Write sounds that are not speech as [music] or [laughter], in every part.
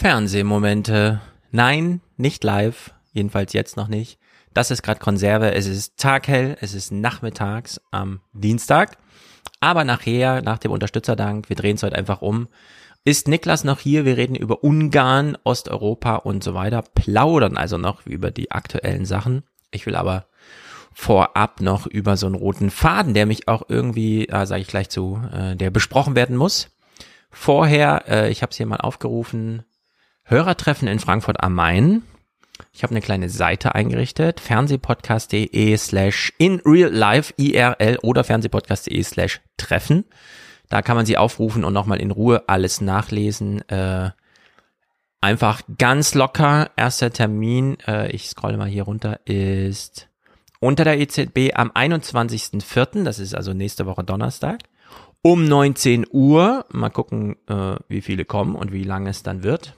Fernsehmomente. Nein, nicht live. Jedenfalls jetzt noch nicht. Das ist gerade Konserve. Es ist taghell. Es ist nachmittags am Dienstag. Aber nachher, nach dem Unterstützerdank, wir drehen es heute einfach um, ist Niklas noch hier. Wir reden über Ungarn, Osteuropa und so weiter. Plaudern also noch über die aktuellen Sachen. Ich will aber vorab noch über so einen roten Faden, der mich auch irgendwie, äh, sage ich gleich zu, äh, der besprochen werden muss. Vorher, äh, ich habe es hier mal aufgerufen, Hörertreffen in Frankfurt am Main. Ich habe eine kleine Seite eingerichtet, fernsehpodcast.de slash in real life IRL oder fernsehpodcast.de slash Treffen. Da kann man sie aufrufen und nochmal in Ruhe alles nachlesen. Äh, einfach ganz locker. Erster Termin, äh, ich scrolle mal hier runter, ist unter der EZB am 21.04., das ist also nächste Woche Donnerstag, um 19 Uhr. Mal gucken, äh, wie viele kommen und wie lange es dann wird.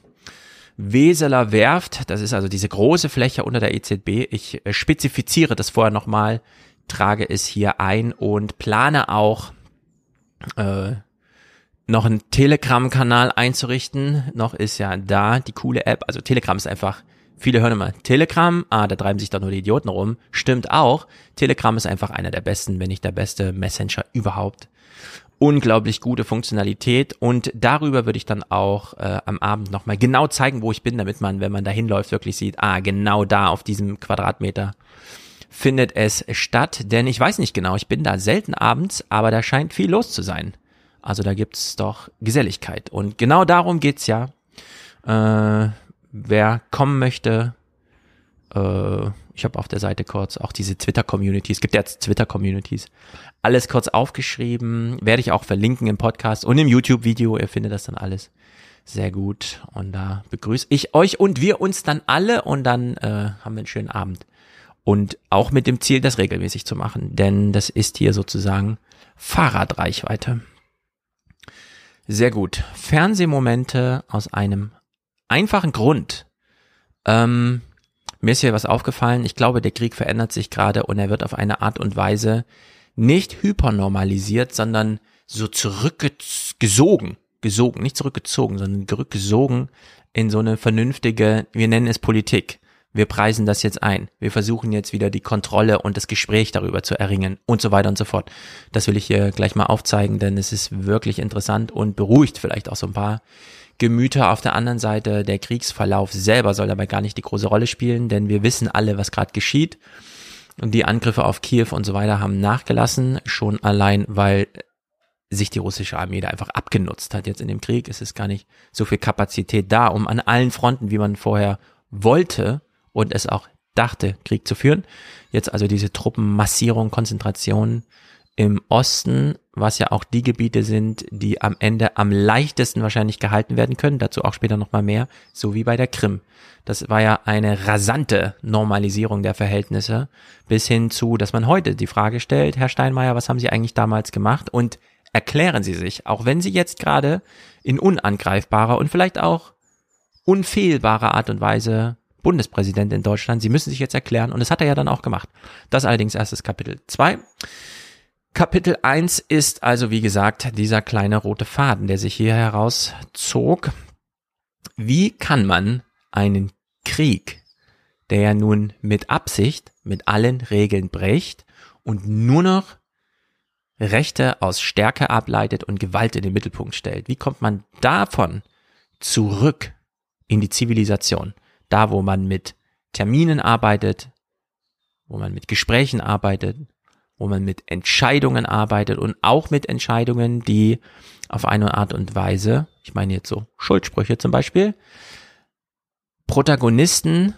Weseler Werft, das ist also diese große Fläche unter der EZB. Ich äh, spezifiziere das vorher nochmal, trage es hier ein und plane auch äh, noch einen Telegram-Kanal einzurichten. Noch ist ja da die coole App. Also Telegram ist einfach, viele hören immer Telegram, ah, da treiben sich doch nur die Idioten rum. Stimmt auch. Telegram ist einfach einer der besten, wenn nicht der beste Messenger überhaupt unglaublich gute Funktionalität und darüber würde ich dann auch äh, am Abend nochmal genau zeigen, wo ich bin, damit man, wenn man da hinläuft, wirklich sieht, ah, genau da auf diesem Quadratmeter findet es statt, denn ich weiß nicht genau, ich bin da selten abends, aber da scheint viel los zu sein. Also da gibt's doch Geselligkeit und genau darum geht's ja. Äh, wer kommen möchte, äh, ich habe auf der Seite kurz auch diese Twitter-Communities, gibt ja jetzt Twitter-Communities, alles kurz aufgeschrieben, werde ich auch verlinken im Podcast und im YouTube-Video, ihr findet das dann alles sehr gut und da begrüße ich euch und wir uns dann alle und dann äh, haben wir einen schönen Abend. Und auch mit dem Ziel, das regelmäßig zu machen, denn das ist hier sozusagen Fahrradreichweite. Sehr gut. Fernsehmomente aus einem einfachen Grund. Ähm, mir ist hier was aufgefallen. Ich glaube, der Krieg verändert sich gerade und er wird auf eine Art und Weise nicht hypernormalisiert, sondern so zurückgesogen, gesogen, nicht zurückgezogen, sondern zurückgesogen in so eine vernünftige, wir nennen es Politik. Wir preisen das jetzt ein. Wir versuchen jetzt wieder die Kontrolle und das Gespräch darüber zu erringen und so weiter und so fort. Das will ich hier gleich mal aufzeigen, denn es ist wirklich interessant und beruhigt vielleicht auch so ein paar Gemüter. Auf der anderen Seite, der Kriegsverlauf selber soll dabei gar nicht die große Rolle spielen, denn wir wissen alle, was gerade geschieht. Und die Angriffe auf Kiew und so weiter haben nachgelassen, schon allein, weil sich die russische Armee da einfach abgenutzt hat jetzt in dem Krieg. Es ist gar nicht so viel Kapazität da, um an allen Fronten, wie man vorher wollte und es auch dachte, Krieg zu führen. Jetzt also diese Truppenmassierung, Konzentration im Osten, was ja auch die Gebiete sind, die am Ende am leichtesten wahrscheinlich gehalten werden können, dazu auch später nochmal mehr, so wie bei der Krim. Das war ja eine rasante Normalisierung der Verhältnisse, bis hin zu, dass man heute die Frage stellt, Herr Steinmeier, was haben Sie eigentlich damals gemacht? Und erklären Sie sich, auch wenn Sie jetzt gerade in unangreifbarer und vielleicht auch unfehlbarer Art und Weise Bundespräsident in Deutschland, Sie müssen sich jetzt erklären und das hat er ja dann auch gemacht. Das allerdings erstes Kapitel. Zwei. Kapitel 1 ist also, wie gesagt, dieser kleine rote Faden, der sich hier herauszog. Wie kann man einen Krieg, der ja nun mit Absicht, mit allen Regeln bricht und nur noch Rechte aus Stärke ableitet und Gewalt in den Mittelpunkt stellt, wie kommt man davon zurück in die Zivilisation? Da, wo man mit Terminen arbeitet, wo man mit Gesprächen arbeitet, wo man mit Entscheidungen arbeitet und auch mit Entscheidungen, die auf eine Art und Weise, ich meine jetzt so Schuldsprüche zum Beispiel, Protagonisten,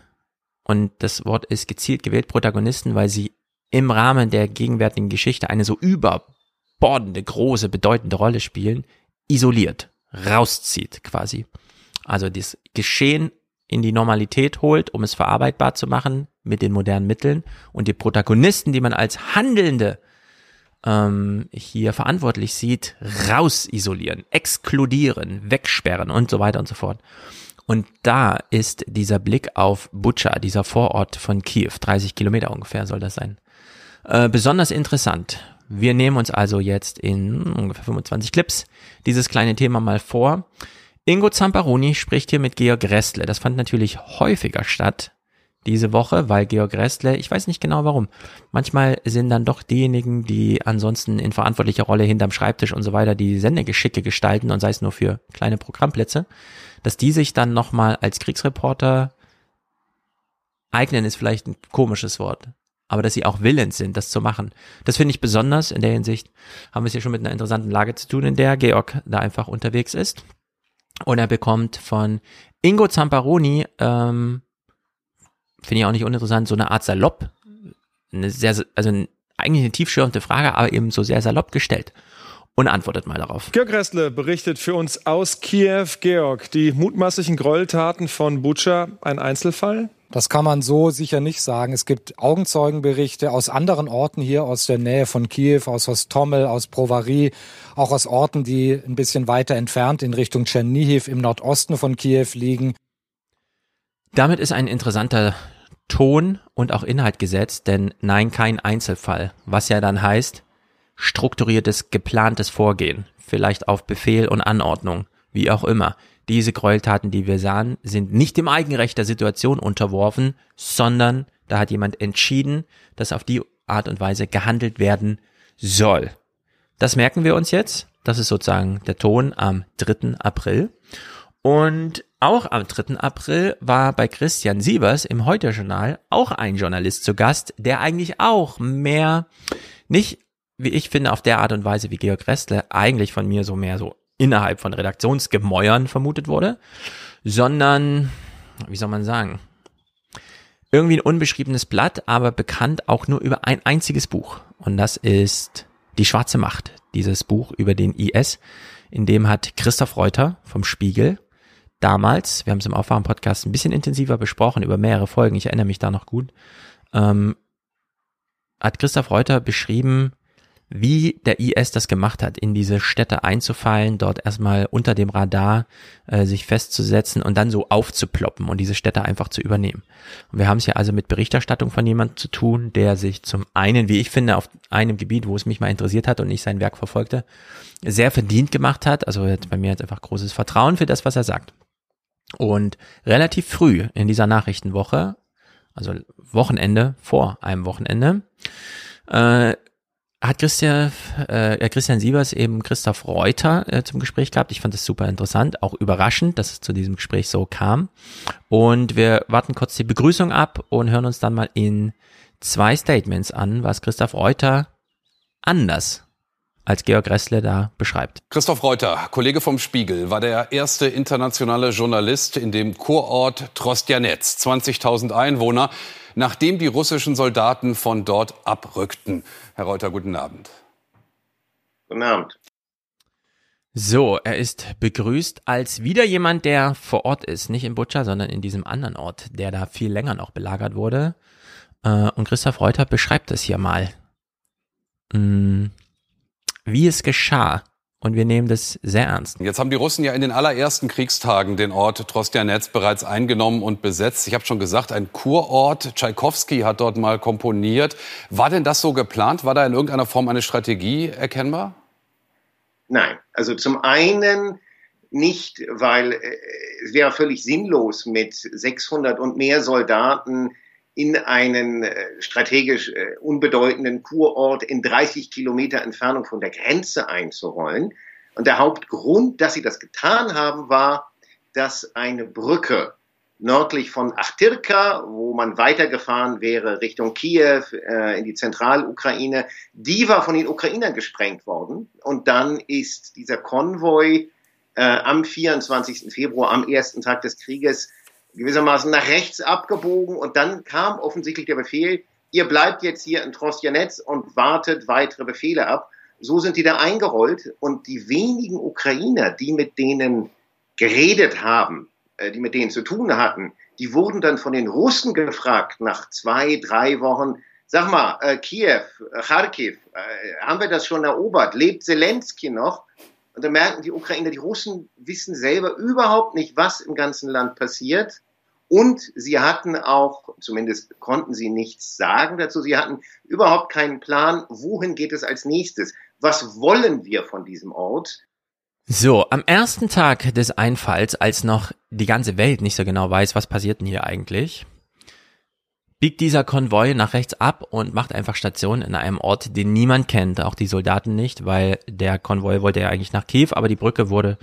und das Wort ist gezielt gewählt, Protagonisten, weil sie im Rahmen der gegenwärtigen Geschichte eine so überbordende, große, bedeutende Rolle spielen, isoliert, rauszieht quasi. Also das Geschehen in die Normalität holt, um es verarbeitbar zu machen mit den modernen Mitteln und die Protagonisten, die man als Handelnde ähm, hier verantwortlich sieht, raus isolieren, exkludieren, wegsperren und so weiter und so fort. Und da ist dieser Blick auf Bucha, dieser Vorort von Kiew, 30 Kilometer ungefähr soll das sein, äh, besonders interessant. Wir nehmen uns also jetzt in ungefähr 25 Clips dieses kleine Thema mal vor Ingo Zamparoni spricht hier mit Georg Restle. Das fand natürlich häufiger statt diese Woche, weil Georg Restle, ich weiß nicht genau warum, manchmal sind dann doch diejenigen, die ansonsten in verantwortlicher Rolle hinterm Schreibtisch und so weiter die Sendegeschicke gestalten und sei es nur für kleine Programmplätze, dass die sich dann nochmal als Kriegsreporter eignen, ist vielleicht ein komisches Wort, aber dass sie auch willens sind, das zu machen. Das finde ich besonders. In der Hinsicht haben wir es hier schon mit einer interessanten Lage zu tun, in der Georg da einfach unterwegs ist. Und er bekommt von Ingo Zamparoni ähm, finde ich auch nicht uninteressant, so eine Art Salopp, eine sehr, also eigentlich eine tiefschürfende Frage, aber eben so sehr salopp gestellt. Und antwortet mal darauf. Georg Ressle berichtet für uns aus Kiew. Georg, die mutmaßlichen Gräueltaten von Butscha, ein Einzelfall? Das kann man so sicher nicht sagen. Es gibt Augenzeugenberichte aus anderen Orten hier, aus der Nähe von Kiew, aus Hostomel, aus Provary, auch aus Orten, die ein bisschen weiter entfernt in Richtung Tschernihiv im Nordosten von Kiew liegen. Damit ist ein interessanter Ton und auch Inhalt gesetzt, denn nein, kein Einzelfall, was ja dann heißt, strukturiertes, geplantes Vorgehen, vielleicht auf Befehl und Anordnung, wie auch immer. Diese Gräueltaten, die wir sahen, sind nicht dem Eigenrecht der Situation unterworfen, sondern da hat jemand entschieden, dass auf die Art und Weise gehandelt werden soll. Das merken wir uns jetzt. Das ist sozusagen der Ton am 3. April. Und auch am 3. April war bei Christian Sievers im Heute-Journal auch ein Journalist zu Gast, der eigentlich auch mehr, nicht, wie ich finde, auf der Art und Weise wie Georg Restle, eigentlich von mir so mehr so innerhalb von Redaktionsgemäuern vermutet wurde, sondern, wie soll man sagen, irgendwie ein unbeschriebenes Blatt, aber bekannt auch nur über ein einziges Buch. Und das ist Die schwarze Macht, dieses Buch über den IS, in dem hat Christoph Reuter vom Spiegel damals, wir haben es im Aufwachen-Podcast ein bisschen intensiver besprochen, über mehrere Folgen, ich erinnere mich da noch gut, ähm, hat Christoph Reuter beschrieben, wie der IS das gemacht hat, in diese Städte einzufallen, dort erstmal unter dem Radar äh, sich festzusetzen und dann so aufzuploppen und diese Städte einfach zu übernehmen. Und wir haben es ja also mit Berichterstattung von jemandem zu tun, der sich zum einen, wie ich finde, auf einem Gebiet, wo es mich mal interessiert hat und ich sein Werk verfolgte, sehr verdient gemacht hat. Also jetzt bei mir jetzt einfach großes Vertrauen für das, was er sagt. Und relativ früh in dieser Nachrichtenwoche, also Wochenende vor einem Wochenende, äh, hat Christian, äh, Christian Sievers eben Christoph Reuter äh, zum Gespräch gehabt. Ich fand das super interessant, auch überraschend, dass es zu diesem Gespräch so kam. Und wir warten kurz die Begrüßung ab und hören uns dann mal in zwei Statements an, was Christoph Reuter anders als Georg Ressle da beschreibt. Christoph Reuter, Kollege vom Spiegel, war der erste internationale Journalist in dem Kurort Trostjanetz, 20.000 Einwohner, nachdem die russischen Soldaten von dort abrückten. Herr Reuter, guten Abend. Guten Abend. So, er ist begrüßt als wieder jemand, der vor Ort ist, nicht in Butscha, sondern in diesem anderen Ort, der da viel länger noch belagert wurde. Äh, und Christoph Reuter beschreibt es hier mal. Hm, wie es geschah. Und wir nehmen das sehr ernst. Jetzt haben die Russen ja in den allerersten Kriegstagen den Ort Trostjanetz bereits eingenommen und besetzt. Ich habe schon gesagt, ein Kurort. Tschaikowski hat dort mal komponiert. War denn das so geplant? War da in irgendeiner Form eine Strategie erkennbar? Nein. Also zum einen nicht, weil äh, es wäre völlig sinnlos, mit 600 und mehr Soldaten in einen äh, strategisch äh, unbedeutenden Kurort in 30 Kilometer Entfernung von der Grenze einzurollen. Und der Hauptgrund, dass sie das getan haben, war, dass eine Brücke nördlich von Achtirka, wo man weitergefahren wäre Richtung Kiew äh, in die Zentralukraine, die war von den Ukrainern gesprengt worden. Und dann ist dieser Konvoi äh, am 24. Februar, am ersten Tag des Krieges, gewissermaßen nach rechts abgebogen und dann kam offensichtlich der Befehl, ihr bleibt jetzt hier in Trostjanetz und wartet weitere Befehle ab. So sind die da eingerollt und die wenigen Ukrainer, die mit denen geredet haben, äh, die mit denen zu tun hatten, die wurden dann von den Russen gefragt nach zwei, drei Wochen, sag mal, äh, Kiew, Kharkiv, äh, haben wir das schon erobert? Lebt Zelensky noch? Und da merken die Ukrainer, die Russen wissen selber überhaupt nicht, was im ganzen Land passiert. Und sie hatten auch, zumindest konnten sie nichts sagen dazu, sie hatten überhaupt keinen Plan, wohin geht es als nächstes? Was wollen wir von diesem Ort? So, am ersten Tag des Einfalls, als noch die ganze Welt nicht so genau weiß, was passiert denn hier eigentlich, biegt dieser Konvoi nach rechts ab und macht einfach Station in einem Ort, den niemand kennt, auch die Soldaten nicht, weil der Konvoi wollte ja eigentlich nach Kiew, aber die Brücke wurde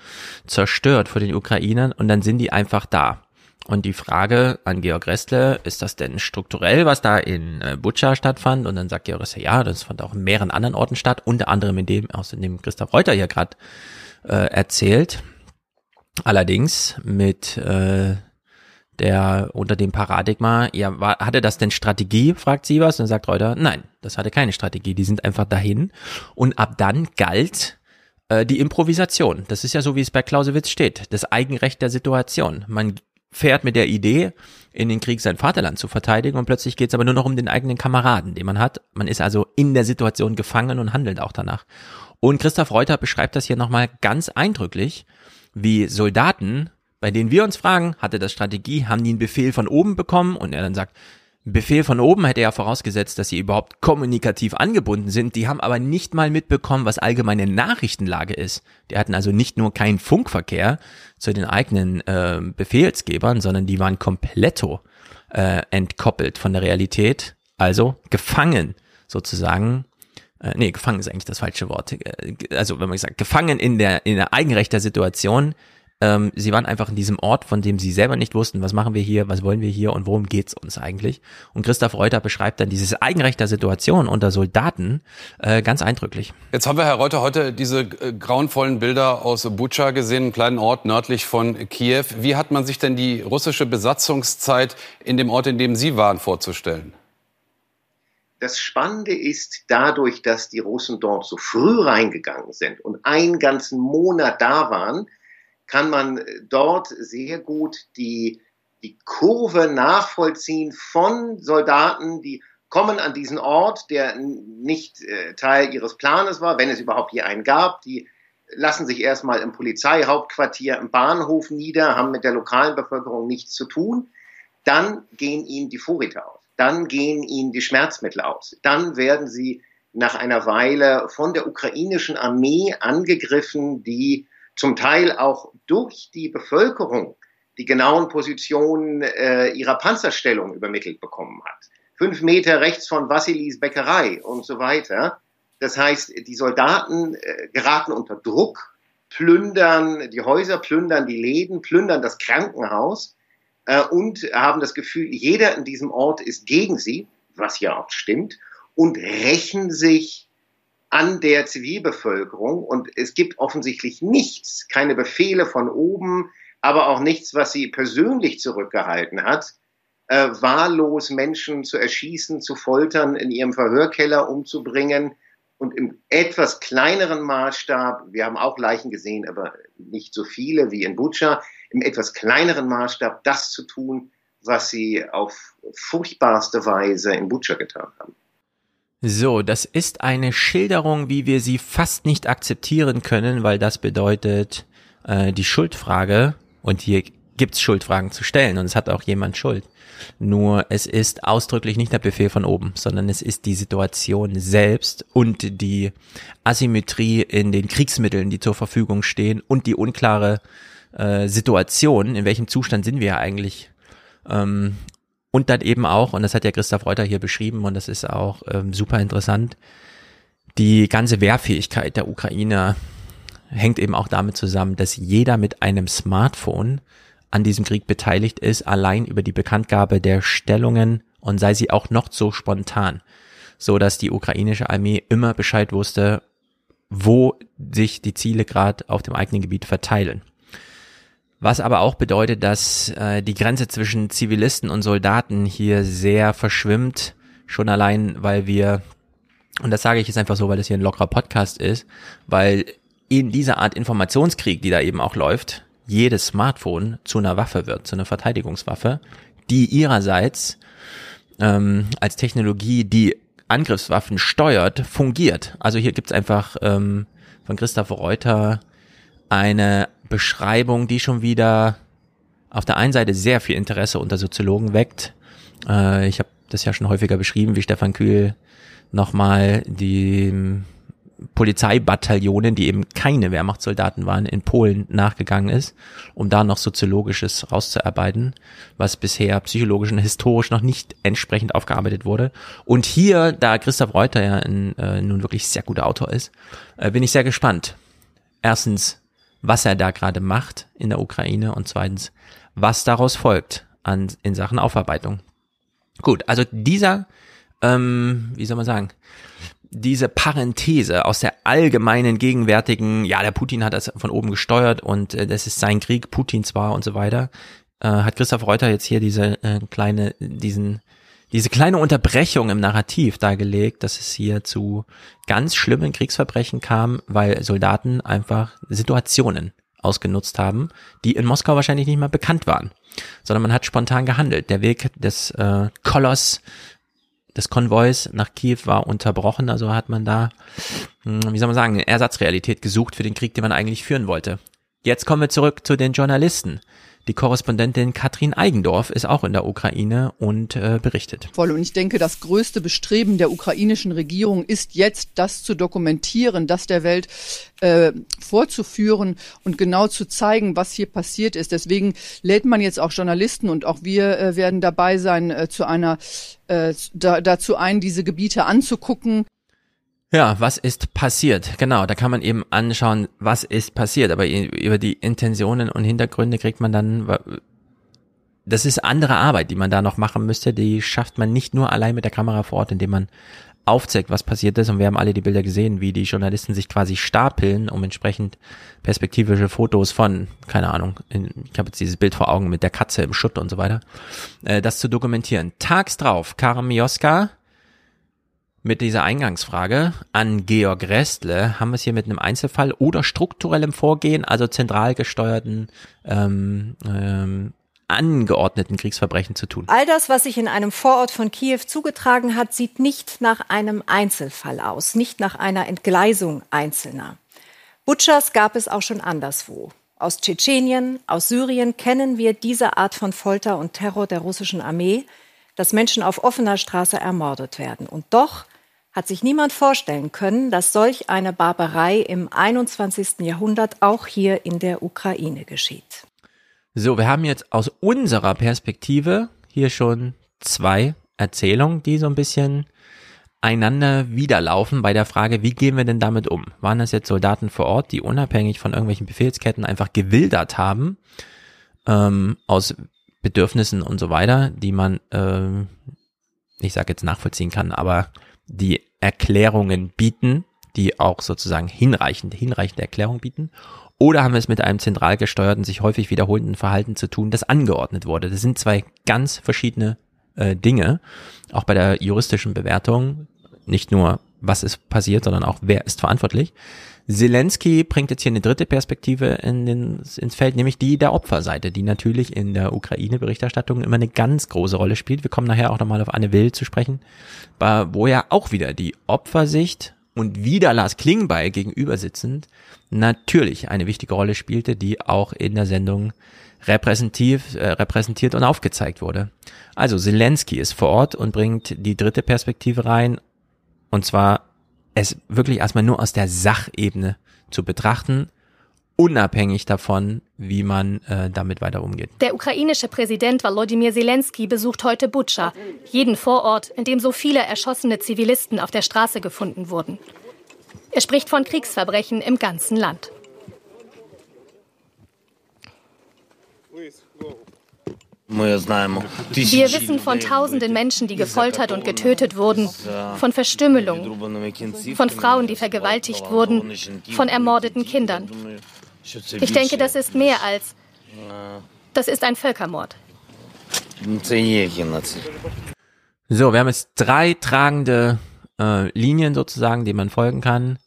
zerstört vor den Ukrainern und dann sind die einfach da. Und die Frage an Georg Restle, ist das denn strukturell, was da in äh, Butscha stattfand? Und dann sagt Georg Restle, ja, das fand auch in mehreren anderen Orten statt, unter anderem in dem, aus dem Christoph Reuter hier gerade äh, erzählt. Allerdings mit äh, der unter dem Paradigma, ja, war, hatte das denn Strategie, fragt sie was, und dann sagt Reuter, nein, das hatte keine Strategie, die sind einfach dahin. Und ab dann galt äh, die Improvisation. Das ist ja so, wie es bei Clausewitz steht, das Eigenrecht der Situation. Man fährt mit der Idee, in den Krieg sein Vaterland zu verteidigen und plötzlich geht es aber nur noch um den eigenen Kameraden, den man hat. Man ist also in der Situation gefangen und handelt auch danach. Und Christoph Reuter beschreibt das hier nochmal ganz eindrücklich, wie Soldaten, bei denen wir uns fragen, hatte das Strategie, haben die einen Befehl von oben bekommen? Und er dann sagt, Befehl von oben hätte ja vorausgesetzt, dass sie überhaupt kommunikativ angebunden sind. Die haben aber nicht mal mitbekommen, was allgemeine Nachrichtenlage ist. Die hatten also nicht nur keinen Funkverkehr zu den eigenen äh, Befehlsgebern, sondern die waren kompletto äh, entkoppelt von der Realität, also gefangen sozusagen äh, nee, gefangen ist eigentlich das falsche Wort. Äh, also wenn man sagt, gefangen in der, in der Eigenrecht der Situation. Ähm, sie waren einfach in diesem Ort, von dem sie selber nicht wussten, was machen wir hier, was wollen wir hier und worum geht's uns eigentlich. Und Christoph Reuter beschreibt dann dieses Eigenrecht der Situation unter Soldaten äh, ganz eindrücklich. Jetzt haben wir, Herr Reuter, heute diese äh, grauenvollen Bilder aus Bucha gesehen, einem kleinen Ort nördlich von Kiew. Wie hat man sich denn die russische Besatzungszeit in dem Ort, in dem Sie waren, vorzustellen? Das Spannende ist, dadurch, dass die Russen dort so früh reingegangen sind und einen ganzen Monat da waren, kann man dort sehr gut die, die Kurve nachvollziehen von Soldaten, die kommen an diesen Ort, der nicht äh, Teil ihres Planes war, wenn es überhaupt hier einen gab. Die lassen sich erstmal im Polizeihauptquartier im Bahnhof nieder, haben mit der lokalen Bevölkerung nichts zu tun. Dann gehen ihnen die Vorräte aus dann gehen ihnen die Schmerzmittel aus. Dann werden sie nach einer Weile von der ukrainischen Armee angegriffen, die zum Teil auch durch die Bevölkerung die genauen Positionen äh, ihrer Panzerstellung übermittelt bekommen hat. Fünf Meter rechts von Vassilis Bäckerei und so weiter. Das heißt, die Soldaten äh, geraten unter Druck, plündern die Häuser, plündern die Läden, plündern das Krankenhaus äh, und haben das Gefühl, jeder in diesem Ort ist gegen sie, was ja auch stimmt, und rächen sich an der Zivilbevölkerung. Und es gibt offensichtlich nichts, keine Befehle von oben, aber auch nichts, was sie persönlich zurückgehalten hat, äh, wahllos Menschen zu erschießen, zu foltern, in ihrem Verhörkeller umzubringen und im etwas kleineren Maßstab, wir haben auch Leichen gesehen, aber nicht so viele wie in Butscha, im etwas kleineren Maßstab das zu tun, was sie auf furchtbarste Weise in Butcher getan haben. So, das ist eine Schilderung, wie wir sie fast nicht akzeptieren können, weil das bedeutet äh, die Schuldfrage, und hier gibt's Schuldfragen zu stellen und es hat auch jemand Schuld. Nur es ist ausdrücklich nicht der Befehl von oben, sondern es ist die Situation selbst und die Asymmetrie in den Kriegsmitteln, die zur Verfügung stehen und die unklare äh, Situation, in welchem Zustand sind wir eigentlich. Ähm, und dann eben auch, und das hat ja Christoph Reuter hier beschrieben, und das ist auch ähm, super interessant, die ganze Wehrfähigkeit der Ukrainer hängt eben auch damit zusammen, dass jeder mit einem Smartphone an diesem Krieg beteiligt ist, allein über die Bekanntgabe der Stellungen und sei sie auch noch so spontan, so dass die ukrainische Armee immer Bescheid wusste, wo sich die Ziele gerade auf dem eigenen Gebiet verteilen. Was aber auch bedeutet, dass äh, die Grenze zwischen Zivilisten und Soldaten hier sehr verschwimmt, schon allein, weil wir, und das sage ich jetzt einfach so, weil das hier ein lockerer Podcast ist, weil in dieser Art Informationskrieg, die da eben auch läuft, jedes Smartphone zu einer Waffe wird, zu einer Verteidigungswaffe, die ihrerseits ähm, als Technologie, die Angriffswaffen steuert, fungiert. Also hier gibt's einfach ähm, von Christoph Reuter eine Beschreibung, die schon wieder auf der einen Seite sehr viel Interesse unter Soziologen weckt. Äh, ich habe das ja schon häufiger beschrieben, wie Stefan Kühl nochmal die Polizeibataillonen, die eben keine Wehrmachtssoldaten waren, in Polen nachgegangen ist, um da noch soziologisches rauszuarbeiten, was bisher psychologisch und historisch noch nicht entsprechend aufgearbeitet wurde. Und hier, da Christoph Reuter ja ein, äh, nun wirklich sehr guter Autor ist, äh, bin ich sehr gespannt. Erstens, was er da gerade macht in der Ukraine und zweitens, was daraus folgt an, in Sachen Aufarbeitung. Gut, also dieser, ähm, wie soll man sagen, diese Parenthese aus der allgemeinen gegenwärtigen, ja, der Putin hat das von oben gesteuert und äh, das ist sein Krieg, Putin zwar und so weiter, äh, hat Christoph Reuter jetzt hier diese äh, kleine, diesen, diese kleine Unterbrechung im Narrativ dargelegt, dass es hier zu ganz schlimmen Kriegsverbrechen kam, weil Soldaten einfach Situationen ausgenutzt haben, die in Moskau wahrscheinlich nicht mal bekannt waren, sondern man hat spontan gehandelt. Der Weg des äh, Koloss des Konvois nach Kiew war unterbrochen, also hat man da, hm, wie soll man sagen, eine Ersatzrealität gesucht für den Krieg, den man eigentlich führen wollte. Jetzt kommen wir zurück zu den Journalisten. Die Korrespondentin Katrin Eigendorf ist auch in der Ukraine und äh, berichtet. Und ich denke, das größte Bestreben der ukrainischen Regierung ist jetzt, das zu dokumentieren, das der Welt äh, vorzuführen und genau zu zeigen, was hier passiert ist. Deswegen lädt man jetzt auch Journalisten und auch wir äh, werden dabei sein, äh, zu einer äh, da, dazu ein, diese Gebiete anzugucken. Ja, was ist passiert? Genau, da kann man eben anschauen, was ist passiert. Aber über die Intentionen und Hintergründe kriegt man dann, das ist andere Arbeit, die man da noch machen müsste. Die schafft man nicht nur allein mit der Kamera vor Ort, indem man aufzeigt, was passiert ist. Und wir haben alle die Bilder gesehen, wie die Journalisten sich quasi stapeln, um entsprechend perspektivische Fotos von, keine Ahnung, ich habe jetzt dieses Bild vor Augen mit der Katze im Schutt und so weiter, äh, das zu dokumentieren. Tags drauf, Karam Mioska, mit dieser Eingangsfrage an Georg Restle haben wir es hier mit einem Einzelfall oder strukturellem Vorgehen, also zentral gesteuerten, ähm, ähm, angeordneten Kriegsverbrechen zu tun. All das, was sich in einem Vorort von Kiew zugetragen hat, sieht nicht nach einem Einzelfall aus, nicht nach einer Entgleisung Einzelner. Butchers gab es auch schon anderswo. Aus Tschetschenien, aus Syrien kennen wir diese Art von Folter und Terror der russischen Armee, dass Menschen auf offener Straße ermordet werden. Und doch hat sich niemand vorstellen können, dass solch eine Barbarei im 21. Jahrhundert auch hier in der Ukraine geschieht. So, wir haben jetzt aus unserer Perspektive hier schon zwei Erzählungen, die so ein bisschen einander widerlaufen bei der Frage, wie gehen wir denn damit um? Waren das jetzt Soldaten vor Ort, die unabhängig von irgendwelchen Befehlsketten einfach gewildert haben, ähm, aus Bedürfnissen und so weiter, die man, ähm, ich sage jetzt nachvollziehen kann, aber die Erklärungen bieten, die auch sozusagen hinreichende, hinreichende Erklärung bieten. Oder haben wir es mit einem zentral gesteuerten, sich häufig wiederholenden Verhalten zu tun, das angeordnet wurde? Das sind zwei ganz verschiedene äh, Dinge. Auch bei der juristischen Bewertung, nicht nur was ist passiert, sondern auch wer ist verantwortlich. Zelensky bringt jetzt hier eine dritte Perspektive in den, ins Feld, nämlich die der Opferseite, die natürlich in der Ukraine-Berichterstattung immer eine ganz große Rolle spielt. Wir kommen nachher auch nochmal auf Anne Will zu sprechen, wo ja auch wieder die Opfersicht und wieder Lars Klingbeil gegenüber sitzend natürlich eine wichtige Rolle spielte, die auch in der Sendung repräsentativ, äh, repräsentiert und aufgezeigt wurde. Also Zelensky ist vor Ort und bringt die dritte Perspektive rein, und zwar es wirklich erstmal nur aus der Sachebene zu betrachten, unabhängig davon, wie man äh, damit weiter umgeht. Der ukrainische Präsident Volodymyr Zelensky besucht heute Butscha, jeden Vorort, in dem so viele erschossene Zivilisten auf der Straße gefunden wurden. Er spricht von Kriegsverbrechen im ganzen Land. Wir wissen von tausenden Menschen, die gefoltert und getötet wurden, von Verstümmelung, von Frauen, die vergewaltigt wurden, von ermordeten Kindern. Ich denke, das ist mehr als. Das ist ein Völkermord. So, wir haben jetzt drei tragende äh, Linien sozusagen, die man folgen kann.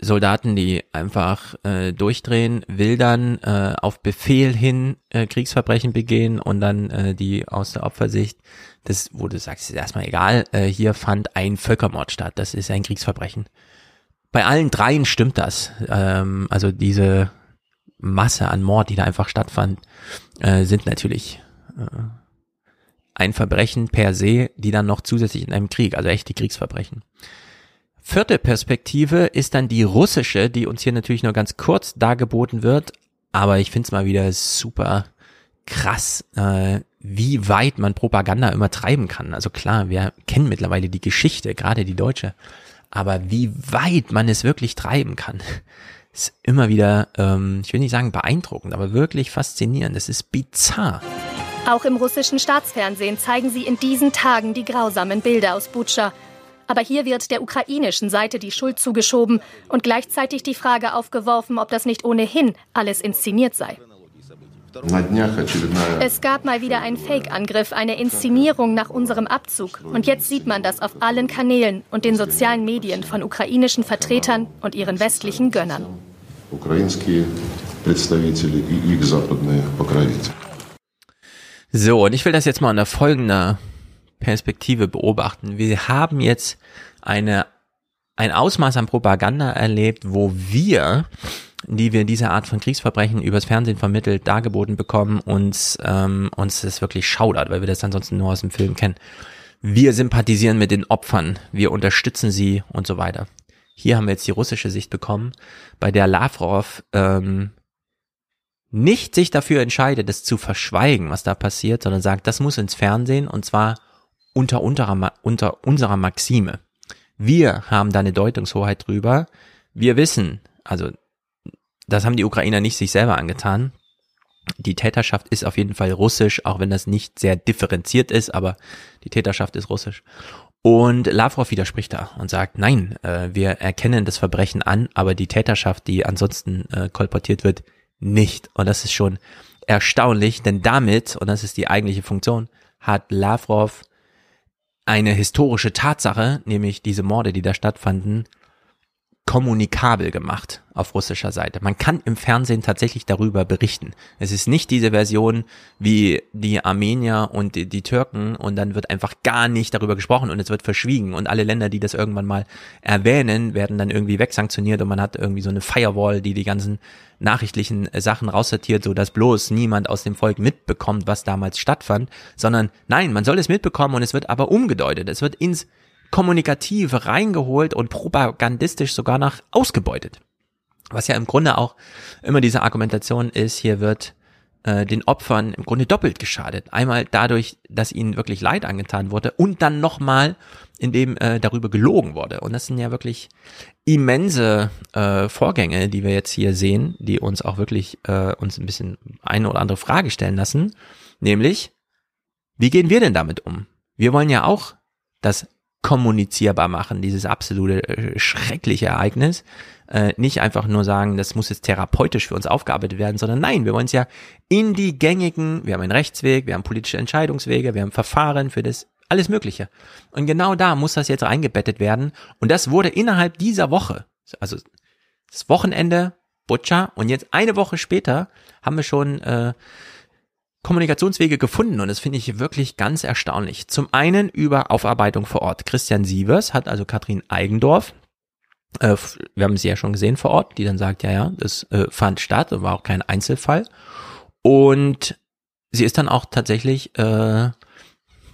Soldaten, die einfach äh, durchdrehen, wildern, äh, auf Befehl hin äh, Kriegsverbrechen begehen und dann äh, die aus der Opfersicht, das, wo du sagst, ist erstmal egal, äh, hier fand ein Völkermord statt, das ist ein Kriegsverbrechen. Bei allen dreien stimmt das. Ähm, also diese Masse an Mord, die da einfach stattfand, äh, sind natürlich äh, ein Verbrechen per se, die dann noch zusätzlich in einem Krieg, also echte Kriegsverbrechen. Vierte Perspektive ist dann die russische, die uns hier natürlich nur ganz kurz dargeboten wird, aber ich finde es mal wieder super krass, äh, wie weit man Propaganda immer treiben kann. Also klar, wir kennen mittlerweile die Geschichte, gerade die deutsche, aber wie weit man es wirklich treiben kann, [laughs] ist immer wieder, ähm, ich will nicht sagen beeindruckend, aber wirklich faszinierend. Es ist bizarr. Auch im russischen Staatsfernsehen zeigen sie in diesen Tagen die grausamen Bilder aus Butscha. Aber hier wird der ukrainischen Seite die Schuld zugeschoben und gleichzeitig die Frage aufgeworfen, ob das nicht ohnehin alles inszeniert sei. Es gab mal wieder einen Fake-Angriff, eine Inszenierung nach unserem Abzug. Und jetzt sieht man das auf allen Kanälen und den sozialen Medien von ukrainischen Vertretern und ihren westlichen Gönnern. So, und ich will das jetzt mal unter folgender Perspektive beobachten. Wir haben jetzt eine, ein Ausmaß an Propaganda erlebt, wo wir die wir diese Art von Kriegsverbrechen übers Fernsehen vermittelt, dargeboten bekommen, uns, ähm, uns das wirklich schaudert, weil wir das ansonsten nur aus dem Film kennen. Wir sympathisieren mit den Opfern, wir unterstützen sie und so weiter. Hier haben wir jetzt die russische Sicht bekommen, bei der Lavrov ähm, nicht sich dafür entscheidet, es zu verschweigen, was da passiert, sondern sagt, das muss ins Fernsehen und zwar unter, unter, unter unserer Maxime. Wir haben da eine Deutungshoheit drüber. Wir wissen, also das haben die Ukrainer nicht sich selber angetan. Die Täterschaft ist auf jeden Fall russisch, auch wenn das nicht sehr differenziert ist, aber die Täterschaft ist russisch. Und Lavrov widerspricht da und sagt, nein, äh, wir erkennen das Verbrechen an, aber die Täterschaft, die ansonsten äh, kolportiert wird, nicht. Und das ist schon erstaunlich, denn damit, und das ist die eigentliche Funktion, hat Lavrov eine historische Tatsache, nämlich diese Morde, die da stattfanden, kommunikabel gemacht auf russischer Seite. Man kann im Fernsehen tatsächlich darüber berichten. Es ist nicht diese Version wie die Armenier und die, die, Türken und dann wird einfach gar nicht darüber gesprochen und es wird verschwiegen und alle Länder, die das irgendwann mal erwähnen, werden dann irgendwie wegsanktioniert und man hat irgendwie so eine Firewall, die die ganzen nachrichtlichen Sachen raussortiert, so dass bloß niemand aus dem Volk mitbekommt, was damals stattfand, sondern nein, man soll es mitbekommen und es wird aber umgedeutet. Es wird ins kommunikativ reingeholt und propagandistisch sogar nach ausgebeutet. Was ja im Grunde auch immer diese Argumentation ist, hier wird äh, den Opfern im Grunde doppelt geschadet. Einmal dadurch, dass ihnen wirklich Leid angetan wurde und dann nochmal, indem äh, darüber gelogen wurde. Und das sind ja wirklich immense äh, Vorgänge, die wir jetzt hier sehen, die uns auch wirklich äh, uns ein bisschen eine oder andere Frage stellen lassen. Nämlich, wie gehen wir denn damit um? Wir wollen ja auch, dass kommunizierbar machen, dieses absolute äh, schreckliche Ereignis. Äh, nicht einfach nur sagen, das muss jetzt therapeutisch für uns aufgearbeitet werden, sondern nein, wir wollen es ja in die gängigen, wir haben einen Rechtsweg, wir haben politische Entscheidungswege, wir haben Verfahren für das, alles Mögliche. Und genau da muss das jetzt reingebettet werden. Und das wurde innerhalb dieser Woche, also das Wochenende, Butcher, und jetzt eine Woche später haben wir schon äh, Kommunikationswege gefunden und das finde ich wirklich ganz erstaunlich. Zum einen über Aufarbeitung vor Ort. Christian Sievers hat also Katrin Eigendorf, äh, wir haben sie ja schon gesehen vor Ort, die dann sagt, ja, ja, das äh, fand statt und war auch kein Einzelfall. Und sie ist dann auch tatsächlich, äh,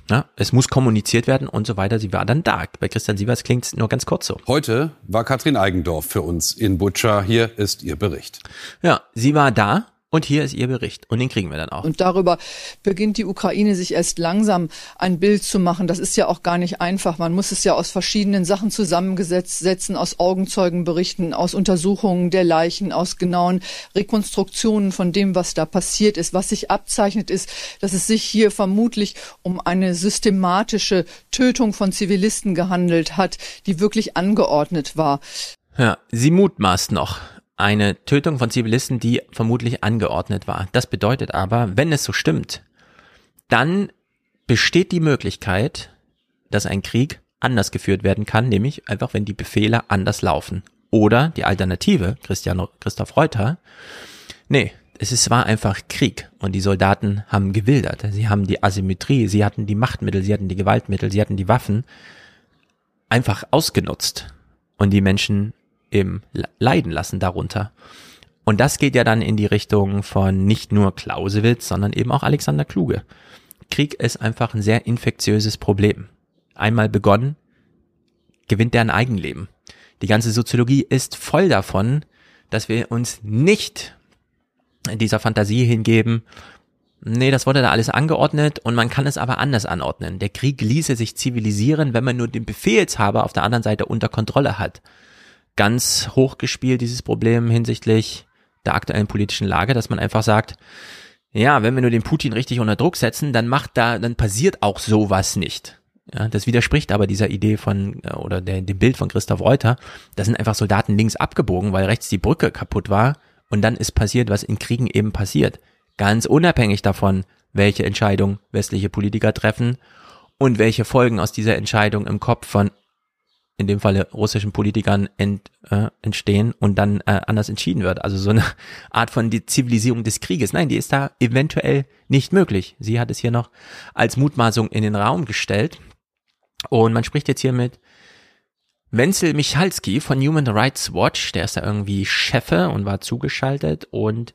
ja, es muss kommuniziert werden und so weiter. Sie war dann da. Bei Christian Sievers klingt es nur ganz kurz so. Heute war Katrin Eigendorf für uns in Butscha. Hier ist ihr Bericht. Ja, sie war da und hier ist Ihr Bericht. Und den kriegen wir dann auch. Und darüber beginnt die Ukraine sich erst langsam ein Bild zu machen. Das ist ja auch gar nicht einfach. Man muss es ja aus verschiedenen Sachen zusammengesetzt setzen, aus Augenzeugenberichten, aus Untersuchungen der Leichen, aus genauen Rekonstruktionen von dem, was da passiert ist. Was sich abzeichnet ist, dass es sich hier vermutlich um eine systematische Tötung von Zivilisten gehandelt hat, die wirklich angeordnet war. Ja, sie mutmaßt noch eine Tötung von Zivilisten, die vermutlich angeordnet war. Das bedeutet aber, wenn es so stimmt, dann besteht die Möglichkeit, dass ein Krieg anders geführt werden kann, nämlich einfach, wenn die Befehle anders laufen. Oder die Alternative, Christian, Christoph Reuter, nee, es ist, war einfach Krieg und die Soldaten haben gewildert. Sie haben die Asymmetrie, sie hatten die Machtmittel, sie hatten die Gewaltmittel, sie hatten die Waffen einfach ausgenutzt und die Menschen eben leiden lassen darunter. Und das geht ja dann in die Richtung von nicht nur Clausewitz, sondern eben auch Alexander Kluge. Krieg ist einfach ein sehr infektiöses Problem. Einmal begonnen, gewinnt er ein Eigenleben. Die ganze Soziologie ist voll davon, dass wir uns nicht dieser Fantasie hingeben, nee, das wurde da alles angeordnet und man kann es aber anders anordnen. Der Krieg ließe sich zivilisieren, wenn man nur den Befehlshaber auf der anderen Seite unter Kontrolle hat. Ganz hochgespielt dieses Problem hinsichtlich der aktuellen politischen Lage, dass man einfach sagt, ja, wenn wir nur den Putin richtig unter Druck setzen, dann macht da, dann passiert auch sowas nicht. Ja, das widerspricht aber dieser Idee von, äh, oder der, dem Bild von Christoph Reuter. Da sind einfach Soldaten links abgebogen, weil rechts die Brücke kaputt war. Und dann ist passiert, was in Kriegen eben passiert. Ganz unabhängig davon, welche Entscheidung westliche Politiker treffen und welche Folgen aus dieser Entscheidung im Kopf von in dem Falle russischen Politikern ent, äh, entstehen und dann äh, anders entschieden wird. Also so eine [laughs] Art von die Zivilisierung des Krieges. Nein, die ist da eventuell nicht möglich. Sie hat es hier noch als Mutmaßung in den Raum gestellt. Und man spricht jetzt hier mit Wenzel Michalski von Human Rights Watch. Der ist da irgendwie Chefe und war zugeschaltet. Und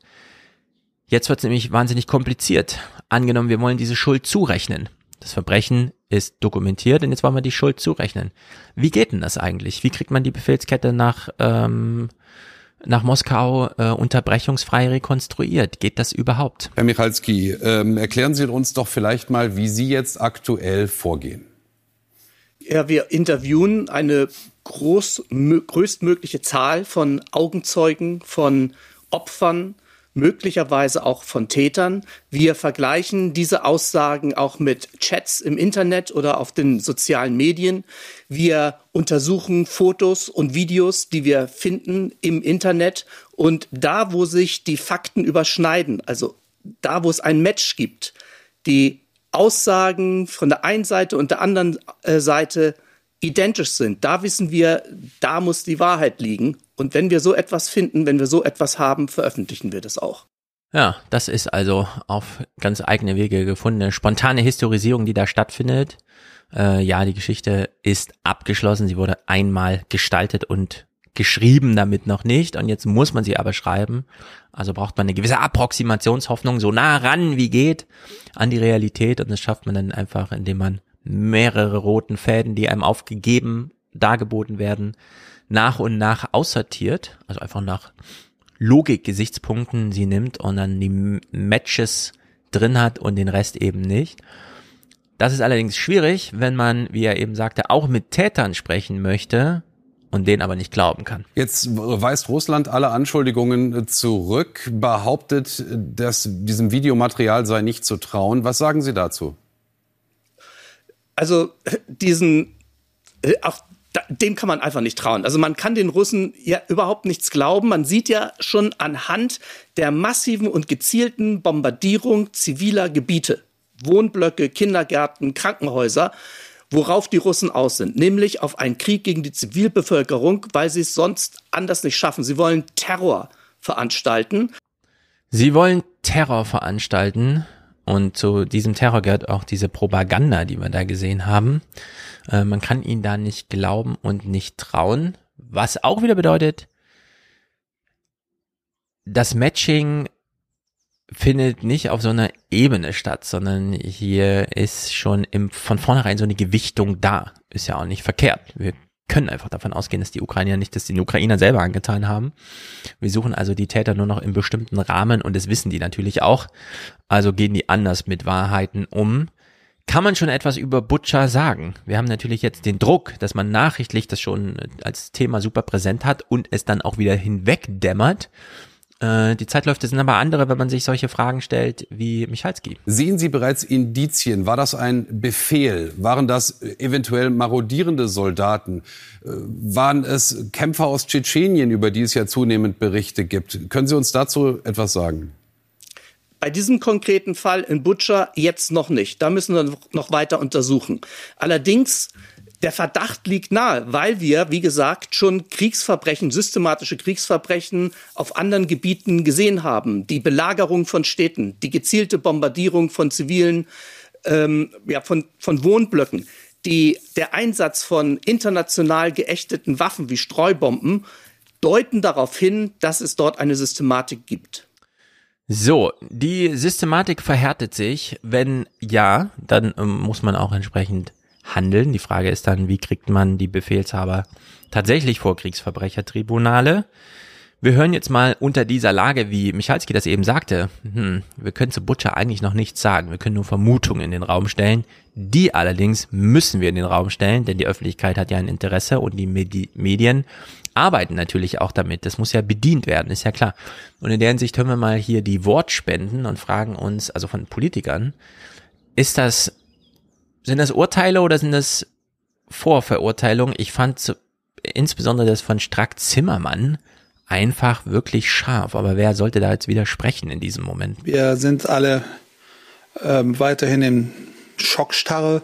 jetzt wird es nämlich wahnsinnig kompliziert. Angenommen, wir wollen diese Schuld zurechnen. Das Verbrechen ist dokumentiert und jetzt wollen wir die Schuld zurechnen. Wie geht denn das eigentlich? Wie kriegt man die Befehlskette nach, ähm, nach Moskau äh, unterbrechungsfrei rekonstruiert? Geht das überhaupt? Herr Michalski, ähm, erklären Sie uns doch vielleicht mal, wie Sie jetzt aktuell vorgehen. Ja, wir interviewen eine groß, größtmögliche Zahl von Augenzeugen, von Opfern, möglicherweise auch von Tätern. Wir vergleichen diese Aussagen auch mit Chats im Internet oder auf den sozialen Medien. Wir untersuchen Fotos und Videos, die wir finden im Internet. Und da, wo sich die Fakten überschneiden, also da, wo es ein Match gibt, die Aussagen von der einen Seite und der anderen äh, Seite identisch sind, da wissen wir, da muss die Wahrheit liegen. Und wenn wir so etwas finden, wenn wir so etwas haben, veröffentlichen wir das auch. Ja, das ist also auf ganz eigene Wege gefundene spontane Historisierung, die da stattfindet. Äh, ja, die Geschichte ist abgeschlossen. Sie wurde einmal gestaltet und geschrieben, damit noch nicht. Und jetzt muss man sie aber schreiben. Also braucht man eine gewisse Approximationshoffnung, so nah ran wie geht an die Realität. Und das schafft man dann einfach, indem man mehrere roten Fäden, die einem aufgegeben, dargeboten werden, nach und nach aussortiert, also einfach nach Logik-Gesichtspunkten sie nimmt und dann die Matches drin hat und den Rest eben nicht. Das ist allerdings schwierig, wenn man, wie er eben sagte, auch mit Tätern sprechen möchte und denen aber nicht glauben kann. Jetzt weist Russland alle Anschuldigungen zurück, behauptet, dass diesem Videomaterial sei nicht zu trauen. Was sagen Sie dazu? Also diesen, auch dem kann man einfach nicht trauen. Also man kann den Russen ja überhaupt nichts glauben. Man sieht ja schon anhand der massiven und gezielten Bombardierung ziviler Gebiete, Wohnblöcke, Kindergärten, Krankenhäuser, worauf die Russen aus sind, nämlich auf einen Krieg gegen die Zivilbevölkerung, weil sie es sonst anders nicht schaffen. Sie wollen Terror veranstalten. Sie wollen Terror veranstalten und zu diesem Terror gehört auch diese Propaganda, die wir da gesehen haben. Äh, man kann ihnen da nicht glauben und nicht trauen. Was auch wieder bedeutet, das Matching findet nicht auf so einer Ebene statt, sondern hier ist schon im, von vornherein so eine Gewichtung da. Ist ja auch nicht verkehrt. Wir können einfach davon ausgehen, dass die Ukrainer nicht das den Ukrainer selber angetan haben. Wir suchen also die Täter nur noch in bestimmten Rahmen und das wissen die natürlich auch. Also gehen die anders mit Wahrheiten um. Kann man schon etwas über Butcher sagen? Wir haben natürlich jetzt den Druck, dass man nachrichtlich das schon als Thema super präsent hat und es dann auch wieder hinwegdämmert. Äh, die Zeitläufe sind aber andere, wenn man sich solche Fragen stellt wie Michalski. Sehen Sie bereits Indizien? War das ein Befehl? Waren das eventuell marodierende Soldaten? Äh, waren es Kämpfer aus Tschetschenien, über die es ja zunehmend Berichte gibt? Können Sie uns dazu etwas sagen? Bei diesem konkreten Fall in Butcher jetzt noch nicht. Da müssen wir noch weiter untersuchen. Allerdings der Verdacht liegt nahe, weil wir, wie gesagt, schon Kriegsverbrechen, systematische Kriegsverbrechen auf anderen Gebieten gesehen haben. Die Belagerung von Städten, die gezielte Bombardierung von zivilen, ähm, ja, von, von Wohnblöcken, die, der Einsatz von international geächteten Waffen wie Streubomben deuten darauf hin, dass es dort eine Systematik gibt. So, die Systematik verhärtet sich. Wenn ja, dann ähm, muss man auch entsprechend handeln. Die Frage ist dann, wie kriegt man die Befehlshaber tatsächlich vor Kriegsverbrechertribunale. Wir hören jetzt mal unter dieser Lage, wie Michalski das eben sagte, hm, wir können zu Butcher eigentlich noch nichts sagen, wir können nur Vermutungen in den Raum stellen. Die allerdings müssen wir in den Raum stellen, denn die Öffentlichkeit hat ja ein Interesse und die Medi Medien arbeiten natürlich auch damit. Das muss ja bedient werden, ist ja klar. Und in der Hinsicht hören wir mal hier die Wortspenden und fragen uns, also von Politikern, ist das, sind das Urteile oder sind das Vorverurteilungen? Ich fand insbesondere das von Strack Zimmermann einfach wirklich scharf. Aber wer sollte da jetzt widersprechen in diesem Moment? Wir sind alle ähm, weiterhin in Schockstarre,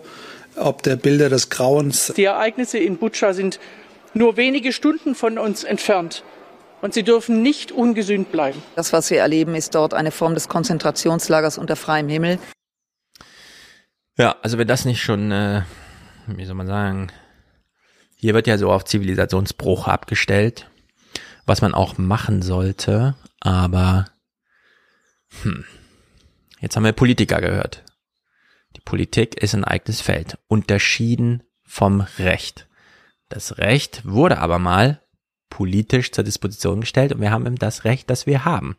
ob der Bilder des Grauens. Die Ereignisse in Butscha sind nur wenige Stunden von uns entfernt. Und sie dürfen nicht ungesühnt bleiben. Das, was wir erleben, ist dort eine Form des Konzentrationslagers unter freiem Himmel. Ja, also wenn das nicht schon, äh, wie soll man sagen, hier wird ja so auf Zivilisationsbruch abgestellt was man auch machen sollte, aber hm, jetzt haben wir Politiker gehört. Die Politik ist ein eigenes Feld, unterschieden vom Recht. Das Recht wurde aber mal politisch zur Disposition gestellt und wir haben eben das Recht, das wir haben.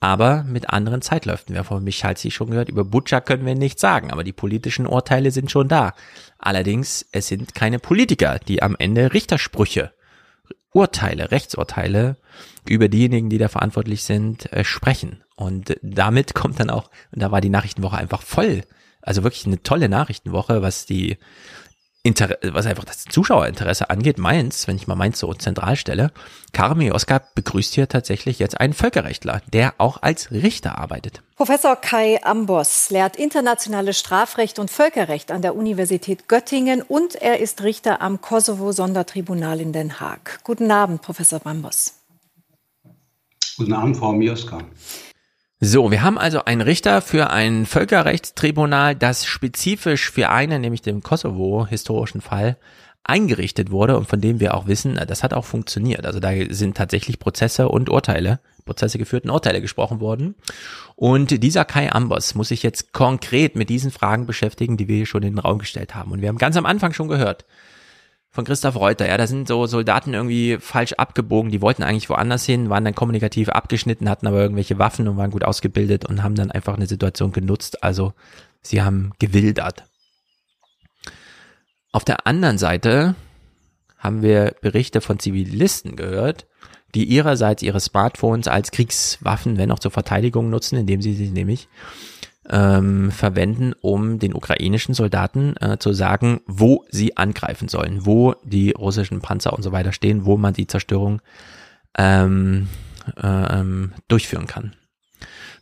Aber mit anderen Zeitläufen. Wir haben von Michalzi schon gehört, über Butcher können wir nichts sagen, aber die politischen Urteile sind schon da. Allerdings, es sind keine Politiker, die am Ende Richtersprüche Urteile, Rechtsurteile über diejenigen, die da verantwortlich sind, äh, sprechen. Und damit kommt dann auch, und da war die Nachrichtenwoche einfach voll. Also wirklich eine tolle Nachrichtenwoche, was die Inter was einfach das Zuschauerinteresse angeht, Mainz, wenn ich mal Mainz so zentral stelle, Karmi Oskar begrüßt hier tatsächlich jetzt einen Völkerrechtler, der auch als Richter arbeitet. Professor Kai Ambos lehrt internationales Strafrecht und Völkerrecht an der Universität Göttingen und er ist Richter am Kosovo-Sondertribunal in Den Haag. Guten Abend, Professor Ambos. Guten Abend, Frau Mioska. So, wir haben also einen Richter für ein Völkerrechtstribunal, das spezifisch für einen, nämlich den Kosovo-historischen Fall, eingerichtet wurde und von dem wir auch wissen, das hat auch funktioniert. Also da sind tatsächlich Prozesse und Urteile, Prozesse geführt und Urteile gesprochen worden. Und dieser Kai Ambos muss sich jetzt konkret mit diesen Fragen beschäftigen, die wir hier schon in den Raum gestellt haben. Und wir haben ganz am Anfang schon gehört, von Christoph Reuter. Ja, da sind so Soldaten irgendwie falsch abgebogen. Die wollten eigentlich woanders hin, waren dann kommunikativ abgeschnitten, hatten aber irgendwelche Waffen und waren gut ausgebildet und haben dann einfach eine Situation genutzt. Also sie haben gewildert. Auf der anderen Seite haben wir Berichte von Zivilisten gehört, die ihrerseits ihre Smartphones als Kriegswaffen, wenn auch zur Verteidigung nutzen, indem sie sie nämlich ähm, verwenden, um den ukrainischen Soldaten äh, zu sagen, wo sie angreifen sollen, wo die russischen Panzer und so weiter stehen, wo man die Zerstörung ähm, ähm, durchführen kann.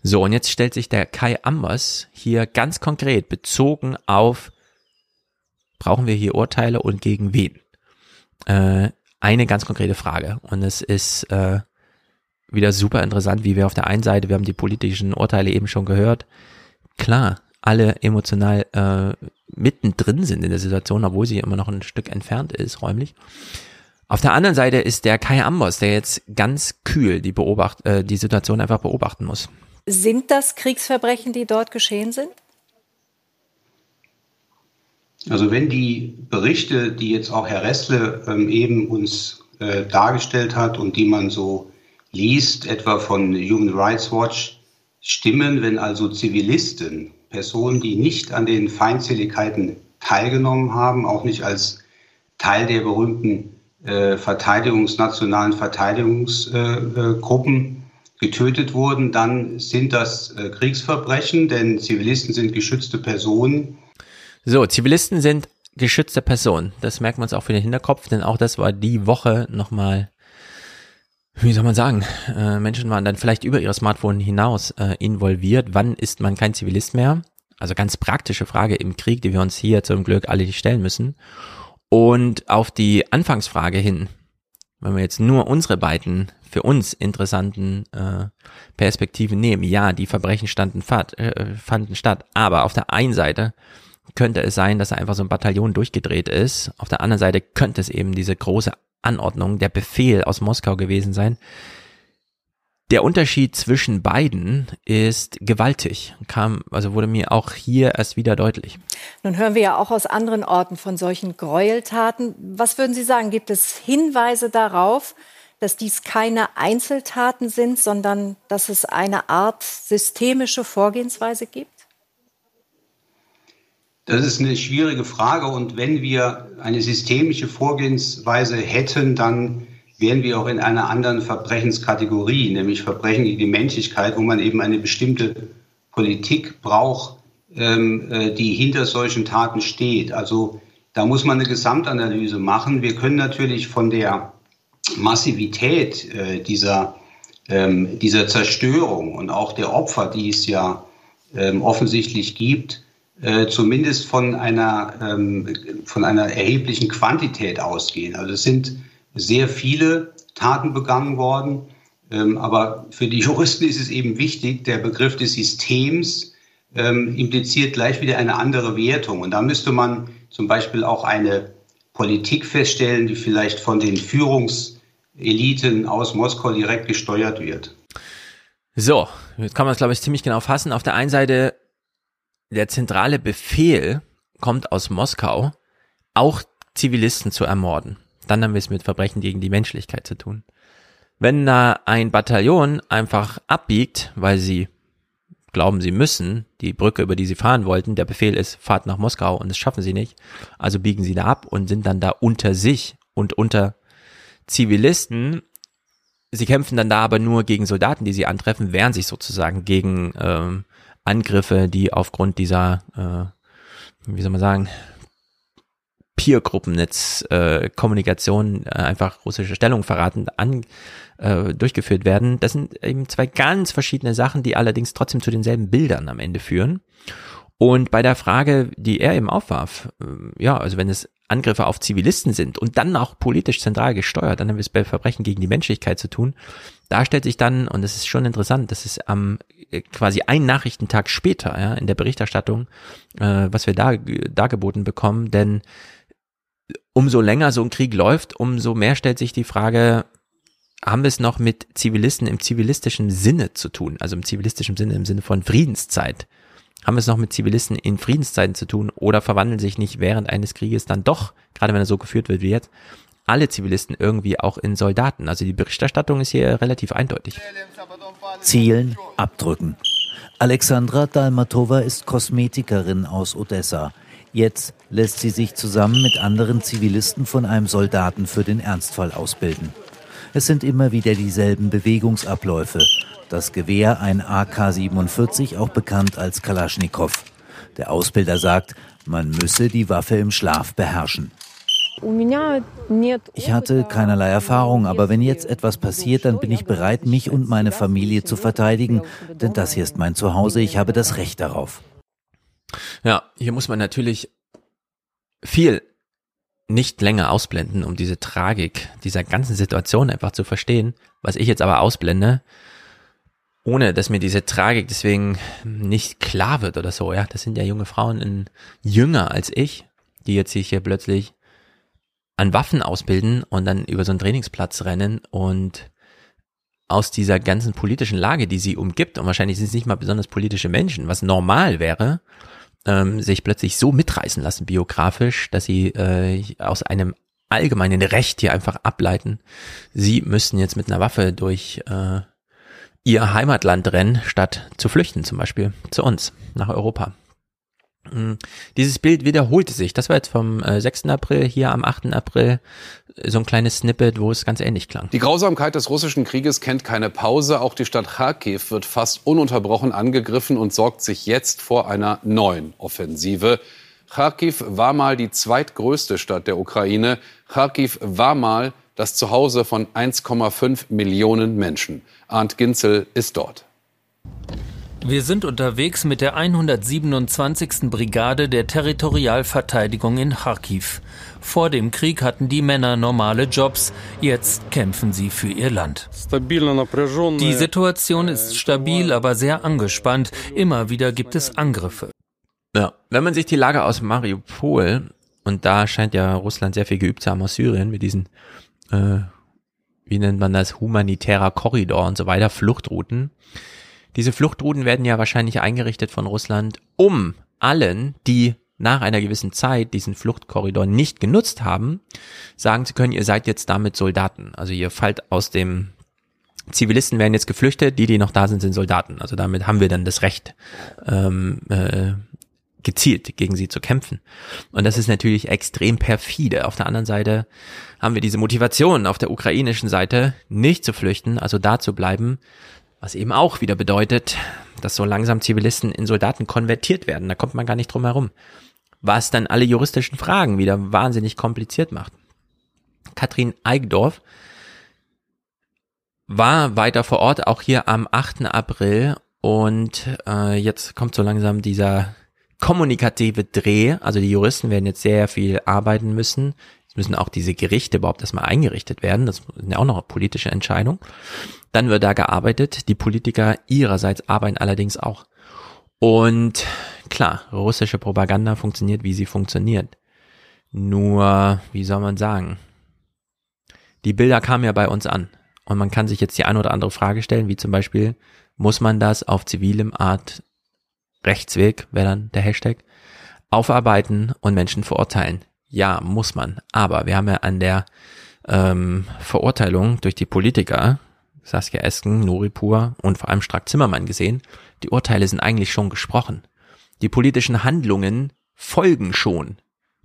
So, und jetzt stellt sich der Kai Ambers hier ganz konkret bezogen auf, brauchen wir hier Urteile und gegen wen? Äh, eine ganz konkrete Frage. Und es ist äh, wieder super interessant, wie wir auf der einen Seite, wir haben die politischen Urteile eben schon gehört, klar alle emotional äh, mittendrin sind in der Situation, obwohl sie immer noch ein Stück entfernt ist, räumlich. Auf der anderen Seite ist der Kai Ambos, der jetzt ganz kühl die, Beobacht äh, die Situation einfach beobachten muss. Sind das Kriegsverbrechen, die dort geschehen sind? Also wenn die Berichte, die jetzt auch Herr Ressle ähm, eben uns äh, dargestellt hat und die man so liest, etwa von Human Rights Watch, stimmen, wenn also Zivilisten, Personen, die nicht an den Feindseligkeiten teilgenommen haben, auch nicht als Teil der berühmten äh, Verteidigungs-, nationalen Verteidigungsgruppen äh, getötet wurden, dann sind das äh, Kriegsverbrechen, denn Zivilisten sind geschützte Personen. So, Zivilisten sind geschützte Personen. Das merkt man uns auch für den Hinterkopf, denn auch das war die Woche nochmal wie soll man sagen, äh, Menschen waren dann vielleicht über ihr Smartphone hinaus äh, involviert. Wann ist man kein Zivilist mehr? Also ganz praktische Frage im Krieg, die wir uns hier zum Glück alle stellen müssen. Und auf die Anfangsfrage hin, wenn wir jetzt nur unsere beiden für uns interessanten äh, Perspektiven nehmen, ja, die Verbrechen standen, äh, fanden statt, aber auf der einen Seite könnte es sein, dass einfach so ein Bataillon durchgedreht ist. Auf der anderen Seite könnte es eben diese große Anordnung, der Befehl aus Moskau gewesen sein. Der Unterschied zwischen beiden ist gewaltig, kam, also wurde mir auch hier erst wieder deutlich. Nun hören wir ja auch aus anderen Orten von solchen Gräueltaten. Was würden Sie sagen? Gibt es Hinweise darauf, dass dies keine Einzeltaten sind, sondern dass es eine Art systemische Vorgehensweise gibt? Das ist eine schwierige Frage und wenn wir eine systemische Vorgehensweise hätten, dann wären wir auch in einer anderen Verbrechenskategorie, nämlich Verbrechen gegen die Menschlichkeit, wo man eben eine bestimmte Politik braucht, ähm, äh, die hinter solchen Taten steht. Also da muss man eine Gesamtanalyse machen. Wir können natürlich von der Massivität äh, dieser, ähm, dieser Zerstörung und auch der Opfer, die es ja ähm, offensichtlich gibt, äh, zumindest von einer, ähm, von einer erheblichen Quantität ausgehen. Also es sind sehr viele Taten begangen worden. Ähm, aber für die Juristen ist es eben wichtig, der Begriff des Systems ähm, impliziert gleich wieder eine andere Wertung. Und da müsste man zum Beispiel auch eine Politik feststellen, die vielleicht von den Führungseliten aus Moskau direkt gesteuert wird. So, jetzt kann man es, glaube ich, ziemlich genau fassen. Auf der einen Seite, der zentrale Befehl kommt aus Moskau, auch Zivilisten zu ermorden dann haben wir es mit Verbrechen gegen die Menschlichkeit zu tun. Wenn da ein Bataillon einfach abbiegt, weil sie glauben, sie müssen, die Brücke, über die sie fahren wollten, der Befehl ist, fahrt nach Moskau und das schaffen sie nicht, also biegen sie da ab und sind dann da unter sich und unter Zivilisten. Sie kämpfen dann da aber nur gegen Soldaten, die sie antreffen, wehren sich sozusagen gegen ähm, Angriffe, die aufgrund dieser, äh, wie soll man sagen, Peer-Gruppennetz äh, äh, einfach russische Stellung verraten an äh, durchgeführt werden. Das sind eben zwei ganz verschiedene Sachen, die allerdings trotzdem zu denselben Bildern am Ende führen. Und bei der Frage, die er eben aufwarf, äh, ja, also wenn es Angriffe auf Zivilisten sind und dann auch politisch zentral gesteuert, dann haben wir es bei Verbrechen gegen die Menschlichkeit zu tun. Da stellt sich dann, und das ist schon interessant, das ist am äh, quasi ein Nachrichtentag später, ja, in der Berichterstattung, äh, was wir da dargeboten bekommen, denn umso länger so ein Krieg läuft, umso mehr stellt sich die Frage, haben wir es noch mit Zivilisten im zivilistischen Sinne zu tun, also im zivilistischen Sinne, im Sinne von Friedenszeit? Haben wir es noch mit Zivilisten in Friedenszeiten zu tun? Oder verwandeln sich nicht während eines Krieges dann doch, gerade wenn er so geführt wird wie jetzt, alle Zivilisten irgendwie auch in Soldaten? Also die Berichterstattung ist hier relativ eindeutig. Zielen, abdrücken. Alexandra Dalmatova ist Kosmetikerin aus Odessa. Jetzt lässt sie sich zusammen mit anderen Zivilisten von einem Soldaten für den Ernstfall ausbilden. Es sind immer wieder dieselben Bewegungsabläufe. Das Gewehr ein AK-47, auch bekannt als Kalaschnikow. Der Ausbilder sagt, man müsse die Waffe im Schlaf beherrschen. Ich hatte keinerlei Erfahrung, aber wenn jetzt etwas passiert, dann bin ich bereit, mich und meine Familie zu verteidigen, denn das hier ist mein Zuhause, ich habe das Recht darauf. Ja, hier muss man natürlich viel nicht länger ausblenden, um diese Tragik dieser ganzen Situation einfach zu verstehen. Was ich jetzt aber ausblende, ohne dass mir diese Tragik deswegen nicht klar wird oder so, ja, das sind ja junge Frauen in, jünger als ich, die jetzt sich hier plötzlich an Waffen ausbilden und dann über so einen Trainingsplatz rennen und aus dieser ganzen politischen Lage, die sie umgibt, und wahrscheinlich sind es nicht mal besonders politische Menschen, was normal wäre, ähm, sich plötzlich so mitreißen lassen biografisch, dass sie äh, aus einem allgemeinen Recht hier einfach ableiten, sie müssten jetzt mit einer Waffe durch äh, ihr Heimatland rennen, statt zu flüchten zum Beispiel zu uns, nach Europa. Mhm. Dieses Bild wiederholte sich. Das war jetzt vom 6. Äh, April, hier am 8. April äh, so ein kleines Snippet, wo es ganz ähnlich klang. Die Grausamkeit des russischen Krieges kennt keine Pause. Auch die Stadt Kharkiv wird fast ununterbrochen angegriffen und sorgt sich jetzt vor einer neuen Offensive. Kharkiv war mal die zweitgrößte Stadt der Ukraine. Kharkiv war mal das Zuhause von 1,5 Millionen Menschen. Arndt Ginzel ist dort. Wir sind unterwegs mit der 127. Brigade der Territorialverteidigung in Kharkiv. Vor dem Krieg hatten die Männer normale Jobs, jetzt kämpfen sie für ihr Land. Die Situation ist stabil, aber sehr angespannt. Immer wieder gibt es Angriffe. Ja, wenn man sich die Lage aus Mariupol, und da scheint ja Russland sehr viel geübt zu haben aus Syrien mit diesen äh, wie nennt man das, humanitärer Korridor und so weiter, Fluchtrouten. Diese Fluchtrouten werden ja wahrscheinlich eingerichtet von Russland, um allen, die nach einer gewissen Zeit diesen Fluchtkorridor nicht genutzt haben, sagen zu können, ihr seid jetzt damit Soldaten. Also ihr fallt aus dem Zivilisten werden jetzt geflüchtet, die, die noch da sind, sind Soldaten. Also damit haben wir dann das Recht, ähm, äh, gezielt gegen sie zu kämpfen. Und das ist natürlich extrem perfide. Auf der anderen Seite haben wir diese Motivation auf der ukrainischen Seite, nicht zu flüchten, also da zu bleiben, was eben auch wieder bedeutet, dass so langsam Zivilisten in Soldaten konvertiert werden. Da kommt man gar nicht drum herum. Was dann alle juristischen Fragen wieder wahnsinnig kompliziert macht. Katrin Eickdorf war weiter vor Ort, auch hier am 8. April. Und äh, jetzt kommt so langsam dieser kommunikative Dreh. Also die Juristen werden jetzt sehr viel arbeiten müssen. Es müssen auch diese Gerichte überhaupt erstmal eingerichtet werden. Das ist ja auch noch eine politische Entscheidung. Dann wird da gearbeitet. Die Politiker ihrerseits arbeiten allerdings auch. Und klar, russische Propaganda funktioniert, wie sie funktioniert. Nur, wie soll man sagen? Die Bilder kamen ja bei uns an. Und man kann sich jetzt die eine oder andere Frage stellen, wie zum Beispiel, muss man das auf zivilem Art Rechtsweg, wäre dann der Hashtag, aufarbeiten und Menschen verurteilen? Ja, muss man. Aber wir haben ja an der ähm, Verurteilung durch die Politiker, Saskia Esken, Noripur und vor allem Strack Zimmermann gesehen, die Urteile sind eigentlich schon gesprochen. Die politischen Handlungen folgen schon,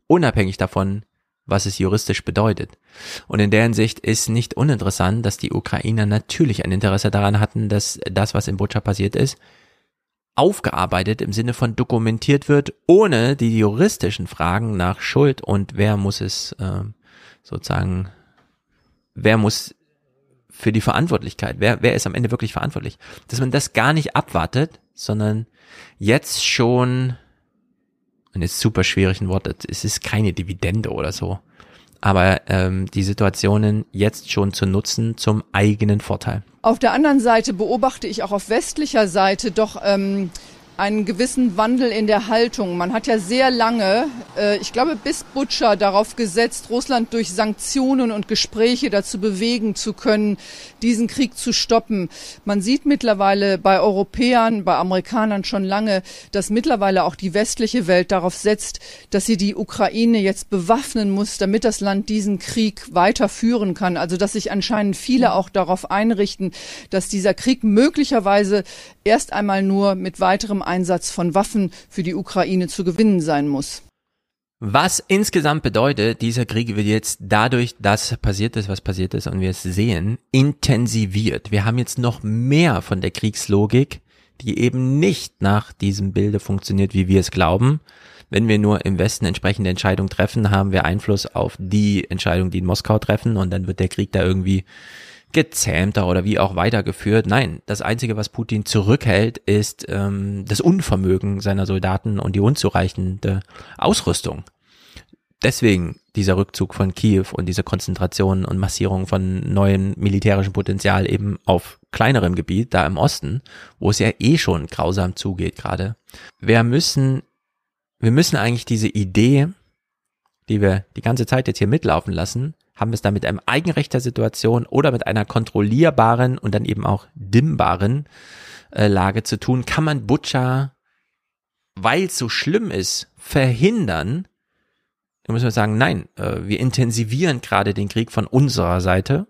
unabhängig davon, was es juristisch bedeutet. Und in der Hinsicht ist nicht uninteressant, dass die Ukrainer natürlich ein Interesse daran hatten, dass das, was in Butscha passiert ist, aufgearbeitet im Sinne von dokumentiert wird, ohne die juristischen Fragen nach Schuld und wer muss es äh, sozusagen, wer muss für die Verantwortlichkeit, wer, wer ist am Ende wirklich verantwortlich, dass man das gar nicht abwartet, sondern jetzt schon und ist super schwierig ein Wort, es ist keine Dividende oder so. Aber ähm, die Situationen jetzt schon zu nutzen zum eigenen Vorteil. Auf der anderen Seite beobachte ich auch auf westlicher Seite doch ähm, einen gewissen Wandel in der Haltung. Man hat ja sehr lange, äh, ich glaube bis Butcher, darauf gesetzt, Russland durch Sanktionen und Gespräche dazu bewegen zu können, diesen Krieg zu stoppen. Man sieht mittlerweile bei Europäern, bei Amerikanern schon lange, dass mittlerweile auch die westliche Welt darauf setzt, dass sie die Ukraine jetzt bewaffnen muss, damit das Land diesen Krieg weiterführen kann. Also dass sich anscheinend viele auch darauf einrichten, dass dieser Krieg möglicherweise erst einmal nur mit weiterem Einsatz von Waffen für die Ukraine zu gewinnen sein muss. Was insgesamt bedeutet, dieser Krieg wird jetzt dadurch, dass passiert ist, was passiert ist und wir es sehen, intensiviert. Wir haben jetzt noch mehr von der Kriegslogik, die eben nicht nach diesem Bilde funktioniert, wie wir es glauben. Wenn wir nur im Westen entsprechende Entscheidungen treffen, haben wir Einfluss auf die Entscheidung, die in Moskau treffen und dann wird der Krieg da irgendwie gezähmter oder wie auch weitergeführt. Nein, das Einzige, was Putin zurückhält, ist ähm, das Unvermögen seiner Soldaten und die unzureichende Ausrüstung. Deswegen dieser Rückzug von Kiew und diese Konzentration und Massierung von neuem militärischen Potenzial eben auf kleinerem Gebiet, da im Osten, wo es ja eh schon grausam zugeht gerade. Wir müssen, wir müssen eigentlich diese Idee, die wir die ganze Zeit jetzt hier mitlaufen lassen, haben wir es da mit einem Eigenrecht der Situation oder mit einer kontrollierbaren und dann eben auch dimmbaren äh, Lage zu tun? Kann man Butcher, weil es so schlimm ist, verhindern? Da müssen wir sagen, nein, äh, wir intensivieren gerade den Krieg von unserer Seite,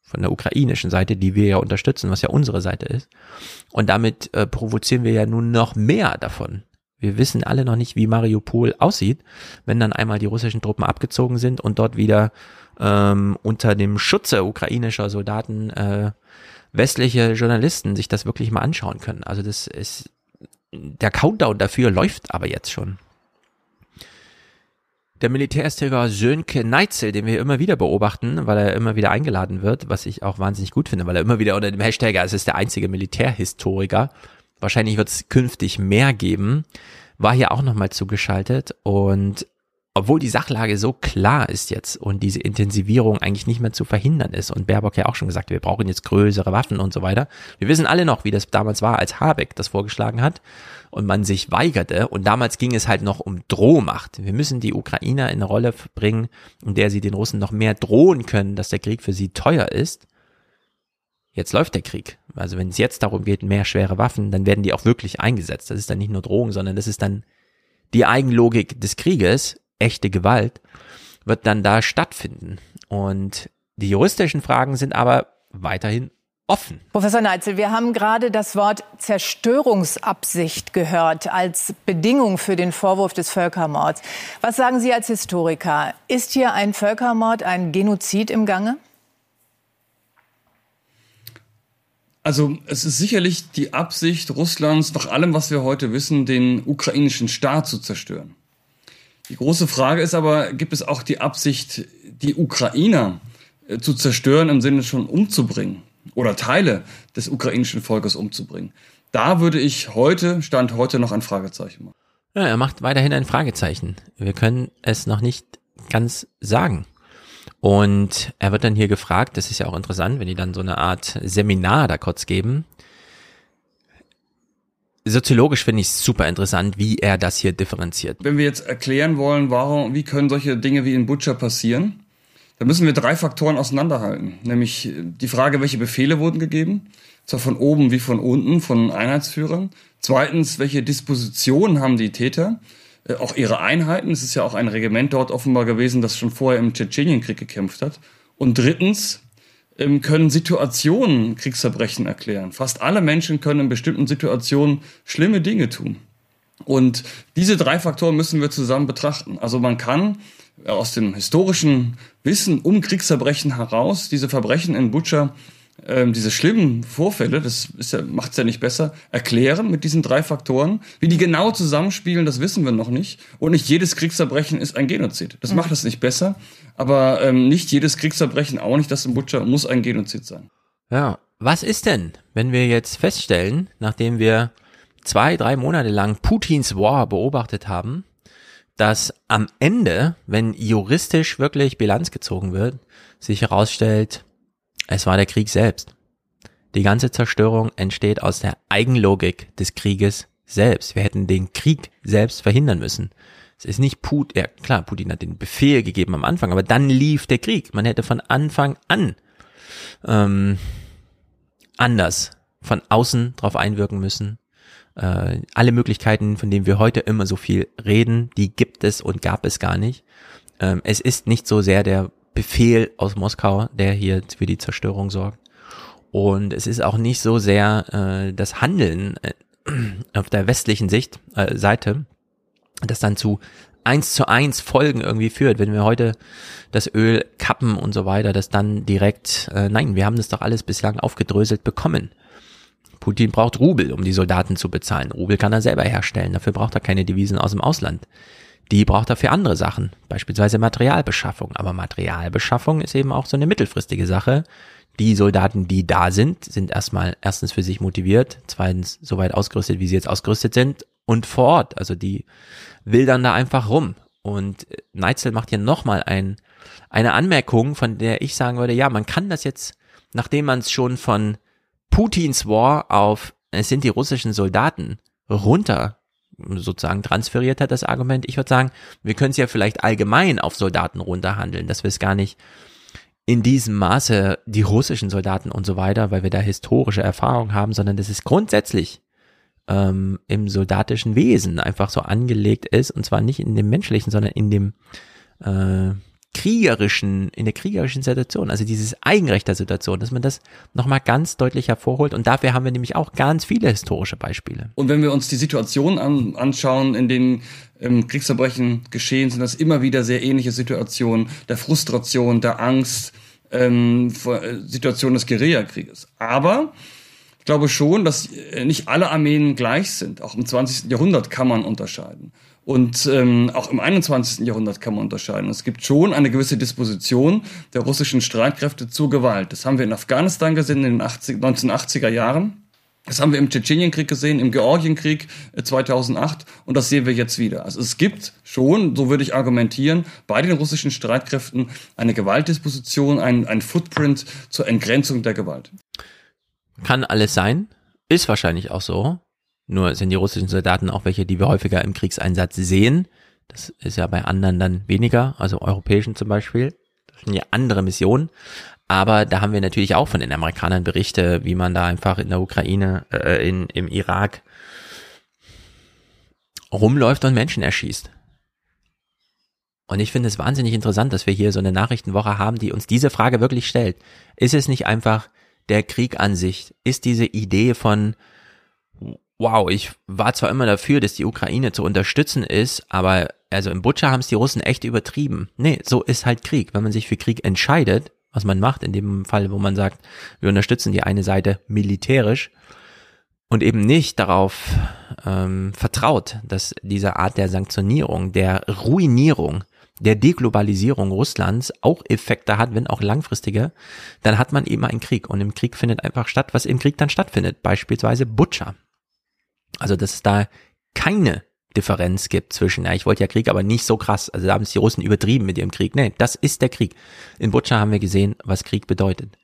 von der ukrainischen Seite, die wir ja unterstützen, was ja unsere Seite ist. Und damit äh, provozieren wir ja nun noch mehr davon. Wir wissen alle noch nicht, wie Mariupol aussieht, wenn dann einmal die russischen Truppen abgezogen sind und dort wieder ähm, unter dem Schutze ukrainischer Soldaten äh, westliche Journalisten sich das wirklich mal anschauen können. Also das ist der Countdown dafür läuft aber jetzt schon. Der Militärhistoriker Sönke Neitzel, den wir immer wieder beobachten, weil er immer wieder eingeladen wird, was ich auch wahnsinnig gut finde, weil er immer wieder unter dem Hashtag, es ist der einzige Militärhistoriker, wahrscheinlich wird es künftig mehr geben, war hier auch nochmal zugeschaltet und obwohl die Sachlage so klar ist jetzt und diese Intensivierung eigentlich nicht mehr zu verhindern ist und Baerbock ja auch schon gesagt, wir brauchen jetzt größere Waffen und so weiter. Wir wissen alle noch, wie das damals war, als Habeck das vorgeschlagen hat und man sich weigerte und damals ging es halt noch um Drohmacht. Wir müssen die Ukrainer in eine Rolle bringen, in der sie den Russen noch mehr drohen können, dass der Krieg für sie teuer ist jetzt läuft der Krieg. Also wenn es jetzt darum geht, mehr schwere Waffen, dann werden die auch wirklich eingesetzt. Das ist dann nicht nur Drohung, sondern das ist dann die Eigenlogik des Krieges, echte Gewalt, wird dann da stattfinden. Und die juristischen Fragen sind aber weiterhin offen. Professor Neitzel, wir haben gerade das Wort Zerstörungsabsicht gehört als Bedingung für den Vorwurf des Völkermords. Was sagen Sie als Historiker? Ist hier ein Völkermord, ein Genozid im Gange? Also es ist sicherlich die Absicht Russlands, nach allem, was wir heute wissen, den ukrainischen Staat zu zerstören. Die große Frage ist aber, gibt es auch die Absicht, die Ukrainer äh, zu zerstören, im Sinne schon umzubringen oder Teile des ukrainischen Volkes umzubringen? Da würde ich heute, Stand heute, noch ein Fragezeichen machen. Ja, er macht weiterhin ein Fragezeichen. Wir können es noch nicht ganz sagen. Und er wird dann hier gefragt, das ist ja auch interessant, wenn die dann so eine Art Seminar da kurz geben. Soziologisch finde ich es super interessant, wie er das hier differenziert. Wenn wir jetzt erklären wollen, warum, wie können solche Dinge wie in Butcher passieren, dann müssen wir drei Faktoren auseinanderhalten. Nämlich die Frage, welche Befehle wurden gegeben, zwar von oben wie von unten, von Einheitsführern. Zweitens, welche Dispositionen haben die Täter? Äh, auch ihre Einheiten. Es ist ja auch ein Regiment dort offenbar gewesen, das schon vorher im Tschetschenienkrieg gekämpft hat. Und drittens ähm, können Situationen Kriegsverbrechen erklären. Fast alle Menschen können in bestimmten Situationen schlimme Dinge tun. Und diese drei Faktoren müssen wir zusammen betrachten. Also man kann aus dem historischen Wissen um Kriegsverbrechen heraus diese Verbrechen in Butcher ähm, diese schlimmen Vorfälle, das ja, macht es ja nicht besser, erklären mit diesen drei Faktoren. Wie die genau zusammenspielen, das wissen wir noch nicht. Und nicht jedes Kriegsverbrechen ist ein Genozid. Das mhm. macht es nicht besser. Aber ähm, nicht jedes Kriegsverbrechen, auch nicht das in Butcher, muss ein Genozid sein. Ja, was ist denn, wenn wir jetzt feststellen, nachdem wir zwei, drei Monate lang Putins War beobachtet haben, dass am Ende, wenn juristisch wirklich Bilanz gezogen wird, sich herausstellt, es war der Krieg selbst. Die ganze Zerstörung entsteht aus der Eigenlogik des Krieges selbst. Wir hätten den Krieg selbst verhindern müssen. Es ist nicht Putin, ja klar, Putin hat den Befehl gegeben am Anfang, aber dann lief der Krieg. Man hätte von Anfang an ähm, anders von außen drauf einwirken müssen. Äh, alle Möglichkeiten, von denen wir heute immer so viel reden, die gibt es und gab es gar nicht. Ähm, es ist nicht so sehr der Befehl aus Moskau, der hier für die Zerstörung sorgt. Und es ist auch nicht so sehr äh, das Handeln äh, auf der westlichen Sicht, äh, Seite, das dann zu eins zu eins Folgen irgendwie führt, wenn wir heute das Öl kappen und so weiter, das dann direkt, äh, nein, wir haben das doch alles bislang aufgedröselt bekommen. Putin braucht Rubel, um die Soldaten zu bezahlen. Rubel kann er selber herstellen, dafür braucht er keine Devisen aus dem Ausland die braucht er für andere Sachen, beispielsweise Materialbeschaffung. Aber Materialbeschaffung ist eben auch so eine mittelfristige Sache. Die Soldaten, die da sind, sind erstmal erstens für sich motiviert, zweitens so weit ausgerüstet, wie sie jetzt ausgerüstet sind und vor Ort. Also die wildern da einfach rum. Und Neitzel macht hier nochmal ein, eine Anmerkung, von der ich sagen würde, ja, man kann das jetzt, nachdem man es schon von Putins War auf, es sind die russischen Soldaten runter sozusagen transferiert hat, das Argument. Ich würde sagen, wir können es ja vielleicht allgemein auf Soldaten runterhandeln, dass wir es gar nicht in diesem Maße die russischen Soldaten und so weiter, weil wir da historische Erfahrung haben, sondern dass es grundsätzlich ähm, im soldatischen Wesen einfach so angelegt ist und zwar nicht in dem menschlichen, sondern in dem äh, kriegerischen, in der kriegerischen Situation, also dieses Eigenrecht der Situation, dass man das nochmal ganz deutlich hervorholt. Und dafür haben wir nämlich auch ganz viele historische Beispiele. Und wenn wir uns die Situation an, anschauen, in denen ähm, Kriegsverbrechen geschehen, sind das immer wieder sehr ähnliche Situationen der Frustration, der Angst, ähm, äh, Situation des Guerillakrieges. Aber ich glaube schon, dass äh, nicht alle Armeen gleich sind. Auch im 20. Jahrhundert kann man unterscheiden. Und ähm, auch im 21. Jahrhundert kann man unterscheiden. Es gibt schon eine gewisse Disposition der russischen Streitkräfte zur Gewalt. Das haben wir in Afghanistan gesehen in den 80, 1980er Jahren. Das haben wir im Tschetschenienkrieg gesehen, im Georgienkrieg 2008 äh, und das sehen wir jetzt wieder. Also es gibt schon, so würde ich argumentieren, bei den russischen Streitkräften eine Gewaltdisposition, ein, ein Footprint zur Entgrenzung der Gewalt. Kann alles sein, ist wahrscheinlich auch so. Nur sind die russischen Soldaten auch welche, die wir häufiger im Kriegseinsatz sehen. Das ist ja bei anderen dann weniger, also europäischen zum Beispiel. Das sind ja andere Missionen. Aber da haben wir natürlich auch von den Amerikanern Berichte, wie man da einfach in der Ukraine, äh, in, im Irak rumläuft und Menschen erschießt. Und ich finde es wahnsinnig interessant, dass wir hier so eine Nachrichtenwoche haben, die uns diese Frage wirklich stellt. Ist es nicht einfach der Krieg an sich? Ist diese Idee von, wow, ich war zwar immer dafür, dass die Ukraine zu unterstützen ist, aber also im Butcher haben es die Russen echt übertrieben. Nee, so ist halt Krieg. Wenn man sich für Krieg entscheidet, was man macht, in dem Fall, wo man sagt, wir unterstützen die eine Seite militärisch und eben nicht darauf ähm, vertraut, dass diese Art der Sanktionierung, der Ruinierung, der Deglobalisierung Russlands auch Effekte hat, wenn auch langfristige, dann hat man eben einen Krieg. Und im Krieg findet einfach statt, was im Krieg dann stattfindet. Beispielsweise Butcher. Also, dass es da keine Differenz gibt zwischen, ja, ich wollte ja Krieg, aber nicht so krass. Also da haben es die Russen übertrieben mit ihrem Krieg. Nee, das ist der Krieg. In Butcher haben wir gesehen, was Krieg bedeutet.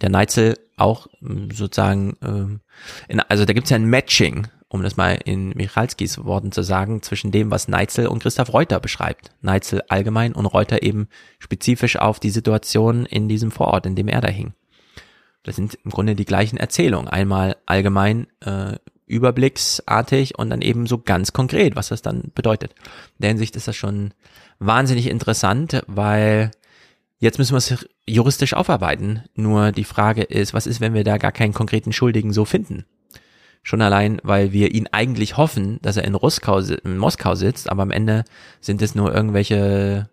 Der Neitzel auch ähm, sozusagen, ähm, in, also da gibt's ja ein Matching, um das mal in Michalskis Worten zu sagen, zwischen dem, was Neitzel und Christoph Reuter beschreibt. Neitzel allgemein und Reuter eben spezifisch auf die Situation in diesem Vorort, in dem er da hing. Das sind im Grunde die gleichen Erzählungen. Einmal allgemein äh, überblicksartig und dann eben so ganz konkret, was das dann bedeutet. In der Hinsicht ist das schon wahnsinnig interessant, weil jetzt müssen wir es juristisch aufarbeiten. Nur die Frage ist, was ist, wenn wir da gar keinen konkreten Schuldigen so finden? Schon allein, weil wir ihn eigentlich hoffen, dass er in, Ruskau, in Moskau sitzt, aber am Ende sind es nur irgendwelche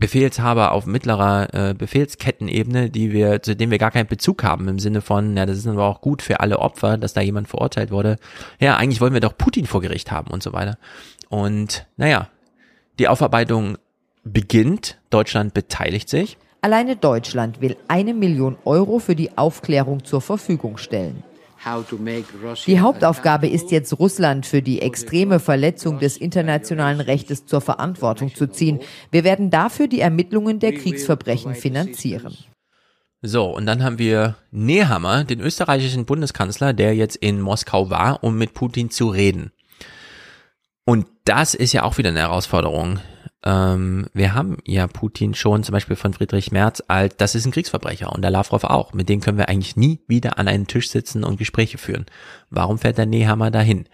Befehlshaber auf mittlerer äh, Befehlskettenebene, die wir, zu denen wir gar keinen Bezug haben, im Sinne von, ja, das ist aber auch gut für alle Opfer, dass da jemand verurteilt wurde. Ja, eigentlich wollen wir doch Putin vor Gericht haben und so weiter. Und naja, die Aufarbeitung beginnt, Deutschland beteiligt sich. Alleine Deutschland will eine Million Euro für die Aufklärung zur Verfügung stellen. Die Hauptaufgabe ist jetzt, Russland für die extreme Verletzung des internationalen Rechtes zur Verantwortung zu ziehen. Wir werden dafür die Ermittlungen der Kriegsverbrechen finanzieren. So, und dann haben wir Nehammer, den österreichischen Bundeskanzler, der jetzt in Moskau war, um mit Putin zu reden. Und das ist ja auch wieder eine Herausforderung. Ähm, wir haben ja Putin schon zum Beispiel von Friedrich Merz als, das ist ein Kriegsverbrecher und der Lavrov auch. Mit denen können wir eigentlich nie wieder an einen Tisch sitzen und Gespräche führen. Warum fährt der Nehammer dahin?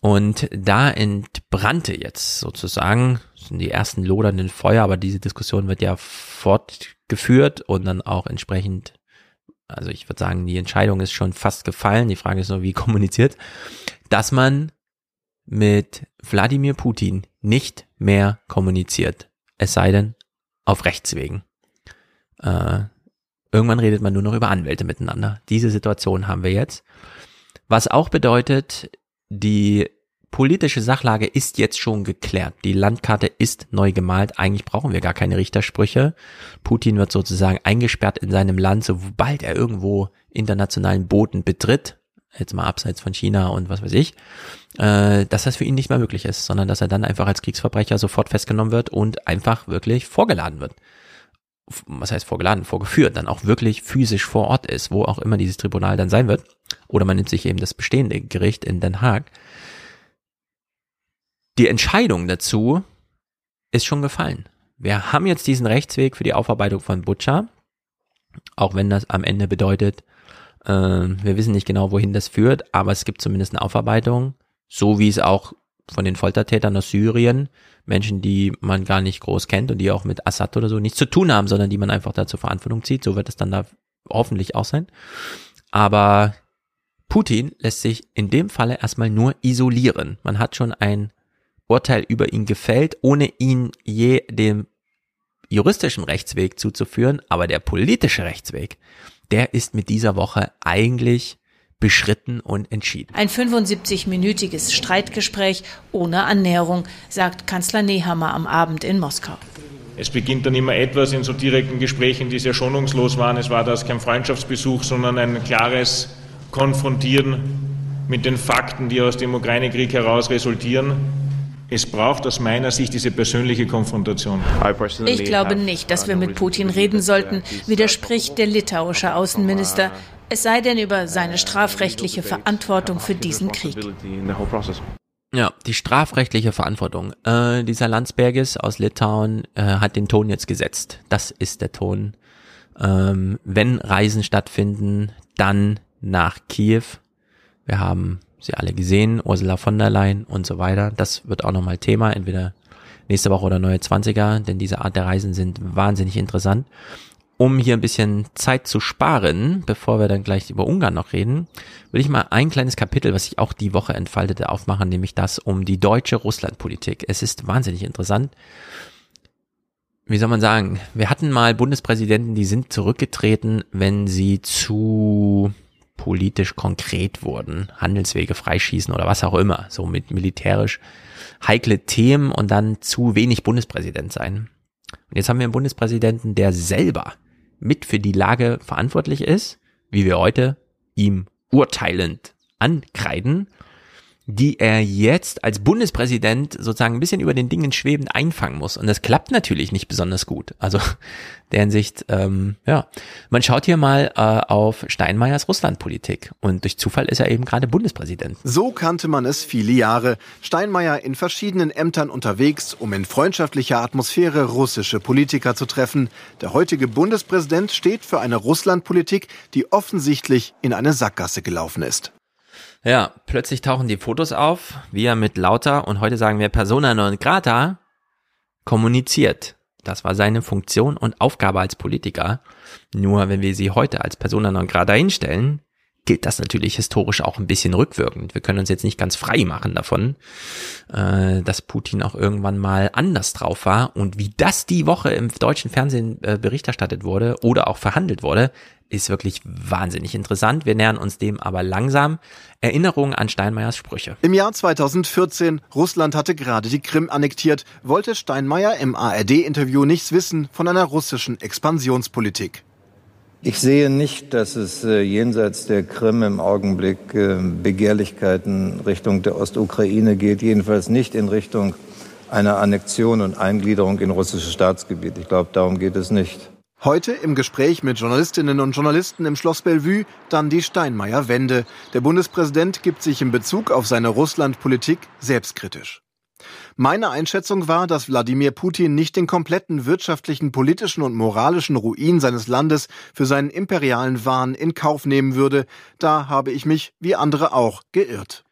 Und da entbrannte jetzt sozusagen, sind die ersten lodernden Feuer, aber diese Diskussion wird ja fortgeführt und dann auch entsprechend, also ich würde sagen, die Entscheidung ist schon fast gefallen. Die Frage ist nur, wie kommuniziert, dass man mit Wladimir Putin nicht mehr kommuniziert. Es sei denn, auf Rechtswegen. Äh, irgendwann redet man nur noch über Anwälte miteinander. Diese Situation haben wir jetzt. Was auch bedeutet, die politische Sachlage ist jetzt schon geklärt. Die Landkarte ist neu gemalt. Eigentlich brauchen wir gar keine Richtersprüche. Putin wird sozusagen eingesperrt in seinem Land, sobald er irgendwo internationalen Boden betritt jetzt mal abseits von China und was weiß ich, äh, dass das für ihn nicht mehr möglich ist, sondern dass er dann einfach als Kriegsverbrecher sofort festgenommen wird und einfach wirklich vorgeladen wird. Was heißt vorgeladen? Vorgeführt, dann auch wirklich physisch vor Ort ist, wo auch immer dieses Tribunal dann sein wird. Oder man nimmt sich eben das bestehende Gericht in Den Haag. Die Entscheidung dazu ist schon gefallen. Wir haben jetzt diesen Rechtsweg für die Aufarbeitung von Butcher, auch wenn das am Ende bedeutet, wir wissen nicht genau, wohin das führt, aber es gibt zumindest eine Aufarbeitung, so wie es auch von den Foltertätern aus Syrien, Menschen, die man gar nicht groß kennt und die auch mit Assad oder so nichts zu tun haben, sondern die man einfach da zur Verantwortung zieht. So wird es dann da hoffentlich auch sein. Aber Putin lässt sich in dem Falle erstmal nur isolieren. Man hat schon ein Urteil über ihn gefällt, ohne ihn je dem juristischen Rechtsweg zuzuführen, aber der politische Rechtsweg, der ist mit dieser Woche eigentlich beschritten und entschieden. Ein 75-minütiges Streitgespräch ohne Annäherung, sagt Kanzler Nehammer am Abend in Moskau. Es beginnt dann immer etwas in so direkten Gesprächen, die sehr schonungslos waren. Es war das kein Freundschaftsbesuch, sondern ein klares Konfrontieren mit den Fakten, die aus dem Ukraine-Krieg heraus resultieren. Es braucht aus meiner Sicht diese persönliche Konfrontation. Ich glaube nicht, dass wir mit Putin reden sollten, widerspricht der litauische Außenminister. Es sei denn über seine strafrechtliche Verantwortung für diesen Krieg. Ja, die strafrechtliche Verantwortung. Äh, dieser Landsbergis aus Litauen äh, hat den Ton jetzt gesetzt. Das ist der Ton. Ähm, wenn Reisen stattfinden, dann nach Kiew. Wir haben sie alle gesehen, Ursula von der Leyen und so weiter. Das wird auch nochmal Thema, entweder nächste Woche oder neue 20er, denn diese Art der Reisen sind wahnsinnig interessant um hier ein bisschen Zeit zu sparen, bevor wir dann gleich über Ungarn noch reden, will ich mal ein kleines Kapitel, was ich auch die Woche entfaltete, aufmachen, nämlich das um die deutsche Russlandpolitik. Es ist wahnsinnig interessant. Wie soll man sagen? Wir hatten mal Bundespräsidenten, die sind zurückgetreten, wenn sie zu politisch konkret wurden, Handelswege freischießen oder was auch immer, so mit militärisch heikle Themen und dann zu wenig Bundespräsident sein. Und jetzt haben wir einen Bundespräsidenten, der selber mit für die Lage verantwortlich ist, wie wir heute ihm urteilend ankreiden, die er jetzt als Bundespräsident sozusagen ein bisschen über den Dingen schwebend einfangen muss. Und das klappt natürlich nicht besonders gut. Also [laughs] der Hinsicht, ähm, ja, man schaut hier mal äh, auf Steinmeiers Russlandpolitik und durch Zufall ist er eben gerade Bundespräsident. So kannte man es viele Jahre. Steinmeier in verschiedenen Ämtern unterwegs, um in freundschaftlicher Atmosphäre russische Politiker zu treffen. Der heutige Bundespräsident steht für eine Russlandpolitik, die offensichtlich in eine Sackgasse gelaufen ist. Ja, plötzlich tauchen die Fotos auf, wie er mit lauter und heute sagen wir Persona non grata kommuniziert. Das war seine Funktion und Aufgabe als Politiker. Nur wenn wir sie heute als Persona non grata hinstellen, gilt das natürlich historisch auch ein bisschen rückwirkend. Wir können uns jetzt nicht ganz frei machen davon, äh, dass Putin auch irgendwann mal anders drauf war. Und wie das die Woche im deutschen Fernsehen äh, Bericht erstattet wurde oder auch verhandelt wurde, ist wirklich wahnsinnig interessant. Wir nähern uns dem aber langsam. Erinnerungen an Steinmeiers Sprüche. Im Jahr 2014, Russland hatte gerade die Krim annektiert, wollte Steinmeier im ARD-Interview nichts wissen von einer russischen Expansionspolitik. Ich sehe nicht, dass es äh, jenseits der Krim im Augenblick äh, Begehrlichkeiten Richtung der Ostukraine geht, jedenfalls nicht in Richtung einer Annexion und Eingliederung in russisches Staatsgebiet. Ich glaube, darum geht es nicht. Heute im Gespräch mit Journalistinnen und Journalisten im Schloss Bellevue dann die Steinmeier-Wende. Der Bundespräsident gibt sich in Bezug auf seine Russlandpolitik selbstkritisch. Meine Einschätzung war, dass Wladimir Putin nicht den kompletten wirtschaftlichen, politischen und moralischen Ruin seines Landes für seinen imperialen Wahn in Kauf nehmen würde. Da habe ich mich, wie andere auch, geirrt.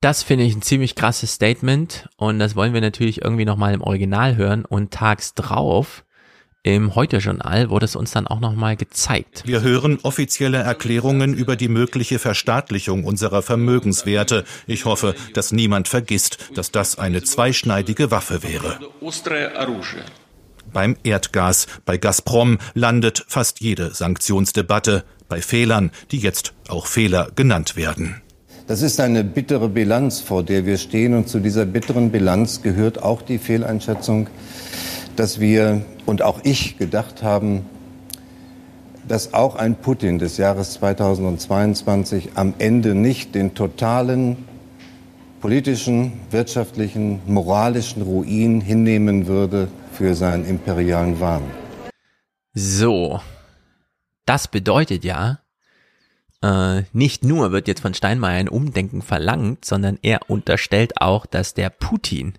Das finde ich ein ziemlich krasses Statement und das wollen wir natürlich irgendwie nochmal im Original hören und tags drauf im Heute-Journal wurde es uns dann auch nochmal gezeigt. Wir hören offizielle Erklärungen über die mögliche Verstaatlichung unserer Vermögenswerte. Ich hoffe, dass niemand vergisst, dass das eine zweischneidige Waffe wäre. Beim Erdgas, bei Gazprom landet fast jede Sanktionsdebatte bei Fehlern, die jetzt auch Fehler genannt werden. Das ist eine bittere Bilanz, vor der wir stehen. Und zu dieser bitteren Bilanz gehört auch die Fehleinschätzung, dass wir und auch ich gedacht haben, dass auch ein Putin des Jahres 2022 am Ende nicht den totalen politischen, wirtschaftlichen, moralischen Ruin hinnehmen würde für seinen imperialen Wahn. So, das bedeutet ja, äh, nicht nur wird jetzt von Steinmeier ein Umdenken verlangt, sondern er unterstellt auch, dass der Putin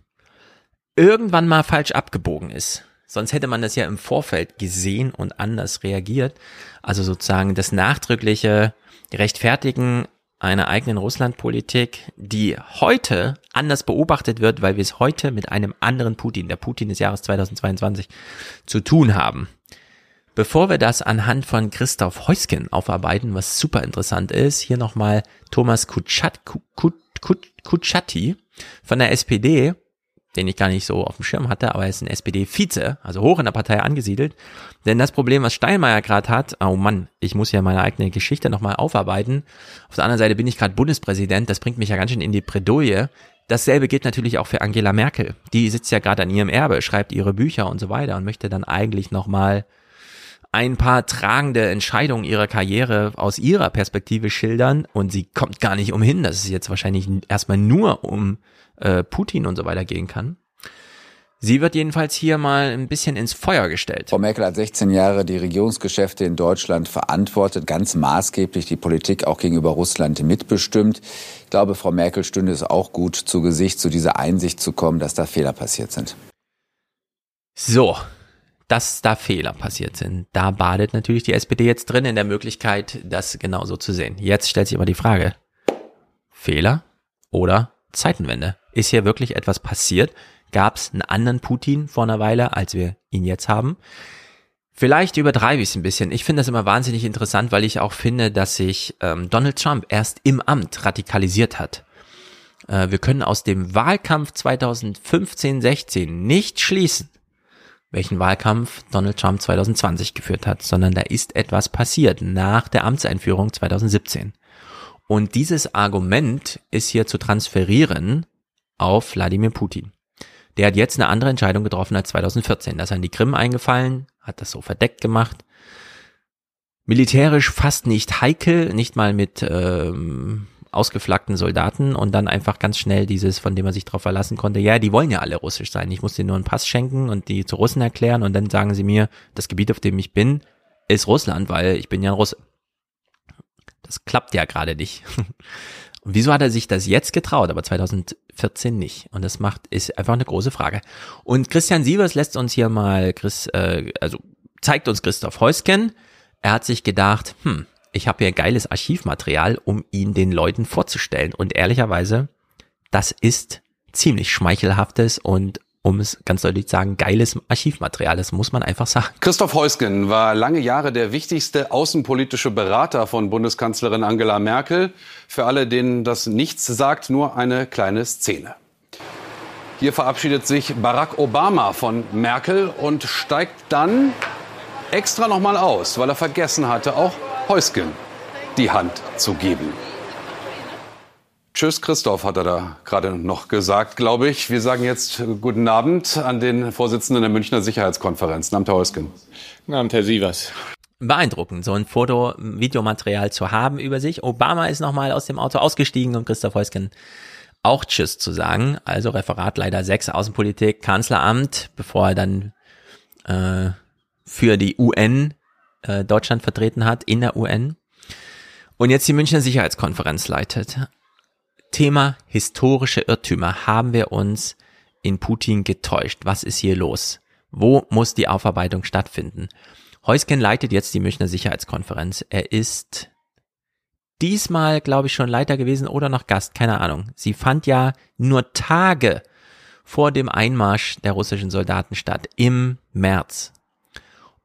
irgendwann mal falsch abgebogen ist. Sonst hätte man das ja im Vorfeld gesehen und anders reagiert. Also sozusagen das nachdrückliche Rechtfertigen einer eigenen Russlandpolitik, die heute anders beobachtet wird, weil wir es heute mit einem anderen Putin, der Putin des Jahres 2022, zu tun haben. Bevor wir das anhand von Christoph Heusken aufarbeiten, was super interessant ist, hier nochmal Thomas Kutschat, Kut, Kut, Kutschatti von der SPD, den ich gar nicht so auf dem Schirm hatte, aber er ist ein SPD-Vize, also hoch in der Partei angesiedelt. Denn das Problem, was Steinmeier gerade hat, oh Mann, ich muss ja meine eigene Geschichte nochmal aufarbeiten. Auf der anderen Seite bin ich gerade Bundespräsident, das bringt mich ja ganz schön in die Bredouille. Dasselbe gilt natürlich auch für Angela Merkel. Die sitzt ja gerade an ihrem Erbe, schreibt ihre Bücher und so weiter und möchte dann eigentlich nochmal ein paar tragende Entscheidungen ihrer Karriere aus ihrer Perspektive schildern und sie kommt gar nicht umhin, dass es jetzt wahrscheinlich erstmal nur um äh, Putin und so weiter gehen kann. Sie wird jedenfalls hier mal ein bisschen ins Feuer gestellt. Frau Merkel hat 16 Jahre die Regierungsgeschäfte in Deutschland verantwortet, ganz maßgeblich die Politik auch gegenüber Russland mitbestimmt. Ich glaube, Frau Merkel stünde es auch gut zu Gesicht, zu dieser Einsicht zu kommen, dass da Fehler passiert sind. So, dass da Fehler passiert sind. Da badet natürlich die SPD jetzt drin in der Möglichkeit, das genauso zu sehen. Jetzt stellt sich aber die Frage, Fehler oder Zeitenwende? Ist hier wirklich etwas passiert? Gab es einen anderen Putin vor einer Weile, als wir ihn jetzt haben? Vielleicht übertreibe ich es ein bisschen. Ich finde das immer wahnsinnig interessant, weil ich auch finde, dass sich ähm, Donald Trump erst im Amt radikalisiert hat. Äh, wir können aus dem Wahlkampf 2015-16 nicht schließen, welchen Wahlkampf Donald Trump 2020 geführt hat, sondern da ist etwas passiert nach der Amtseinführung 2017. Und dieses Argument ist hier zu transferieren auf Wladimir Putin. Der hat jetzt eine andere Entscheidung getroffen als 2014. Da ist er in die Krim eingefallen, hat das so verdeckt gemacht. Militärisch fast nicht heikel, nicht mal mit ähm, ausgeflaggten Soldaten und dann einfach ganz schnell dieses, von dem man sich darauf verlassen konnte, ja, die wollen ja alle russisch sein. Ich muss denen nur einen Pass schenken und die zu Russen erklären und dann sagen sie mir, das Gebiet, auf dem ich bin, ist Russland, weil ich bin ja ein Russe. Das klappt ja gerade nicht. [laughs] Und wieso hat er sich das jetzt getraut, aber 2014 nicht? Und das macht, ist einfach eine große Frage. Und Christian Sievers lässt uns hier mal, Chris, äh, also zeigt uns Christoph Heusken. Er hat sich gedacht, hm, ich habe hier geiles Archivmaterial, um ihn den Leuten vorzustellen. Und ehrlicherweise, das ist ziemlich schmeichelhaftes und um es ganz deutlich zu sagen, geiles Archivmaterial. Das muss man einfach sagen. Christoph Heusgen war lange Jahre der wichtigste außenpolitische Berater von Bundeskanzlerin Angela Merkel. Für alle, denen das nichts sagt, nur eine kleine Szene. Hier verabschiedet sich Barack Obama von Merkel und steigt dann extra nochmal aus, weil er vergessen hatte, auch Heusgen die Hand zu geben. Tschüss, Christoph, hat er da gerade noch gesagt, glaube ich. Wir sagen jetzt guten Abend an den Vorsitzenden der Münchner Sicherheitskonferenz. Namt Herr Heusgen. Guten Abend, Herr Sievers. Beeindruckend, so ein Foto, Videomaterial zu haben über sich. Obama ist nochmal aus dem Auto ausgestiegen, um Christoph Heusgen auch Tschüss zu sagen. Also Referat leider 6, Außenpolitik, Kanzleramt, bevor er dann äh, für die UN äh, Deutschland vertreten hat, in der UN. Und jetzt die Münchner Sicherheitskonferenz leitet. Thema historische Irrtümer. Haben wir uns in Putin getäuscht? Was ist hier los? Wo muss die Aufarbeitung stattfinden? Heusken leitet jetzt die Münchner Sicherheitskonferenz. Er ist diesmal, glaube ich, schon Leiter gewesen oder noch Gast, keine Ahnung. Sie fand ja nur Tage vor dem Einmarsch der russischen Soldaten statt, im März.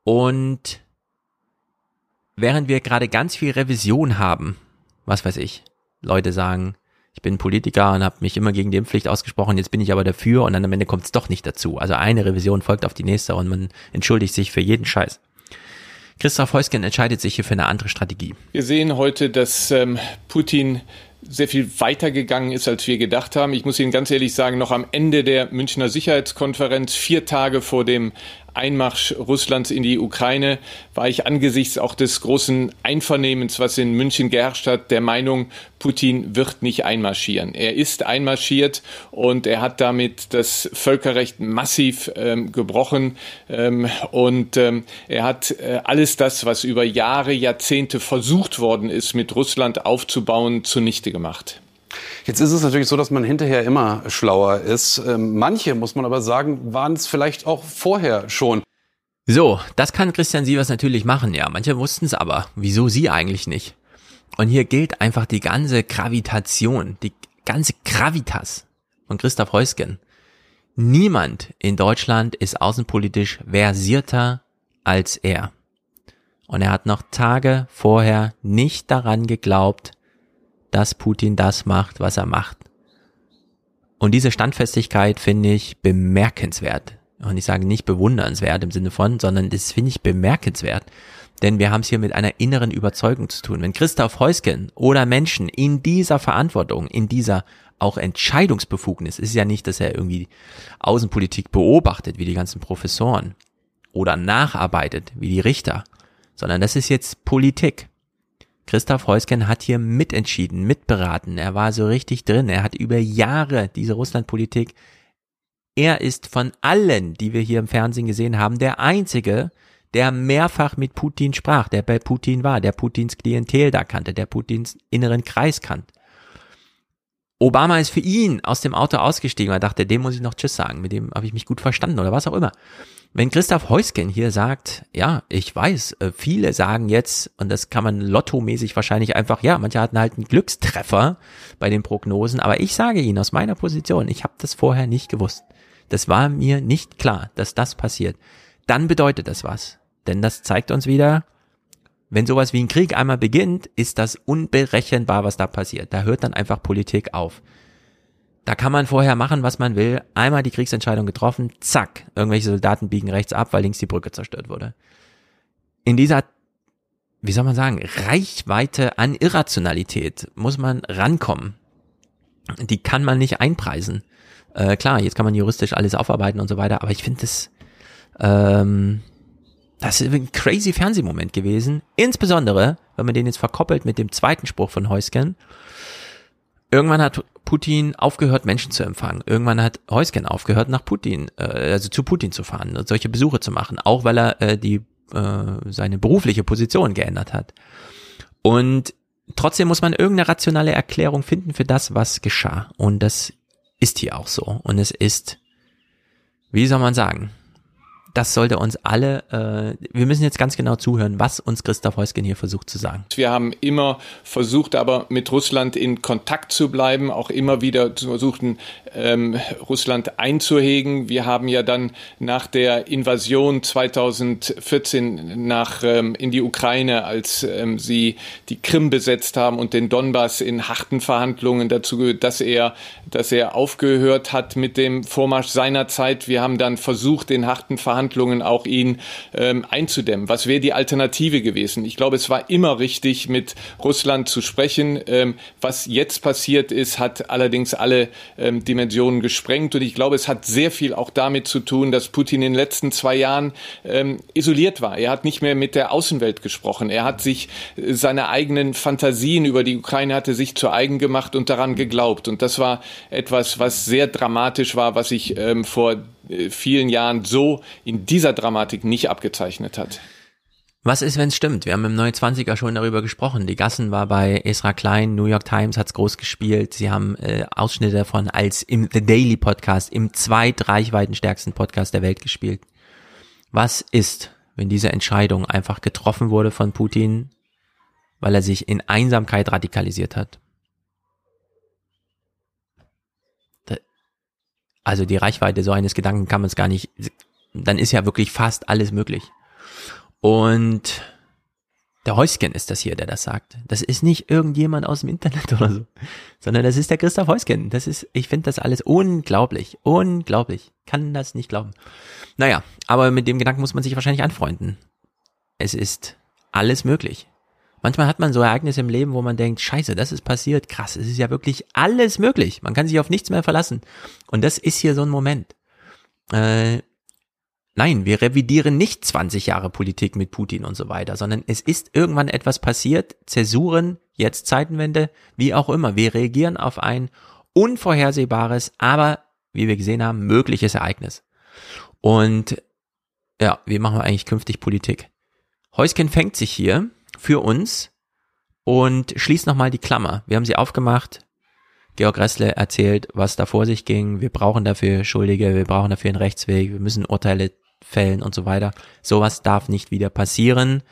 Und während wir gerade ganz viel Revision haben, was weiß ich, Leute sagen, ich bin Politiker und habe mich immer gegen die Impfpflicht ausgesprochen, jetzt bin ich aber dafür und dann am Ende kommt es doch nicht dazu. Also eine Revision folgt auf die nächste und man entschuldigt sich für jeden Scheiß. Christoph Heusgen entscheidet sich hier für eine andere Strategie. Wir sehen heute, dass ähm, Putin sehr viel weiter gegangen ist, als wir gedacht haben. Ich muss Ihnen ganz ehrlich sagen, noch am Ende der Münchner Sicherheitskonferenz, vier Tage vor dem Einmarsch Russlands in die Ukraine war ich angesichts auch des großen Einvernehmens, was in München geherrscht hat, der Meinung, Putin wird nicht einmarschieren. Er ist einmarschiert und er hat damit das Völkerrecht massiv ähm, gebrochen ähm, und ähm, er hat äh, alles das, was über Jahre, Jahrzehnte versucht worden ist, mit Russland aufzubauen, zunichte gemacht. Jetzt ist es natürlich so, dass man hinterher immer schlauer ist. Ähm, manche, muss man aber sagen, waren es vielleicht auch vorher schon. So, das kann Christian Sievers natürlich machen, ja. Manche wussten es aber. Wieso sie eigentlich nicht? Und hier gilt einfach die ganze Gravitation, die ganze Gravitas von Christoph Heusgen. Niemand in Deutschland ist außenpolitisch versierter als er. Und er hat noch Tage vorher nicht daran geglaubt, dass Putin das macht, was er macht. Und diese Standfestigkeit finde ich bemerkenswert. Und ich sage nicht bewundernswert im Sinne von, sondern das finde ich bemerkenswert. Denn wir haben es hier mit einer inneren Überzeugung zu tun. Wenn Christoph Heusgen oder Menschen in dieser Verantwortung, in dieser auch Entscheidungsbefugnis, ist ja nicht, dass er irgendwie Außenpolitik beobachtet, wie die ganzen Professoren, oder nacharbeitet, wie die Richter, sondern das ist jetzt Politik. Christoph Heusken hat hier mitentschieden, mitberaten. Er war so richtig drin. Er hat über Jahre diese Russlandpolitik Er ist von allen, die wir hier im Fernsehen gesehen haben, der einzige, der mehrfach mit Putin sprach, der bei Putin war, der Putins Klientel da kannte, der Putins inneren Kreis kannte. Obama ist für ihn aus dem Auto ausgestiegen, er dachte, dem muss ich noch Tschüss sagen, mit dem habe ich mich gut verstanden oder was auch immer. Wenn Christoph Heusgen hier sagt, ja, ich weiß, äh, viele sagen jetzt, und das kann man lottomäßig wahrscheinlich einfach, ja, manche hatten halt einen Glückstreffer bei den Prognosen, aber ich sage Ihnen aus meiner Position, ich habe das vorher nicht gewusst. Das war mir nicht klar, dass das passiert. Dann bedeutet das was. Denn das zeigt uns wieder, wenn sowas wie ein Krieg einmal beginnt, ist das unberechenbar, was da passiert. Da hört dann einfach Politik auf. Da kann man vorher machen, was man will. Einmal die Kriegsentscheidung getroffen, zack, irgendwelche Soldaten biegen rechts ab, weil links die Brücke zerstört wurde. In dieser, wie soll man sagen, Reichweite an Irrationalität muss man rankommen. Die kann man nicht einpreisen. Äh, klar, jetzt kann man juristisch alles aufarbeiten und so weiter, aber ich finde das, ähm, das ist ein crazy Fernsehmoment gewesen. Insbesondere, wenn man den jetzt verkoppelt mit dem zweiten Spruch von Heusken. Irgendwann hat Putin aufgehört, Menschen zu empfangen. Irgendwann hat Heusgen aufgehört, nach Putin, äh, also zu Putin zu fahren und solche Besuche zu machen, auch weil er äh, die äh, seine berufliche Position geändert hat. Und trotzdem muss man irgendeine rationale Erklärung finden für das, was geschah. Und das ist hier auch so. Und es ist, wie soll man sagen, das sollte uns alle, äh, wir müssen jetzt ganz genau zuhören, was uns Christoph Heusgen hier versucht zu sagen. Wir haben immer versucht, aber mit Russland in Kontakt zu bleiben, auch immer wieder zu versuchen, ähm, Russland einzuhegen. Wir haben ja dann nach der Invasion 2014 nach, ähm, in die Ukraine, als ähm, sie die Krim besetzt haben und den Donbass in harten Verhandlungen dazu, dass er, dass er aufgehört hat mit dem Vormarsch seiner Zeit. Wir haben dann versucht, in harten Verhandlungen Verhandlungen auch ihn ähm, einzudämmen. Was wäre die Alternative gewesen? Ich glaube, es war immer richtig, mit Russland zu sprechen. Ähm, was jetzt passiert ist, hat allerdings alle ähm, Dimensionen gesprengt. Und ich glaube, es hat sehr viel auch damit zu tun, dass Putin in den letzten zwei Jahren ähm, isoliert war. Er hat nicht mehr mit der Außenwelt gesprochen. Er hat sich äh, seine eigenen Fantasien über die Ukraine hatte sich zu eigen gemacht und daran geglaubt. Und das war etwas, was sehr dramatisch war, was ich ähm, vor vielen Jahren so in dieser Dramatik nicht abgezeichnet hat. Was ist, wenn es stimmt? Wir haben im 29er schon darüber gesprochen. Die Gassen war bei Esra Klein, New York Times hat's groß gespielt. Sie haben äh, Ausschnitte davon als im The Daily Podcast, im zweit reichweitenstärksten Podcast der Welt gespielt. Was ist, wenn diese Entscheidung einfach getroffen wurde von Putin, weil er sich in Einsamkeit radikalisiert hat? Also die Reichweite so eines Gedanken kann man es gar nicht, dann ist ja wirklich fast alles möglich. Und der Häusken ist das hier, der das sagt. Das ist nicht irgendjemand aus dem Internet [laughs] oder so, sondern das ist der Christoph Häusken. Das ist, ich finde das alles unglaublich, unglaublich. Kann das nicht glauben. Naja, aber mit dem Gedanken muss man sich wahrscheinlich anfreunden. Es ist alles möglich. Manchmal hat man so Ereignisse im Leben, wo man denkt, scheiße, das ist passiert, krass, es ist ja wirklich alles möglich. Man kann sich auf nichts mehr verlassen. Und das ist hier so ein Moment. Äh, nein, wir revidieren nicht 20 Jahre Politik mit Putin und so weiter, sondern es ist irgendwann etwas passiert, Zäsuren, jetzt Zeitenwende, wie auch immer. Wir reagieren auf ein unvorhersehbares, aber, wie wir gesehen haben, mögliches Ereignis. Und ja, wie machen wir eigentlich künftig Politik? Heusken fängt sich hier für uns und schließt nochmal die Klammer. Wir haben sie aufgemacht. Georg Ressle erzählt, was da vor sich ging. Wir brauchen dafür Schuldige, wir brauchen dafür einen Rechtsweg, wir müssen Urteile fällen und so weiter. Sowas darf nicht wieder passieren.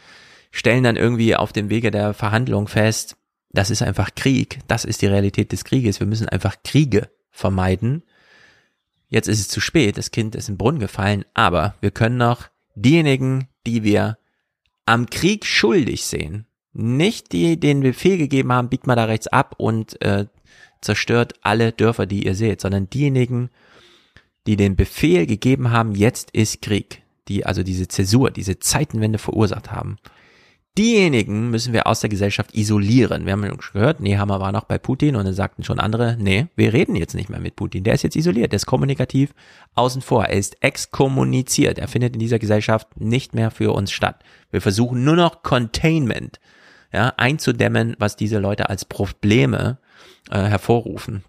Stellen dann irgendwie auf dem Wege der Verhandlung fest, das ist einfach Krieg. Das ist die Realität des Krieges. Wir müssen einfach Kriege vermeiden. Jetzt ist es zu spät. Das Kind ist im Brunnen gefallen. Aber wir können noch diejenigen, die wir am Krieg schuldig sehen, nicht die den Befehl gegeben haben, biegt mal da rechts ab und äh, zerstört alle Dörfer, die ihr seht, sondern diejenigen, die den Befehl gegeben haben, jetzt ist Krieg, die also diese Zäsur, diese Zeitenwende verursacht haben. Diejenigen müssen wir aus der Gesellschaft isolieren. Wir haben schon gehört, Nehammer war noch bei Putin und dann sagten schon andere, nee, wir reden jetzt nicht mehr mit Putin. Der ist jetzt isoliert, der ist kommunikativ außen vor. Er ist exkommuniziert. Er findet in dieser Gesellschaft nicht mehr für uns statt. Wir versuchen nur noch Containment, ja, einzudämmen, was diese Leute als Probleme äh, hervorrufen.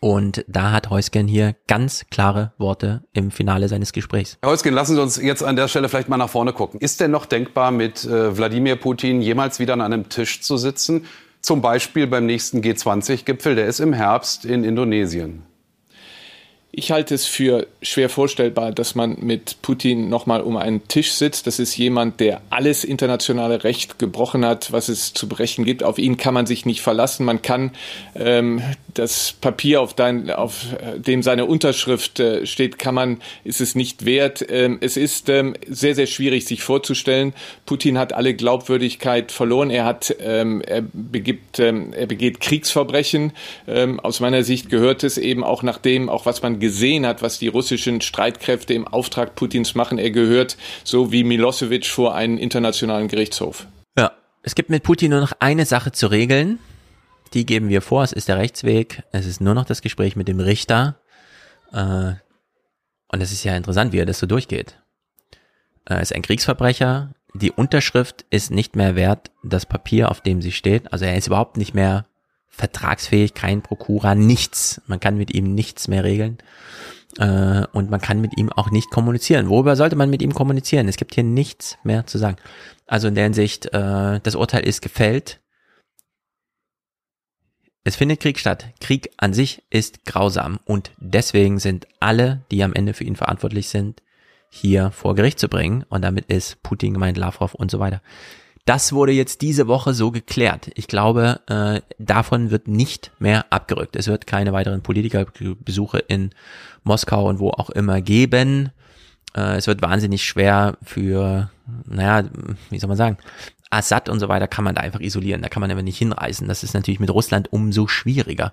Und da hat Heusgen hier ganz klare Worte im Finale seines Gesprächs. Herr Heusgen, lassen Sie uns jetzt an der Stelle vielleicht mal nach vorne gucken. Ist denn noch denkbar, mit äh, Wladimir Putin jemals wieder an einem Tisch zu sitzen? Zum Beispiel beim nächsten G20-Gipfel, der ist im Herbst in Indonesien. Ich halte es für schwer vorstellbar, dass man mit Putin nochmal um einen Tisch sitzt. Das ist jemand, der alles internationale Recht gebrochen hat, was es zu brechen gibt. Auf ihn kann man sich nicht verlassen. Man kann ähm, das Papier, auf, dein, auf äh, dem seine Unterschrift äh, steht, kann man, ist es nicht wert. Ähm, es ist ähm, sehr, sehr schwierig, sich vorzustellen. Putin hat alle Glaubwürdigkeit verloren. Er hat, ähm, er begibt, ähm, er begeht Kriegsverbrechen. Ähm, aus meiner Sicht gehört es eben auch nach dem, auch was man gesehen hat, was die russischen Streitkräfte im Auftrag Putins machen. Er gehört so wie Milosevic vor einen internationalen Gerichtshof. Ja, es gibt mit Putin nur noch eine Sache zu regeln. Die geben wir vor. Es ist der Rechtsweg. Es ist nur noch das Gespräch mit dem Richter. Äh, und es ist ja interessant, wie er das so durchgeht. Er ist ein Kriegsverbrecher. Die Unterschrift ist nicht mehr wert, das Papier, auf dem sie steht. Also er ist überhaupt nicht mehr vertragsfähig, kein Prokura, nichts. Man kann mit ihm nichts mehr regeln. Äh, und man kann mit ihm auch nicht kommunizieren. Worüber sollte man mit ihm kommunizieren? Es gibt hier nichts mehr zu sagen. Also in der Hinsicht, äh, das Urteil ist gefällt. Es findet Krieg statt. Krieg an sich ist grausam und deswegen sind alle, die am Ende für ihn verantwortlich sind, hier vor Gericht zu bringen. Und damit ist Putin gemeint, Lavrov und so weiter. Das wurde jetzt diese Woche so geklärt. Ich glaube, äh, davon wird nicht mehr abgerückt. Es wird keine weiteren Politikerbesuche in Moskau und wo auch immer geben. Äh, es wird wahnsinnig schwer für, naja, wie soll man sagen, Assad und so weiter kann man da einfach isolieren. Da kann man aber nicht hinreißen. Das ist natürlich mit Russland umso schwieriger.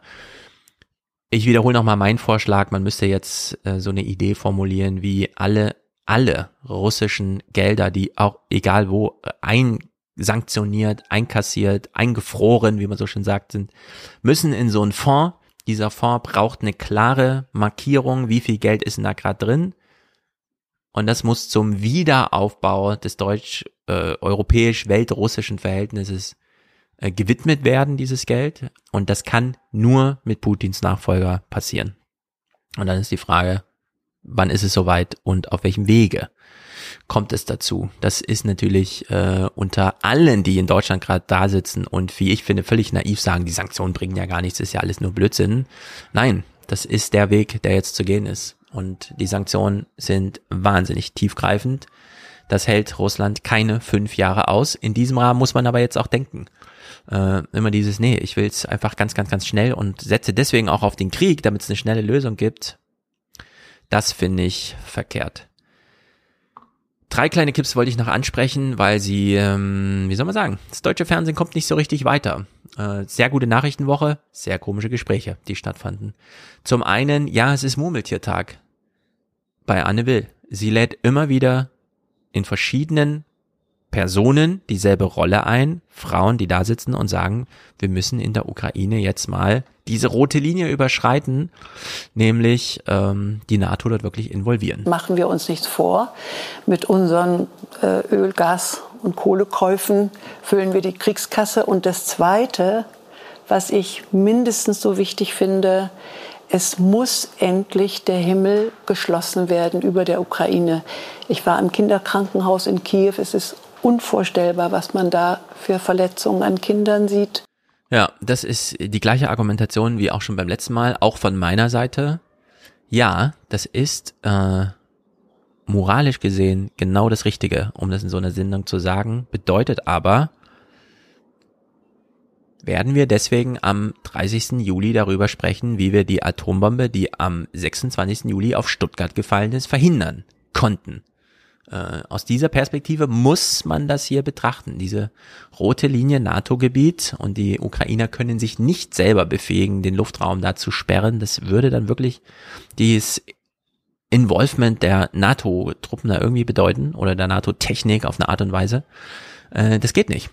Ich wiederhole nochmal meinen Vorschlag. Man müsste jetzt äh, so eine Idee formulieren, wie alle alle russischen Gelder, die auch egal wo äh, ein sanktioniert, einkassiert, eingefroren, wie man so schön sagt, sind, müssen in so einen Fonds. Dieser Fonds braucht eine klare Markierung, wie viel Geld ist denn da gerade drin. Und das muss zum Wiederaufbau des deutsch-europäisch-weltrussischen äh, Verhältnisses äh, gewidmet werden, dieses Geld. Und das kann nur mit Putins Nachfolger passieren. Und dann ist die Frage, wann ist es soweit und auf welchem Wege? Kommt es dazu. Das ist natürlich äh, unter allen, die in Deutschland gerade da sitzen und wie ich finde, völlig naiv sagen, die Sanktionen bringen ja gar nichts, ist ja alles nur Blödsinn. Nein, das ist der Weg, der jetzt zu gehen ist. Und die Sanktionen sind wahnsinnig tiefgreifend. Das hält Russland keine fünf Jahre aus. In diesem Rahmen muss man aber jetzt auch denken. Äh, immer dieses, nee, ich will es einfach ganz, ganz, ganz schnell und setze deswegen auch auf den Krieg, damit es eine schnelle Lösung gibt. Das finde ich verkehrt. Drei kleine Clips wollte ich noch ansprechen, weil sie, ähm, wie soll man sagen, das deutsche Fernsehen kommt nicht so richtig weiter. Äh, sehr gute Nachrichtenwoche, sehr komische Gespräche, die stattfanden. Zum einen, ja, es ist Murmeltiertag bei Anne Will. Sie lädt immer wieder in verschiedenen Personen dieselbe Rolle ein, Frauen, die da sitzen und sagen, wir müssen in der Ukraine jetzt mal diese rote Linie überschreiten, nämlich ähm, die NATO dort wirklich involvieren. Machen wir uns nichts vor. Mit unseren äh, Öl, Gas und Kohlekäufen füllen wir die Kriegskasse. Und das Zweite, was ich mindestens so wichtig finde, es muss endlich der Himmel geschlossen werden über der Ukraine. Ich war im Kinderkrankenhaus in Kiew. Es ist unvorstellbar, was man da für Verletzungen an Kindern sieht. Ja, das ist die gleiche Argumentation wie auch schon beim letzten Mal, auch von meiner Seite. Ja, das ist äh, moralisch gesehen genau das Richtige, um das in so einer Sendung zu sagen. Bedeutet aber, werden wir deswegen am 30. Juli darüber sprechen, wie wir die Atombombe, die am 26. Juli auf Stuttgart gefallen ist, verhindern konnten. Äh, aus dieser Perspektive muss man das hier betrachten. Diese rote Linie NATO-Gebiet und die Ukrainer können sich nicht selber befähigen, den Luftraum da zu sperren. Das würde dann wirklich dieses Involvement der NATO-Truppen da irgendwie bedeuten oder der NATO-Technik auf eine Art und Weise. Äh, das geht nicht.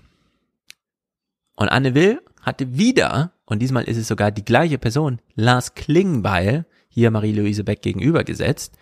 Und Anne Will hatte wieder, und diesmal ist es sogar die gleiche Person, Lars Klingbeil, hier Marie-Louise Beck gegenübergesetzt,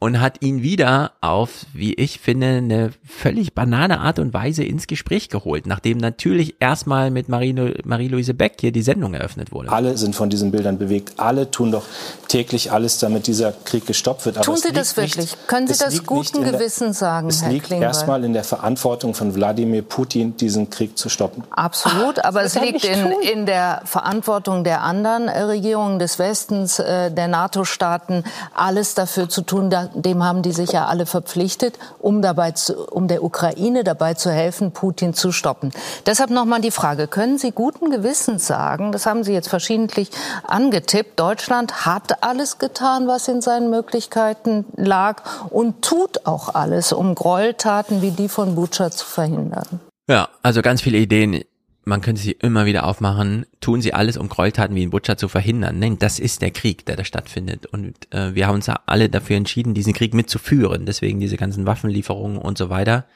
und hat ihn wieder auf, wie ich finde, eine völlig banane Art und Weise ins Gespräch geholt, nachdem natürlich erstmal mit Marie-Louise Beck hier die Sendung eröffnet wurde. Alle sind von diesen Bildern bewegt. Alle tun doch täglich alles, damit dieser Krieg gestoppt wird. Aber tun Sie das wirklich? Nicht, Können Sie das guten Gewissens sagen, es Herr liegt Klingbeil? erstmal in der Verantwortung von Wladimir Putin, diesen Krieg zu stoppen. Absolut, aber es liegt in, in der Verantwortung der anderen Regierungen des Westens, äh, der NATO-Staaten, alles dafür zu tun, dem haben die sich ja alle verpflichtet, um, dabei zu, um der Ukraine dabei zu helfen, Putin zu stoppen. Deshalb nochmal die Frage, können Sie guten Gewissens sagen, das haben Sie jetzt verschiedentlich angetippt, Deutschland hat alles getan, was in seinen Möglichkeiten lag und tut auch alles, um Gräueltaten wie die von Butscha zu verhindern? Ja, also ganz viele Ideen man könnte sie immer wieder aufmachen, tun sie alles, um Gräueltaten wie in Butcher zu verhindern. Nein, das ist der Krieg, der da stattfindet. Und äh, wir haben uns ja alle dafür entschieden, diesen Krieg mitzuführen. Deswegen diese ganzen Waffenlieferungen und so weiter.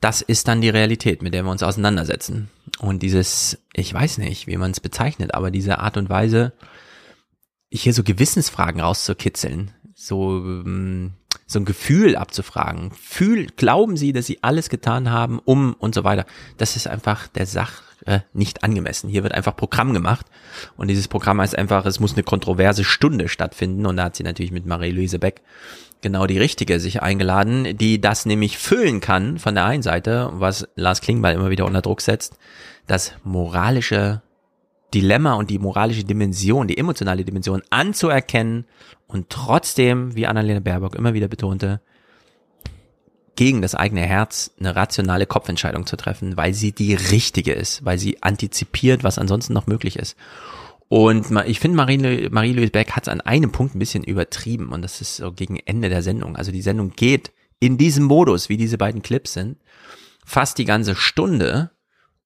Das ist dann die Realität, mit der wir uns auseinandersetzen. Und dieses, ich weiß nicht, wie man es bezeichnet, aber diese Art und Weise, hier so Gewissensfragen rauszukitzeln, so ähm, so ein Gefühl abzufragen. Fühl, glauben Sie, dass Sie alles getan haben, um und so weiter. Das ist einfach der Sache nicht angemessen. Hier wird einfach Programm gemacht und dieses Programm heißt einfach, es muss eine kontroverse Stunde stattfinden und da hat sie natürlich mit Marie-Louise Beck genau die richtige sich eingeladen, die das nämlich füllen kann von der einen Seite, was Lars Klingbeil immer wieder unter Druck setzt, das moralische Dilemma und die moralische Dimension, die emotionale Dimension anzuerkennen und trotzdem, wie Annalena Baerbock immer wieder betonte, gegen das eigene Herz eine rationale Kopfentscheidung zu treffen, weil sie die richtige ist, weil sie antizipiert, was ansonsten noch möglich ist. Und ich finde, Marie-Louise Beck hat es an einem Punkt ein bisschen übertrieben und das ist so gegen Ende der Sendung. Also die Sendung geht in diesem Modus, wie diese beiden Clips sind, fast die ganze Stunde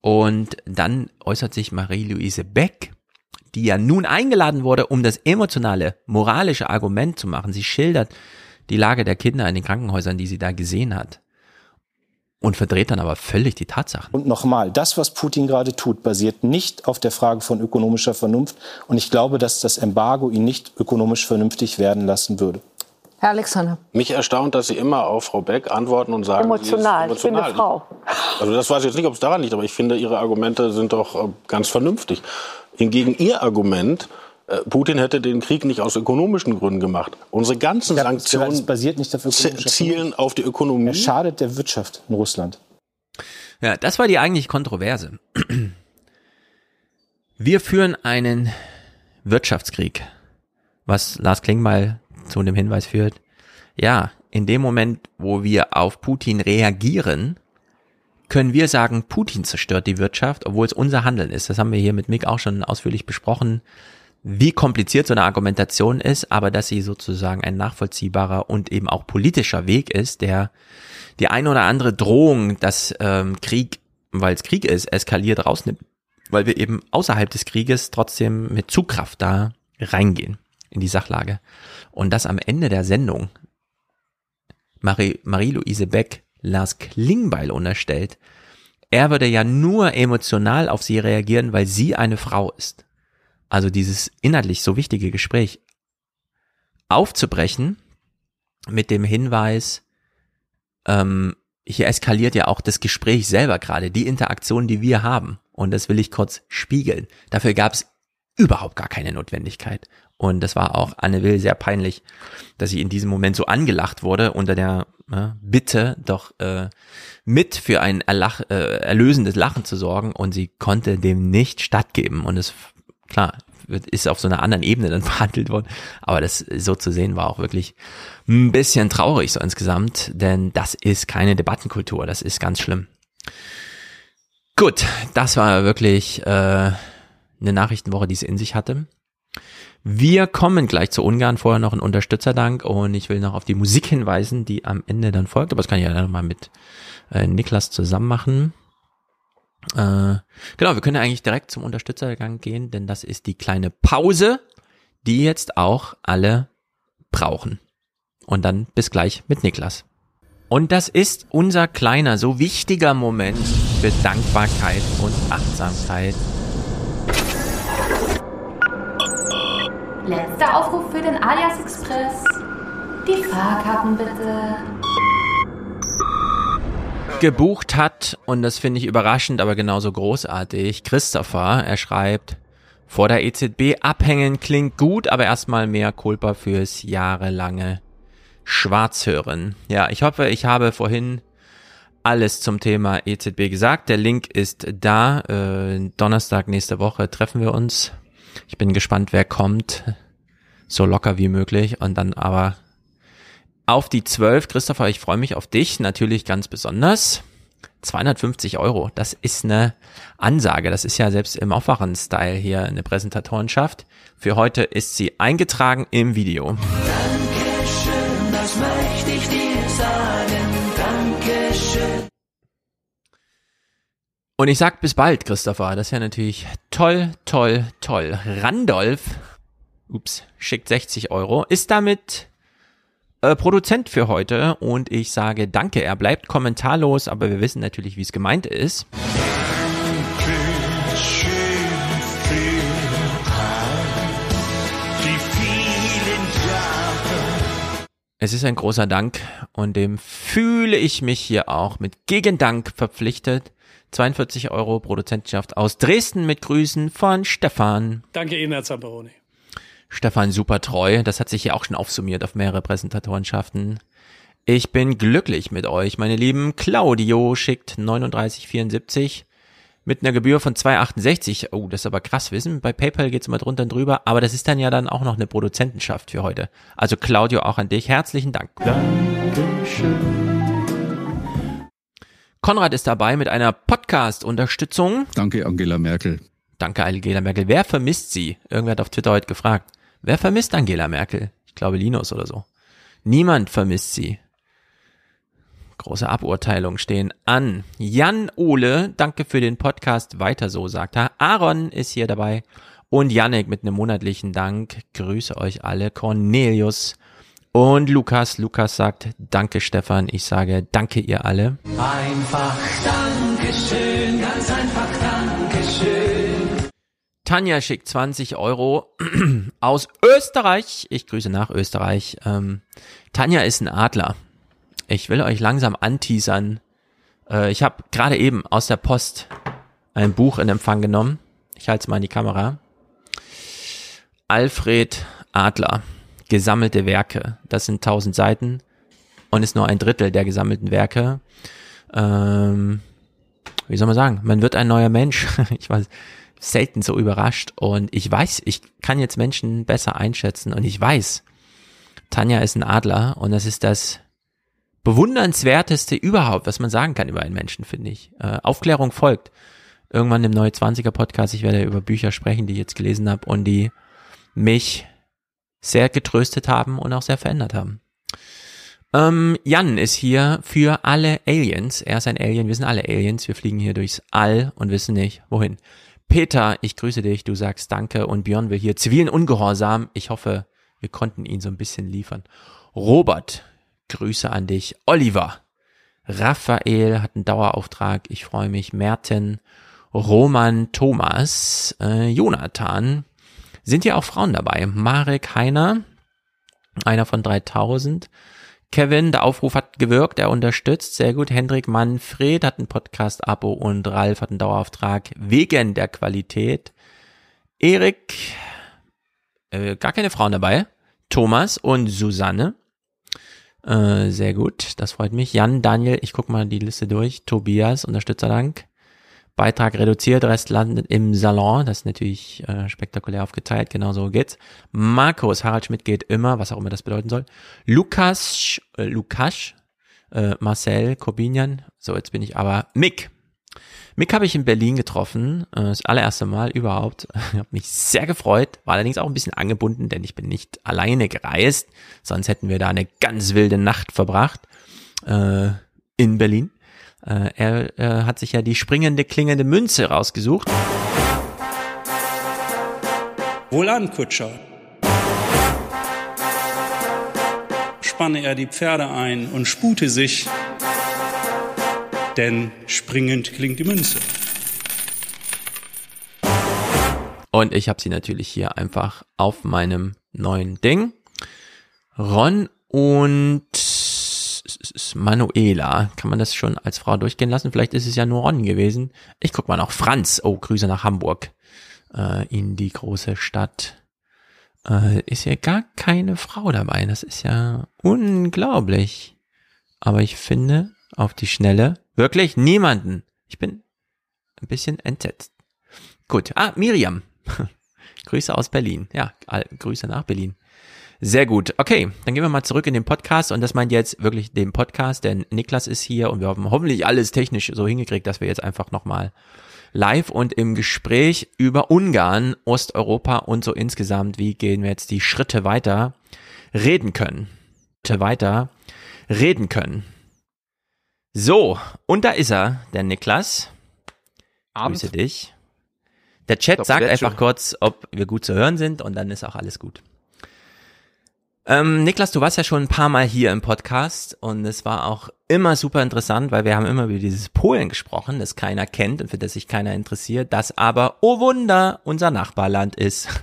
und dann äußert sich Marie-Louise Beck, die ja nun eingeladen wurde, um das emotionale, moralische Argument zu machen. Sie schildert die Lage der Kinder in den Krankenhäusern, die sie da gesehen hat. Und verdreht dann aber völlig die Tatsachen. Und nochmal, das, was Putin gerade tut, basiert nicht auf der Frage von ökonomischer Vernunft. Und ich glaube, dass das Embargo ihn nicht ökonomisch vernünftig werden lassen würde. Herr Alexander. Mich erstaunt, dass Sie immer auf Frau Beck antworten und sagen, emotional. emotional. Ich bin eine Frau. Also das weiß ich jetzt nicht, ob es daran liegt, aber ich finde, Ihre Argumente sind doch äh, ganz vernünftig. Hingegen Ihr Argument, äh, Putin hätte den Krieg nicht aus ökonomischen Gründen gemacht. Unsere ganzen Sanktionen basiert nicht auf zielen auf die Ökonomie. Er schadet der Wirtschaft in Russland. Ja, das war die eigentlich Kontroverse. Wir führen einen Wirtschaftskrieg, was Lars Klingbeil zu dem Hinweis führt, ja, in dem Moment, wo wir auf Putin reagieren, können wir sagen, Putin zerstört die Wirtschaft, obwohl es unser Handeln ist. Das haben wir hier mit Mick auch schon ausführlich besprochen, wie kompliziert so eine Argumentation ist, aber dass sie sozusagen ein nachvollziehbarer und eben auch politischer Weg ist, der die ein oder andere Drohung, dass ähm, Krieg, weil es Krieg ist, eskaliert rausnimmt, weil wir eben außerhalb des Krieges trotzdem mit Zugkraft da reingehen in die Sachlage. Und das am Ende der Sendung Marie-Louise Beck Lars Klingbeil unterstellt, er würde ja nur emotional auf sie reagieren, weil sie eine Frau ist. Also dieses inhaltlich so wichtige Gespräch aufzubrechen mit dem Hinweis, ähm, hier eskaliert ja auch das Gespräch selber gerade, die Interaktion, die wir haben. Und das will ich kurz spiegeln. Dafür gab es überhaupt gar keine Notwendigkeit. Und das war auch Anne Will sehr peinlich, dass sie in diesem Moment so angelacht wurde unter der äh, Bitte, doch äh, mit für ein erlach, äh, erlösendes Lachen zu sorgen. Und sie konnte dem nicht stattgeben. Und es, klar, ist auf so einer anderen Ebene dann [laughs] verhandelt worden. Aber das so zu sehen war auch wirklich ein bisschen traurig so insgesamt, denn das ist keine Debattenkultur. Das ist ganz schlimm. Gut, das war wirklich äh, eine Nachrichtenwoche, die es in sich hatte. Wir kommen gleich zu Ungarn, vorher noch ein Unterstützerdank und ich will noch auf die Musik hinweisen, die am Ende dann folgt, aber das kann ich ja dann mal mit äh, Niklas zusammen machen. Äh, genau, wir können ja eigentlich direkt zum Unterstützergang gehen, denn das ist die kleine Pause, die jetzt auch alle brauchen. Und dann bis gleich mit Niklas. Und das ist unser kleiner, so wichtiger Moment für Dankbarkeit und Achtsamkeit Letzter Aufruf für den Alias Express. Die Fahrkarten bitte. Gebucht hat, und das finde ich überraschend, aber genauso großartig, Christopher, er schreibt, vor der EZB abhängen klingt gut, aber erstmal mehr Culpa fürs jahrelange Schwarzhören. Ja, ich hoffe, ich habe vorhin alles zum Thema EZB gesagt. Der Link ist da. Äh, Donnerstag nächste Woche treffen wir uns. Ich bin gespannt, wer kommt. So locker wie möglich. Und dann aber auf die 12. Christopher, ich freue mich auf dich natürlich ganz besonders. 250 Euro, das ist eine Ansage. Das ist ja selbst im Aufwachen-Style hier eine Präsentatorenschaft. Für heute ist sie eingetragen im Video. Und ich sag bis bald, Christopher. Das ist ja natürlich toll, toll, toll. Randolph, ups, schickt 60 Euro, ist damit äh, Produzent für heute und ich sage danke. Er bleibt kommentarlos, aber wir wissen natürlich, wie es gemeint ist. Es ist ein großer Dank und dem fühle ich mich hier auch mit Gegendank verpflichtet. 42 Euro Produzentenschaft aus Dresden mit Grüßen von Stefan. Danke Ihnen, Herr Zamperoni. Stefan super treu. Das hat sich hier auch schon aufsummiert auf mehrere Präsentatorenschaften. Ich bin glücklich mit euch, meine Lieben. Claudio schickt 39,74 mit einer Gebühr von 2,68. Oh, das ist aber krass wissen. Bei PayPal geht's immer drunter und drüber, aber das ist dann ja dann auch noch eine Produzentenschaft für heute. Also Claudio, auch an dich. Herzlichen Dank. Dankeschön. Konrad ist dabei mit einer Podcast-Unterstützung. Danke, Angela Merkel. Danke, Angela Merkel. Wer vermisst sie? Irgendwer hat auf Twitter heute gefragt. Wer vermisst Angela Merkel? Ich glaube Linus oder so. Niemand vermisst sie. Große Aburteilungen stehen an. Jan Ole, danke für den Podcast. Weiter so, sagt er. Aaron ist hier dabei. Und Yannick mit einem monatlichen Dank. Grüße euch alle. Cornelius und Lukas. Lukas sagt, danke Stefan. Ich sage, danke ihr alle. Einfach Dankeschön, ganz einfach Dankeschön. Tanja schickt 20 Euro [clears throat] aus Österreich. Ich grüße nach Österreich. Ähm, Tanja ist ein Adler. Ich will euch langsam anteasern. Äh, ich habe gerade eben aus der Post ein Buch in Empfang genommen. Ich halte es mal in die Kamera. Alfred Adler gesammelte Werke. Das sind 1000 Seiten und ist nur ein Drittel der gesammelten Werke. Ähm, wie soll man sagen? Man wird ein neuer Mensch. [laughs] ich war selten so überrascht und ich weiß, ich kann jetzt Menschen besser einschätzen und ich weiß, Tanja ist ein Adler und das ist das bewundernswerteste überhaupt, was man sagen kann über einen Menschen, finde ich. Äh, Aufklärung folgt. Irgendwann im Neue 20er Podcast, ich werde über Bücher sprechen, die ich jetzt gelesen habe und die mich sehr getröstet haben und auch sehr verändert haben. Ähm, Jan ist hier für alle Aliens. Er ist ein Alien, wir sind alle Aliens. Wir fliegen hier durchs All und wissen nicht, wohin. Peter, ich grüße dich, du sagst Danke und Björn will hier zivilen Ungehorsam. Ich hoffe, wir konnten ihn so ein bisschen liefern. Robert, Grüße an dich. Oliver, Raphael hat einen Dauerauftrag, ich freue mich. Merten, Roman, Thomas, äh, Jonathan, sind ja auch Frauen dabei. Marek Heiner, einer von 3000. Kevin, der Aufruf hat gewirkt, er unterstützt, sehr gut. Hendrik Manfred hat ein Podcast-Abo und Ralf hat einen Dauerauftrag wegen der Qualität. Erik, äh, gar keine Frauen dabei. Thomas und Susanne. Äh, sehr gut, das freut mich. Jan, Daniel, ich guck mal die Liste durch. Tobias, Unterstützerdank. Beitrag reduziert, Rest landet im Salon. Das ist natürlich äh, spektakulär aufgeteilt, genau so geht's. Markus, Harald Schmidt geht immer, was auch immer das bedeuten soll. Lukas, äh, Lukas, äh, Marcel, Corbinian. So, jetzt bin ich aber Mick. Mick habe ich in Berlin getroffen, äh, das allererste Mal überhaupt. [laughs] Ich habe mich sehr gefreut, war allerdings auch ein bisschen angebunden, denn ich bin nicht alleine gereist, sonst hätten wir da eine ganz wilde Nacht verbracht äh, in Berlin. Äh, er äh, hat sich ja die springende, klingende Münze rausgesucht. Wohlan, Kutscher. Spanne er die Pferde ein und spute sich, denn springend klingt die Münze. Und ich habe sie natürlich hier einfach auf meinem neuen Ding. Ron Und Manuela, kann man das schon als Frau durchgehen lassen? Vielleicht ist es ja nur Ron gewesen. Ich guck mal noch. Franz, oh, Grüße nach Hamburg. Äh, in die große Stadt. Äh, ist ja gar keine Frau dabei. Das ist ja unglaublich. Aber ich finde auf die Schnelle wirklich niemanden. Ich bin ein bisschen entsetzt. Gut. Ah, Miriam. [laughs] Grüße aus Berlin. Ja, Grüße nach Berlin. Sehr gut. Okay, dann gehen wir mal zurück in den Podcast und das meint jetzt wirklich den Podcast, denn Niklas ist hier und wir haben hoffentlich alles technisch so hingekriegt, dass wir jetzt einfach nochmal live und im Gespräch über Ungarn, Osteuropa und so insgesamt, wie gehen wir jetzt die Schritte weiter reden können. Schritte weiter reden können. So, und da ist er, der Niklas. Abend. Grüße dich. Der Chat sagt einfach kurz, ob wir gut zu hören sind und dann ist auch alles gut. Ähm, Niklas, du warst ja schon ein paar Mal hier im Podcast und es war auch immer super interessant, weil wir haben immer über dieses Polen gesprochen, das keiner kennt und für das sich keiner interessiert, das aber, oh Wunder, unser Nachbarland ist. [laughs]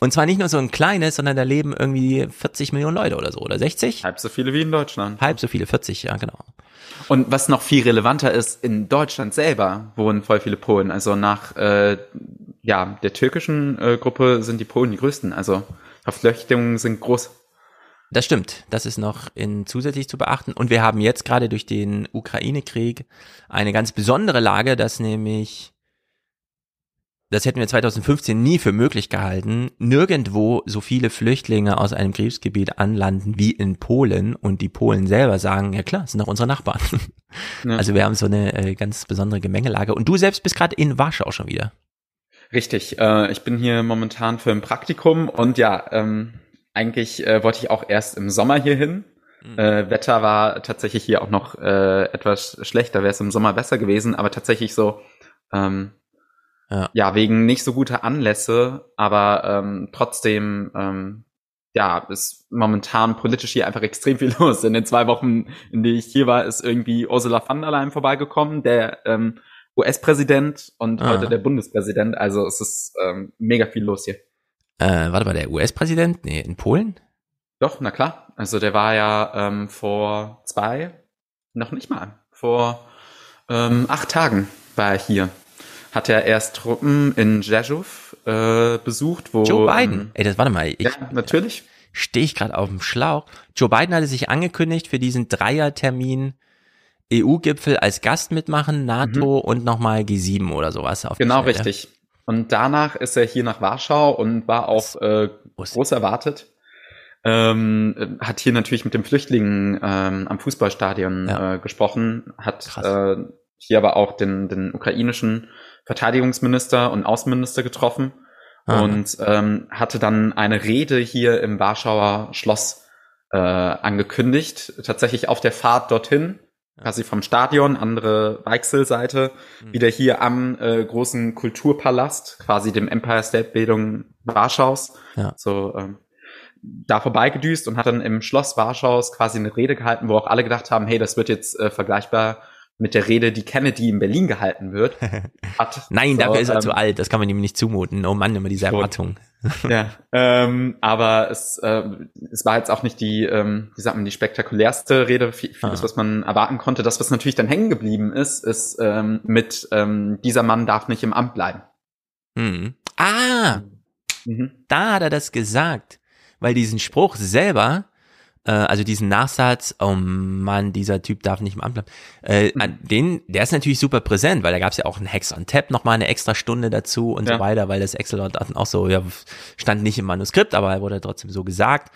Und zwar nicht nur so ein kleines, sondern da leben irgendwie 40 Millionen Leute oder so, oder 60? Halb so viele wie in Deutschland. Halb so viele, 40, ja, genau. Und was noch viel relevanter ist, in Deutschland selber wohnen voll viele Polen. Also nach äh, ja, der türkischen äh, Gruppe sind die Polen die größten. Also Verflechtungen sind groß. Das stimmt. Das ist noch in zusätzlich zu beachten. Und wir haben jetzt gerade durch den Ukraine-Krieg eine ganz besondere Lage, dass nämlich das hätten wir 2015 nie für möglich gehalten, nirgendwo so viele Flüchtlinge aus einem Kriegsgebiet anlanden wie in Polen und die Polen selber sagen, ja klar, sind doch unsere Nachbarn. Ja. Also wir haben so eine äh, ganz besondere Gemengelage. Und du selbst bist gerade in Warschau schon wieder. Richtig, äh, ich bin hier momentan für ein Praktikum und ja, ähm, eigentlich äh, wollte ich auch erst im Sommer hier hin. Mhm. Äh, Wetter war tatsächlich hier auch noch äh, etwas schlechter, wäre es im Sommer besser gewesen, aber tatsächlich so ähm, ja. ja, wegen nicht so guter Anlässe, aber ähm, trotzdem, ähm, ja, ist momentan politisch hier einfach [laughs] extrem viel los. In den zwei Wochen, in denen ich hier war, ist irgendwie Ursula von der Leyen vorbeigekommen, der ähm, US-Präsident und ah. heute der Bundespräsident. Also es ist ähm, mega viel los hier. Äh, warte mal, der US-Präsident? Nee, in Polen? Doch, na klar. Also der war ja ähm, vor zwei, noch nicht mal, vor ähm, acht Tagen war er hier hat er erst Truppen in Rzeszów äh, besucht, wo Joe Biden. Ähm, Ey, das warte mal. Ich, ja, natürlich. Stehe ich gerade auf dem Schlauch. Joe Biden hatte sich angekündigt für diesen Dreiertermin EU-Gipfel als Gast mitmachen, NATO mhm. und nochmal G7 oder sowas. genau, richtig. Und danach ist er hier nach Warschau und war auch äh, groß erwartet. Ähm, hat hier natürlich mit den Flüchtlingen ähm, am Fußballstadion ja. äh, gesprochen, hat äh, hier aber auch den, den ukrainischen Verteidigungsminister und Außenminister getroffen Aha. und ähm, hatte dann eine Rede hier im Warschauer Schloss äh, angekündigt, tatsächlich auf der Fahrt dorthin, quasi vom Stadion, andere Weichselseite, mhm. wieder hier am äh, großen Kulturpalast, quasi dem Empire State Bildung Warschaus, ja. so ähm, da vorbeigedüst und hat dann im Schloss Warschaus quasi eine Rede gehalten, wo auch alle gedacht haben, hey, das wird jetzt äh, vergleichbar mit der Rede, die Kennedy in Berlin gehalten wird. [laughs] Hat, Nein, so, dafür ist er ähm, zu alt, das kann man ihm nicht zumuten. Oh Mann, immer diese Erwartung. [laughs] ja, ähm, aber es, äh, es war jetzt auch nicht die, ähm, wie sagt man, die spektakulärste Rede, vieles, ah. was man erwarten konnte. Das, was natürlich dann hängen geblieben ist, ist ähm, mit ähm, dieser Mann darf nicht im Amt bleiben. Hm. Ah, mhm. da hat er das gesagt, weil diesen Spruch selber äh, also diesen Nachsatz, oh Mann, dieser Typ darf nicht im Amt bleiben, äh, mhm. den, der ist natürlich super präsent, weil da gab es ja auch einen Hex on Tap nochmal eine extra Stunde dazu und ja. so weiter, weil das Excel auch so, ja, stand nicht im Manuskript, aber er wurde trotzdem so gesagt.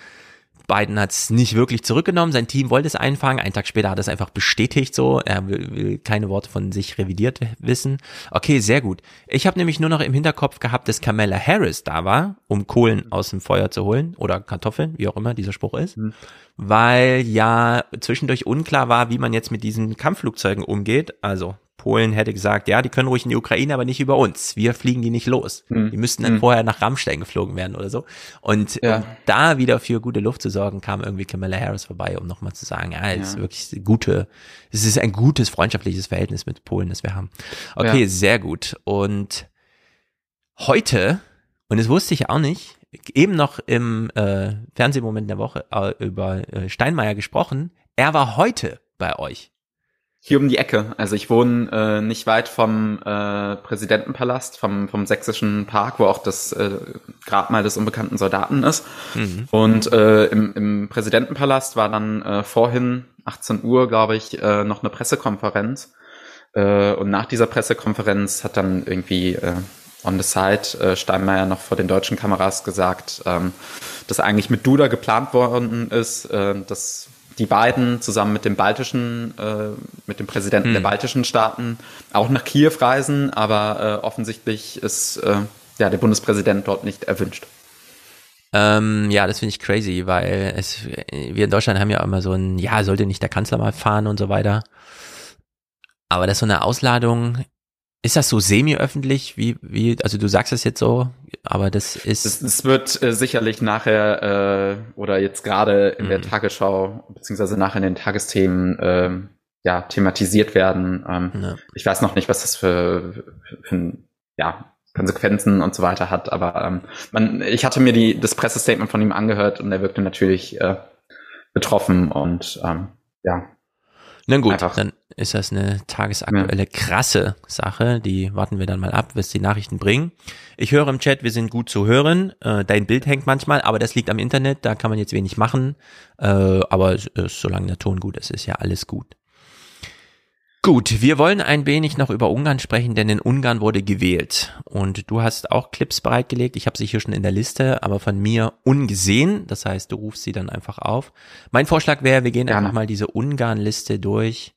Biden hat es nicht wirklich zurückgenommen. Sein Team wollte es einfangen. Einen Tag später hat es einfach bestätigt so. Er will, will keine Worte von sich revidiert wissen. Okay, sehr gut. Ich habe nämlich nur noch im Hinterkopf gehabt, dass Kamala Harris da war, um Kohlen aus dem Feuer zu holen oder Kartoffeln, wie auch immer dieser Spruch ist. Mhm. Weil ja zwischendurch unklar war, wie man jetzt mit diesen Kampfflugzeugen umgeht. Also Polen hätte gesagt, ja, die können ruhig in die Ukraine, aber nicht über uns. Wir fliegen die nicht los. Mhm. Die müssten dann mhm. vorher nach Rammstein geflogen werden oder so. Und ja. um da wieder für gute Luft zu sorgen, kam irgendwie Kamala Harris vorbei, um nochmal zu sagen, ja, es ist wirklich gute, es ist ein gutes freundschaftliches Verhältnis mit Polen, das wir haben. Okay, ja. sehr gut. Und heute, und das wusste ich auch nicht, eben noch im äh, Fernsehmoment der Woche äh, über äh, Steinmeier gesprochen. Er war heute bei euch. Hier um die Ecke. Also ich wohne äh, nicht weit vom äh, Präsidentenpalast, vom, vom sächsischen Park, wo auch das äh, Grabmal des unbekannten Soldaten ist. Mhm. Und äh, im, im Präsidentenpalast war dann äh, vorhin 18 Uhr, glaube ich, äh, noch eine Pressekonferenz. Äh, und nach dieser Pressekonferenz hat dann irgendwie äh, on the side äh, Steinmeier noch vor den deutschen Kameras gesagt, ähm, dass eigentlich mit Duda geplant worden ist, äh, dass die beiden zusammen mit dem baltischen, äh, mit dem Präsidenten hm. der baltischen Staaten auch nach Kiew reisen, aber äh, offensichtlich ist äh, ja der Bundespräsident dort nicht erwünscht. Ähm, ja, das finde ich crazy, weil es, wir in Deutschland haben ja immer so ein, ja, sollte nicht der Kanzler mal fahren und so weiter. Aber das ist so eine Ausladung, ist das so semi-öffentlich? Wie, wie, also du sagst es jetzt so, aber das ist. Es, es wird äh, sicherlich nachher äh, oder jetzt gerade in mhm. der Tagesschau, beziehungsweise nachher in den Tagesthemen äh, ja, thematisiert werden. Ähm, ja. Ich weiß noch nicht, was das für, für, für ja, Konsequenzen und so weiter hat, aber ähm, man, ich hatte mir die, das Pressestatement von ihm angehört und er wirkte natürlich äh, betroffen und ähm, ja, na gut, Einfach. dann ist das eine tagesaktuelle krasse Sache. Die warten wir dann mal ab, bis die Nachrichten bringen. Ich höre im Chat, wir sind gut zu hören. Äh, dein Bild hängt manchmal, aber das liegt am Internet, da kann man jetzt wenig machen. Äh, aber äh, solange der Ton gut ist, ist ja alles gut. Gut, wir wollen ein wenig noch über Ungarn sprechen, denn in Ungarn wurde gewählt. Und du hast auch Clips bereitgelegt. Ich habe sie hier schon in der Liste, aber von mir ungesehen. Das heißt, du rufst sie dann einfach auf. Mein Vorschlag wäre, wir gehen Gerne. einfach mal diese Ungarn-Liste durch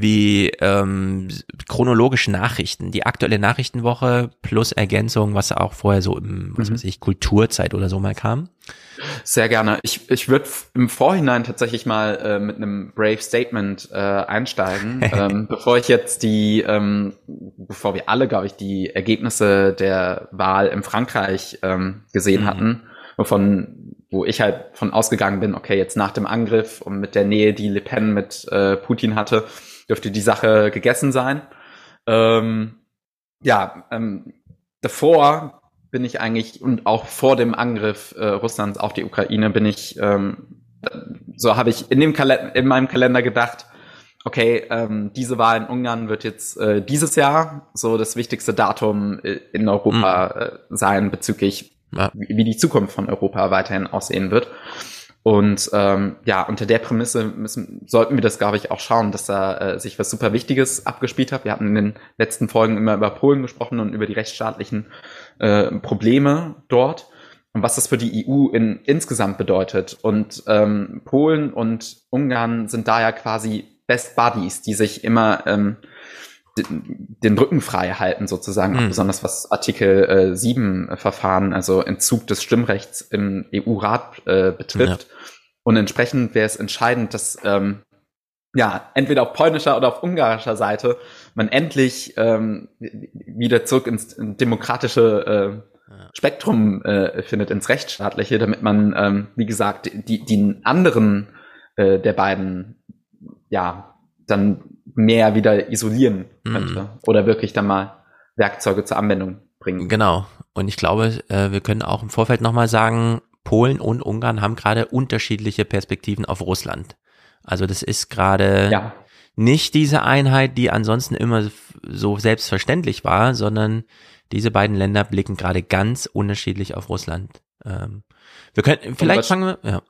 wie ähm, chronologische Nachrichten, die aktuelle Nachrichtenwoche plus Ergänzung, was auch vorher so im, was mhm. weiß ich, Kulturzeit oder so mal kam. Sehr gerne. Ich, ich würde im Vorhinein tatsächlich mal äh, mit einem Brave Statement äh, einsteigen, [laughs] ähm, bevor ich jetzt die, ähm, bevor wir alle, glaube ich, die Ergebnisse der Wahl in Frankreich ähm, gesehen mhm. hatten, wovon, wo ich halt von ausgegangen bin, okay, jetzt nach dem Angriff und mit der Nähe, die Le Pen mit äh, Putin hatte, dürfte die Sache gegessen sein. Ähm, ja, ähm, davor bin ich eigentlich und auch vor dem Angriff äh, Russlands auf die Ukraine bin ich, ähm, so habe ich in dem Kalender, in meinem Kalender gedacht, okay, ähm, diese Wahl in Ungarn wird jetzt äh, dieses Jahr so das wichtigste Datum äh, in Europa mhm. äh, sein bezüglich, ja. wie, wie die Zukunft von Europa weiterhin aussehen wird. Und ähm, ja, unter der Prämisse müssen, sollten wir das, glaube ich, auch schauen, dass da äh, sich was super Wichtiges abgespielt hat. Wir hatten in den letzten Folgen immer über Polen gesprochen und über die rechtsstaatlichen äh, Probleme dort und was das für die EU in, insgesamt bedeutet. Und ähm, Polen und Ungarn sind da ja quasi Best Buddies, die sich immer ähm, den Rücken frei halten sozusagen, mhm. besonders was Artikel äh, 7 Verfahren, also Entzug des Stimmrechts im EU-Rat äh, betrifft. Ja. Und entsprechend wäre es entscheidend, dass ähm, ja entweder auf polnischer oder auf ungarischer Seite man endlich ähm, wieder zurück ins demokratische äh, Spektrum äh, findet, ins rechtsstaatliche, damit man, ähm, wie gesagt, die, die anderen äh, der beiden ja dann mehr wieder isolieren könnte mhm. oder wirklich dann mal Werkzeuge zur Anwendung bringen. Genau. Und ich glaube, äh, wir können auch im Vorfeld nochmal sagen, Polen und Ungarn haben gerade unterschiedliche Perspektiven auf Russland. Also das ist gerade ja. nicht diese Einheit, die ansonsten immer so selbstverständlich war, sondern diese beiden Länder blicken gerade ganz unterschiedlich auf Russland. Ähm, wir können, vielleicht fangen wir, ja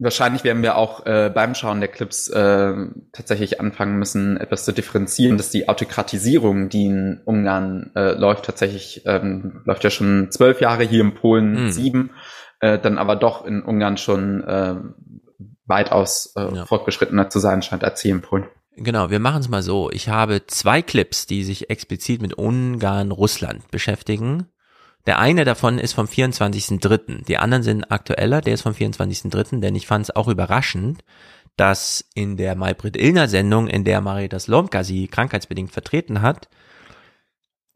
wahrscheinlich werden wir auch äh, beim Schauen der Clips äh, tatsächlich anfangen müssen, etwas zu differenzieren, dass die Autokratisierung, die in Ungarn äh, läuft, tatsächlich ähm, läuft ja schon zwölf Jahre, hier in Polen mhm. sieben, äh, dann aber doch in Ungarn schon äh, weitaus äh, ja. fortgeschrittener zu sein scheint als hier in Polen. Genau, wir machen es mal so. Ich habe zwei Clips, die sich explizit mit Ungarn, Russland beschäftigen. Der eine davon ist vom 24.3. Die anderen sind aktueller, der ist vom 24.3., denn ich fand es auch überraschend, dass in der Maybrit Illner Sendung, in der Maritas Lomka sie krankheitsbedingt vertreten hat,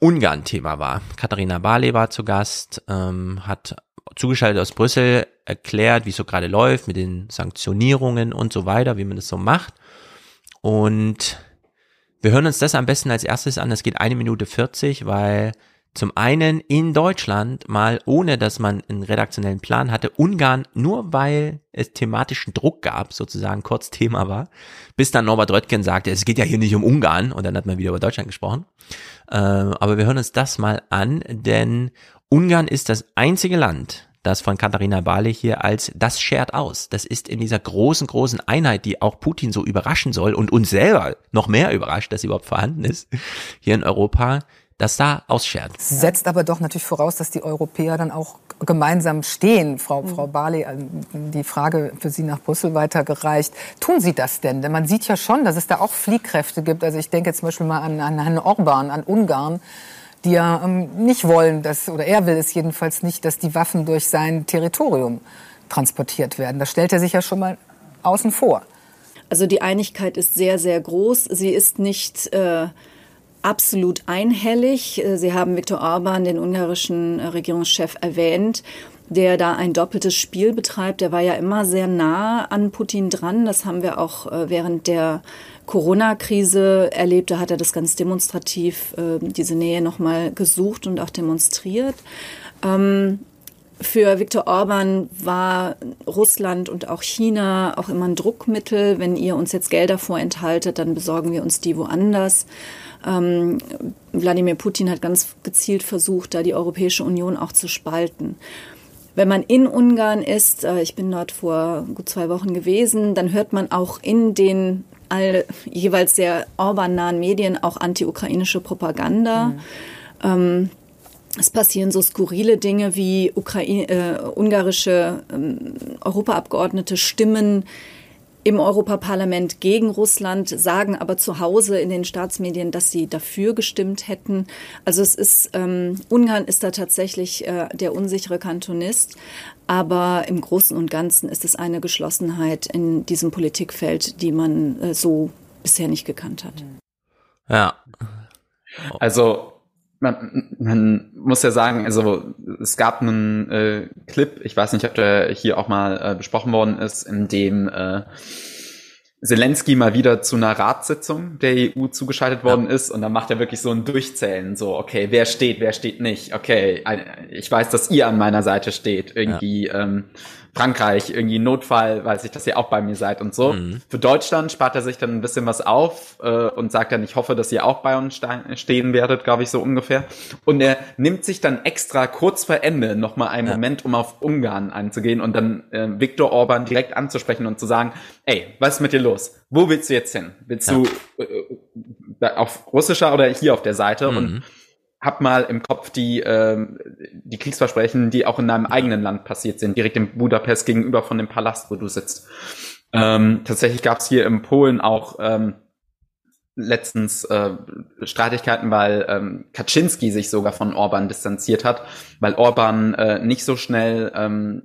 Ungarn Thema war. Katharina Barley war zu Gast, ähm, hat zugeschaltet aus Brüssel erklärt, wie es so gerade läuft mit den Sanktionierungen und so weiter, wie man das so macht. Und wir hören uns das am besten als erstes an. Das geht eine Minute 40, weil zum einen in Deutschland mal, ohne dass man einen redaktionellen Plan hatte, Ungarn, nur weil es thematischen Druck gab, sozusagen kurz Thema war, bis dann Norbert Röttgen sagte, es geht ja hier nicht um Ungarn und dann hat man wieder über Deutschland gesprochen. Äh, aber wir hören uns das mal an, denn Ungarn ist das einzige Land, das von Katharina Barley hier als das schert aus. Das ist in dieser großen, großen Einheit, die auch Putin so überraschen soll und uns selber noch mehr überrascht, dass sie überhaupt vorhanden ist, hier in Europa, das da ausschert. Setzt aber doch natürlich voraus, dass die Europäer dann auch gemeinsam stehen. Frau, Mhm. Frau Barley, äh, die Frage für Sie nach Brüssel weitergereicht. Tun Sie das denn? Denn man sieht ja schon, dass es da auch Fliehkräfte gibt. Also ich denke zum Beispiel mal an, an Herrn Orban, an Ungarn die ja ähm, nicht wollen, dass, oder er will es jedenfalls nicht, dass die Waffen durch sein Territorium transportiert werden. Da stellt er sich ja schon mal außen vor. Also die Einigkeit ist sehr, sehr groß. Sie ist nicht äh, absolut einhellig. Äh, Sie haben Viktor Orban, den ungarischen äh, Regierungschef, erwähnt der da ein doppeltes Spiel betreibt. Der war ja immer sehr nah an Putin dran. Das haben wir auch äh, während der Corona-Krise erlebt. Da hat er das ganz demonstrativ, diese Nähe nochmal gesucht und auch demonstriert. Ähm, für Viktor Orban war Russland und auch China auch immer ein Druckmittel. Wenn ihr uns jetzt Gelder vorenthaltet, dann besorgen wir uns die woanders. Ähm, Wladimir Putin hat ganz gezielt versucht, da die Europäische Union auch zu spalten. Wenn man in Ungarn ist, äh, ich bin dort vor gut zwei Wochen gewesen, dann hört man auch in den all, jeweils sehr Orban-nahen Medien auch anti-ukrainische Propaganda. Mhm. Ähm, es passieren so skurrile Dinge wie Ukraine, äh, ungarische ähm, Europaabgeordnete stimmen im Europaparlament gegen Russland, sagen aber zu Hause in den Staatsmedien, dass sie dafür gestimmt hätten. Also es ist, ähm, Ungarn ist da tatsächlich äh, der unsichere Kantonist, aber im Großen und Ganzen ist es eine Geschlossenheit in diesem Politikfeld, die man äh, so bisher nicht gekannt hat. Ja. Also man, man muss ja sagen, also es gab einen äh, Clip, ich weiß nicht, ob der hier auch mal äh, besprochen worden ist, in dem äh, Zelensky mal wieder zu einer Ratssitzung der EU zugeschaltet worden ist und dann macht er wirklich so ein Durchzählen, so, okay, wer steht, wer steht nicht, okay, ich weiß, dass ihr an meiner Seite steht, irgendwie ja. ähm, Frankreich, irgendwie Notfall, weiß ich, dass ihr auch bei mir seid und so. Mhm. Für Deutschland spart er sich dann ein bisschen was auf äh, und sagt dann, ich hoffe, dass ihr auch bei uns stehen werdet, glaube ich, so ungefähr. Und er nimmt sich dann extra kurz vor Ende nochmal einen ja. Moment, um auf Ungarn einzugehen und dann äh, Viktor Orban direkt anzusprechen und zu sagen, ey, was ist mit dir los? Wo willst du jetzt hin? Willst ja. du äh, auf russischer oder hier auf der Seite? Mhm. Und hab mal im Kopf die, ähm, die Kriegsversprechen, die auch in deinem eigenen Land passiert sind, direkt in Budapest gegenüber von dem Palast, wo du sitzt. Ähm, tatsächlich gab es hier in Polen auch ähm, letztens äh, Streitigkeiten, weil ähm, Kaczynski sich sogar von Orban distanziert hat, weil Orban äh, nicht so schnell ähm,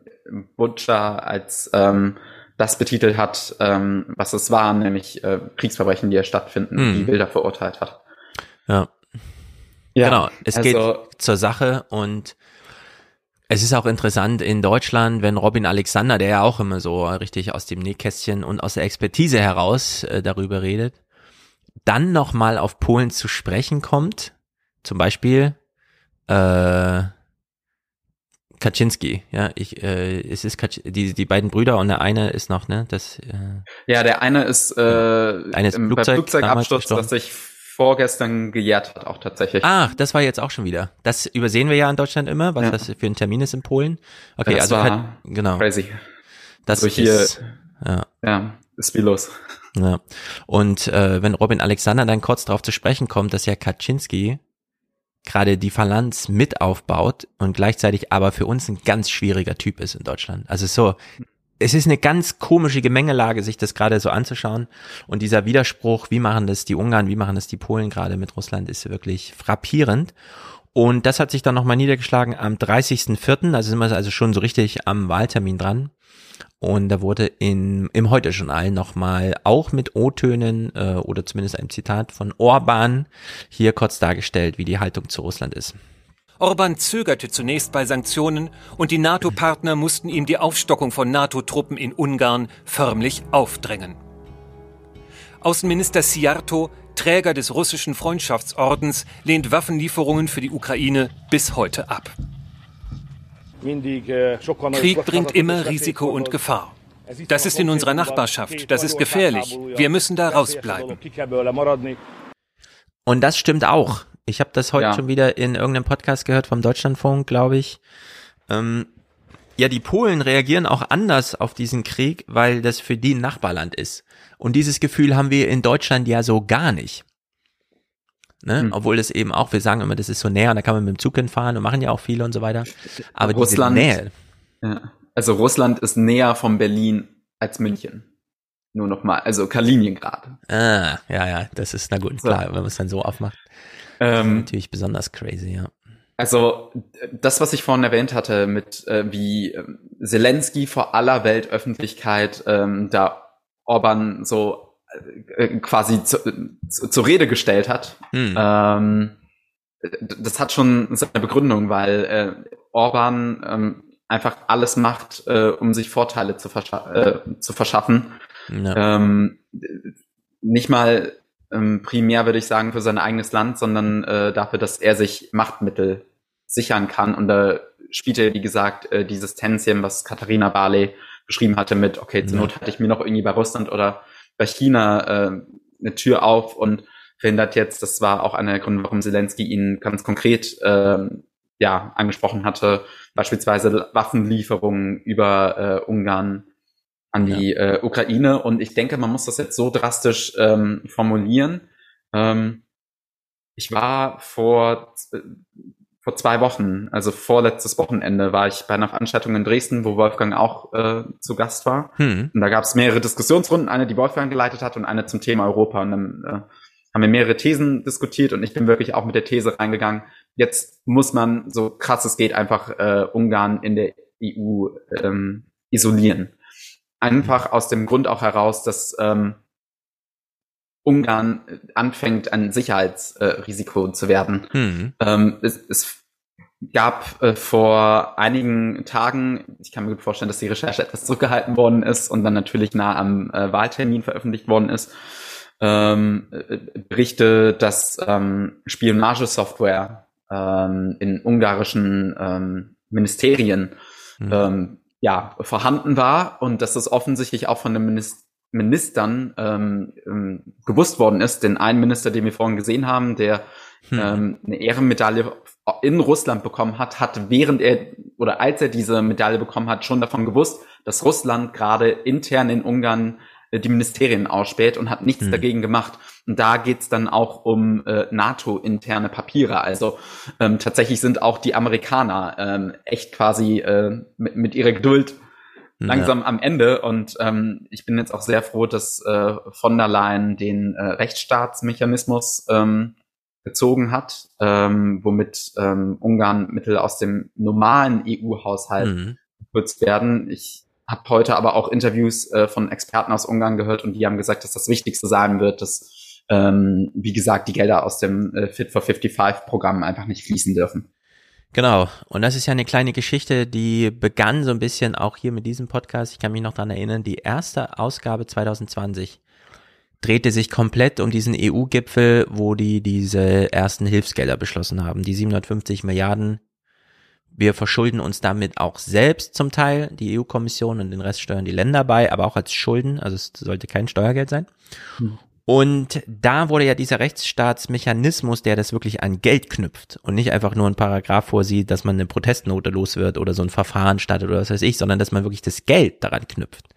Butscha als ähm, das betitelt hat, ähm, was es war, nämlich äh, Kriegsverbrechen, die ja stattfinden, Mhm. die Bilder verurteilt hat. Ja. Ja, genau, es also- geht zur Sache und es ist auch interessant in Deutschland, wenn Robin Alexander, der ja auch immer so richtig aus dem Nähkästchen und aus der Expertise heraus äh, darüber redet, dann nochmal auf Polen zu sprechen kommt, zum Beispiel äh, Kaczynski, ja, ich, äh, es ist Kac die, die beiden Brüder und der eine ist noch, ne, das, äh, Ja, der eine ist, äh, Eine ist im, Flugzeug Flugzeugabsturz, damals gestorben. das sich vorgestern gejährt hat, auch tatsächlich. Ach, das war jetzt auch schon wieder. Das übersehen wir ja in Deutschland immer, was Ja. das für ein Termin ist in Polen. Okay, Das also halt, genau. crazy. Das Also hier- ist, ja. Ja, ist wie los. Ja. Und äh, wenn Robin Alexander dann kurz darauf zu sprechen kommt, dass ja Kaczynski gerade die Phalanx mit aufbaut und gleichzeitig aber für uns ein ganz schwieriger Typ ist in Deutschland. Also so, es ist eine ganz komische Gemengelage, sich das gerade so anzuschauen. Und dieser Widerspruch, wie machen das die Ungarn, wie machen das die Polen gerade mit Russland, ist wirklich frappierend. Und das hat sich dann nochmal niedergeschlagen am 30.04., also sind wir also schon so richtig am Wahltermin dran. Und da wurde in, im Heute-Journal nochmal auch mit O-Tönen äh, oder zumindest einem Zitat von Orban hier kurz dargestellt, wie die Haltung zu Russland ist. Orban zögerte zunächst bei Sanktionen und die NATO-Partner mussten ihm die Aufstockung von NATO-Truppen in Ungarn förmlich aufdrängen. Außenminister Siarto Träger des russischen Freundschaftsordens, lehnt Waffenlieferungen für die Ukraine bis heute ab. Krieg bringt immer Risiko und Gefahr. Das ist in unserer Nachbarschaft, das ist gefährlich. Wir müssen da rausbleiben. Und das stimmt auch. Ich habe das heute ja. schon wieder in irgendeinem Podcast gehört vom Deutschlandfunk, glaube ich. Ähm, ja, die Polen reagieren auch anders auf diesen Krieg, weil das für die ein Nachbarland ist. Und dieses Gefühl haben wir in Deutschland ja so gar nicht. Ne? Hm. Obwohl das eben auch, wir sagen immer, das ist so näher und da kann man mit dem Zug hinfahren und machen ja auch viele und so weiter. Aber Russland, Nähe. Ja. Also Russland ist näher von Berlin als München. Nur noch mal, also Kaliningrad. Ah, ja, ja, das ist, na gut, klar, wenn man es dann so aufmacht. Ähm, natürlich besonders crazy, ja. Also das, was ich vorhin erwähnt hatte, mit äh, wie äh, Zelensky vor aller Weltöffentlichkeit ähm, da Orban so äh, quasi zu, zu, zur Rede gestellt hat, hm. ähm, das hat schon seine Begründung, weil äh, Orban ähm, einfach alles macht, äh, um sich Vorteile zu, verscha äh, zu verschaffen. Ja. Ähm, nicht mal ähm, primär, würde ich sagen, für sein eigenes Land, sondern äh, dafür, dass er sich Machtmittel sichern kann. Und da spielte, wie gesagt, äh, dieses Tänzchen, was Katharina Barley beschrieben hatte mit, okay, zur Not hatte ich mir noch irgendwie bei Russland oder bei China äh, eine Tür auf und verhindert jetzt, das war auch einer der Gründe, warum Zelensky ihn ganz konkret äh, ja, angesprochen hatte, beispielsweise Waffenlieferungen über äh, Ungarn an die ja. äh, Ukraine. Und ich denke, man muss das jetzt so drastisch ähm, formulieren. Ähm, ich war vor vor zwei Wochen, also vorletztes Wochenende, war ich bei einer Veranstaltung in Dresden, wo Wolfgang auch äh, zu Gast war. Hm. Und da gab es mehrere Diskussionsrunden, eine, die Wolfgang geleitet hat und eine zum Thema Europa. Und dann äh, haben wir mehrere Thesen diskutiert und ich bin wirklich auch mit der These reingegangen, jetzt muss man, so krass es geht, einfach äh, Ungarn in der EU ähm, isolieren. Einfach aus dem Grund auch heraus, dass ähm, Ungarn anfängt, ein Sicherheitsrisiko äh, zu werden. Mhm. Ähm, es, es, gab äh, vor einigen Tagen, ich kann mir gut vorstellen, dass die Recherche etwas zurückgehalten worden ist und dann natürlich nah am äh, Wahltermin veröffentlicht worden ist, ähm, äh, Berichte, dass ähm, Spionagesoftware ähm, in ungarischen ähm, Ministerien mhm. Ja vorhanden war und dass das offensichtlich auch von den Minister Ministern ähm, ähm, gewusst worden ist. Denn ein Minister, den wir vorhin gesehen haben, der hm. ähm, eine Ehrenmedaille in Russland bekommen hat, hat während er oder als er diese Medaille bekommen hat, schon davon gewusst, dass Russland gerade intern in Ungarn die Ministerien ausspäht und hat nichts hm. dagegen gemacht. Und da geht's dann auch um äh, NATO-interne Papiere. Also ähm, tatsächlich sind auch die Amerikaner ähm, echt quasi äh, mit, mit ihrer Geduld langsam ja. am Ende. Und ähm, ich bin jetzt auch sehr froh, dass äh, von der Leyen den äh, Rechtsstaatsmechanismus ähm, gezogen hat, ähm, womit ähm, Ungarn Mittel aus dem normalen EU-Haushalt mhm. gekürzt werden. Ich habe heute aber auch Interviews äh, von Experten aus Ungarn gehört und die haben gesagt, dass das Wichtigste sein wird, dass, ähm, wie gesagt, die Gelder aus dem äh, Fit for 55-Programm einfach nicht fließen dürfen. Genau. Und das ist ja eine kleine Geschichte, die begann so ein bisschen auch hier mit diesem Podcast. Ich kann mich noch daran erinnern, die erste Ausgabe 2020 drehte sich komplett um diesen EU-Gipfel, wo die diese ersten Hilfsgelder beschlossen haben. Die 750 Milliarden. Wir verschulden uns damit auch selbst zum Teil, die EU-Kommission und den Rest steuern die Länder bei, aber auch als Schulden. Also es sollte kein Steuergeld sein. Hm. Und da wurde ja dieser Rechtsstaatsmechanismus, der das wirklich an Geld knüpft und nicht einfach nur ein Paragraph vorsieht, dass man eine Protestnote los wird oder so ein Verfahren startet oder was weiß ich, sondern dass man wirklich das Geld daran knüpft,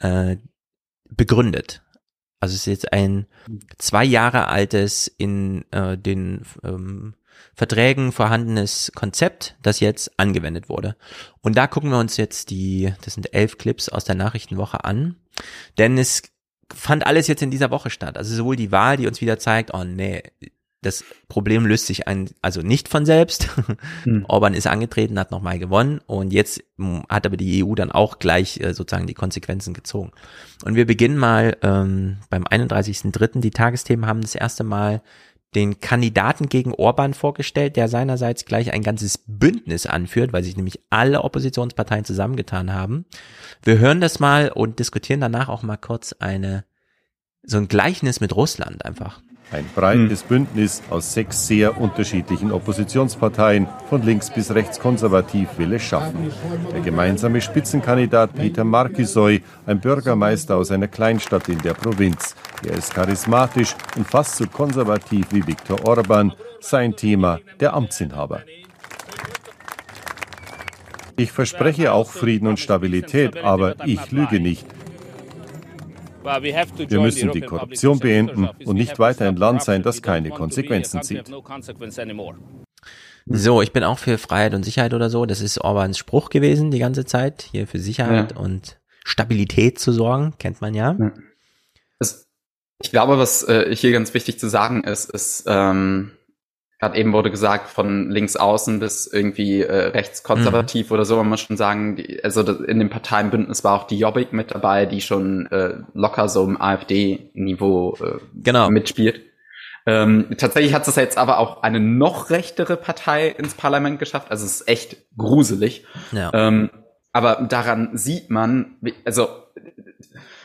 äh, begründet. Also es ist jetzt ein zwei Jahre altes in äh, den ähm, Verträgen vorhandenes Konzept, das jetzt angewendet wurde. Und da gucken wir uns jetzt die, das sind elf Clips aus der Nachrichtenwoche an, denn es fand alles jetzt in dieser Woche statt. Also sowohl die Wahl, die uns wieder zeigt, oh nee, das Problem löst sich ein, also nicht von selbst. [laughs] Hm. Orban ist angetreten, hat nochmal gewonnen und jetzt hm, hat aber die EU dann auch gleich äh, sozusagen die Konsequenzen gezogen. Und wir beginnen mal ähm, beim 31.3. Die Tagesthemen haben das erste Mal den Kandidaten gegen Orban vorgestellt, der seinerseits gleich ein ganzes Bündnis anführt, weil sich nämlich alle Oppositionsparteien zusammengetan haben. Wir hören das mal und diskutieren danach auch mal kurz eine, so ein Gleichnis mit Russland einfach. Ein breites Bündnis aus sechs sehr unterschiedlichen Oppositionsparteien, von links bis rechts konservativ, will es schaffen. Der gemeinsame Spitzenkandidat Peter Markisoy, ein Bürgermeister aus einer Kleinstadt in der Provinz. Er ist charismatisch und fast so konservativ wie Viktor Orban. Sein Thema der Amtsinhaber. Ich verspreche auch Frieden und Stabilität, aber ich lüge nicht. Wir müssen die Korruption beenden und nicht weiter ein Land sein, das keine Konsequenzen zieht. So, ich bin auch für Freiheit und Sicherheit oder so. Das ist Orbans Spruch gewesen die ganze Zeit, hier für Sicherheit ja. und Stabilität zu sorgen, kennt man ja. Das, ich glaube, was äh, hier ganz wichtig zu sagen ist, ist, ähm, Gerade eben wurde gesagt, von links außen bis irgendwie äh, rechtskonservativ mhm. oder so, man muss schon sagen, die, also in dem Parteienbündnis war auch die Jobbik mit dabei, die schon äh, locker so im AfD-Niveau äh, genau. mitspielt. Ähm, tatsächlich hat es jetzt aber auch eine noch rechtere Partei ins Parlament geschafft. Also es ist echt gruselig. Ja. Ähm, aber daran sieht man, also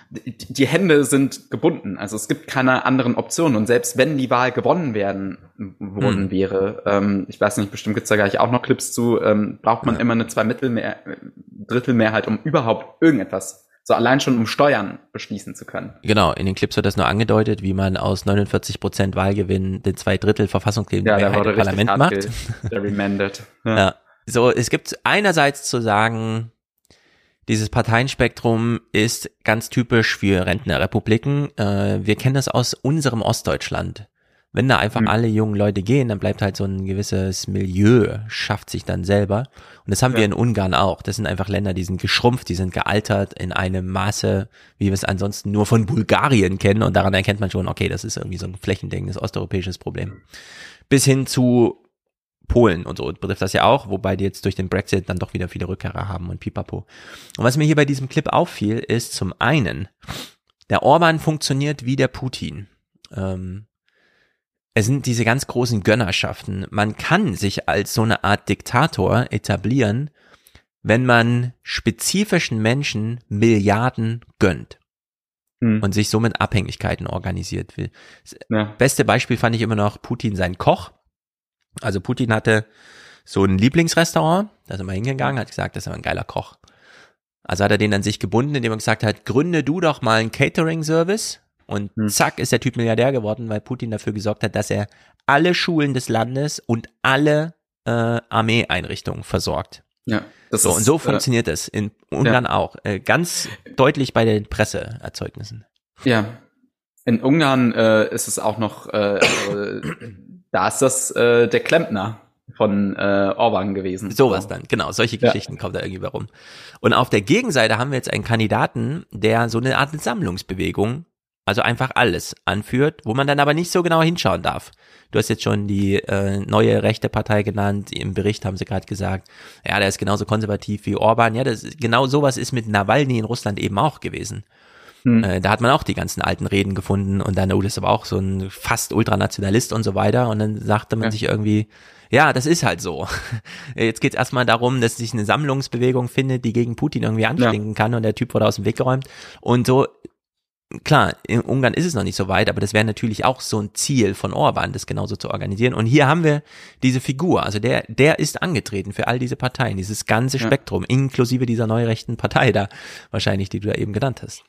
die Hände sind gebunden. Also es gibt keine anderen Optionen. Und selbst wenn die Wahl gewonnen werden worden hm. wäre, ähm, ich weiß nicht, bestimmt gibt's da gleich auch noch Clips zu, ähm, braucht man ja. immer eine zwei Mittelmehr Drittelmehrheit, um überhaupt irgendetwas so allein schon um Steuern beschließen zu können. Genau, in den Clips wird das nur angedeutet, wie man aus 49 Prozent Wahlgewinn den zwei Drittel verfassungsgebende ja, Mehrheit im Parlament macht. Gerrymandet. [laughs] Ja. ja. So, es gibt einerseits zu sagen, dieses Parteienspektrum ist ganz typisch für Rentnerrepubliken. Äh, wir kennen das aus unserem Ostdeutschland. Wenn da einfach mhm. alle jungen Leute gehen, dann bleibt halt so ein gewisses Milieu, schafft sich dann selber. Und das haben ja. wir in Ungarn auch. Das sind einfach Länder, die sind geschrumpft, die sind gealtert in einem Maße, wie wir es ansonsten nur von Bulgarien kennen. Und daran erkennt man schon, okay, das ist irgendwie so ein flächendeckendes osteuropäisches Problem. Bis hin zu Polen und so betrifft das ja auch, wobei die jetzt durch den Brexit dann doch wieder viele Rückkehrer haben und pipapo. Und was mir hier bei diesem Clip auffiel, ist zum einen, der Orban funktioniert wie der Putin. Ähm, es sind diese ganz großen Gönnerschaften. Man kann sich als so eine Art Diktator etablieren, wenn man spezifischen Menschen Milliarden gönnt hm. und sich somit Abhängigkeiten organisiert will. Ja. Beste Beispiel fand ich immer noch Putin sein Koch. Also Putin hatte so ein Lieblingsrestaurant, da ist er mal hingegangen, hat gesagt, das ist ein geiler Koch. Also hat er den an sich gebunden, indem er gesagt hat, gründe du doch mal einen Catering-Service. Und hm. zack, ist der Typ Milliardär geworden, weil Putin dafür gesorgt hat, dass er alle Schulen des Landes und alle äh, Armeeeinrichtungen versorgt. Ja, das so, ist, und so äh, funktioniert es in Ungarn ja. auch. Äh, ganz deutlich bei den Presseerzeugnissen. Ja. In Ungarn äh, ist es auch noch äh, also, [coughs] da ist das äh, der Klempner von äh, Orban gewesen. Sowas dann, genau. Solche Geschichten ja. kommen da irgendwie rum. Und auf der Gegenseite haben wir jetzt einen Kandidaten, der so eine Art Sammlungsbewegung, also einfach alles anführt, wo man dann aber nicht so genau hinschauen darf. Du hast jetzt schon die äh, neue rechte Partei genannt. Im Bericht haben sie gerade gesagt, ja, der ist genauso konservativ wie Orban. Ja, das genau sowas ist mit Nawalny in Russland eben auch gewesen. Hm. Äh, da hat man auch die ganzen alten Reden gefunden und dann, oh, das ist aber auch so ein fast Ultranationalist und so weiter. Und dann sagte man ja. sich irgendwie, ja, das ist halt so. [laughs] Jetzt geht es erstmal darum, dass sich eine Sammlungsbewegung findet, die gegen Putin irgendwie anstinken ja. kann und der Typ wurde aus dem Weg geräumt. Und so, klar, in Ungarn ist es noch nicht so weit, aber das wäre natürlich auch so ein Ziel von Orban, das genauso zu organisieren. Und hier haben wir diese Figur, also der, der ist angetreten für all diese Parteien, dieses ganze Spektrum, ja. inklusive dieser neurechten Partei da, wahrscheinlich, die du da eben genannt hast.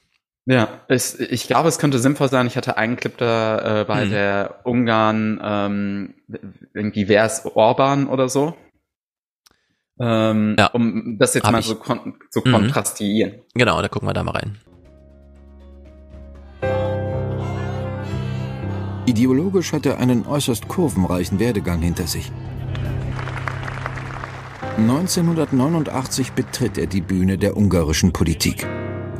Ja, ich, ich glaube, es könnte sinnvoll sein. Ich hatte einen Clip da äh, bei hm. der Ungarn, ähm, irgendwie wer ist Orban oder so. Ähm, ja, um das jetzt mal so, kon so mhm. kontrastieren. Genau, da gucken wir da mal rein. Ideologisch hat er einen äußerst kurvenreichen Werdegang hinter sich. 1989 betritt er die Bühne der ungarischen Politik.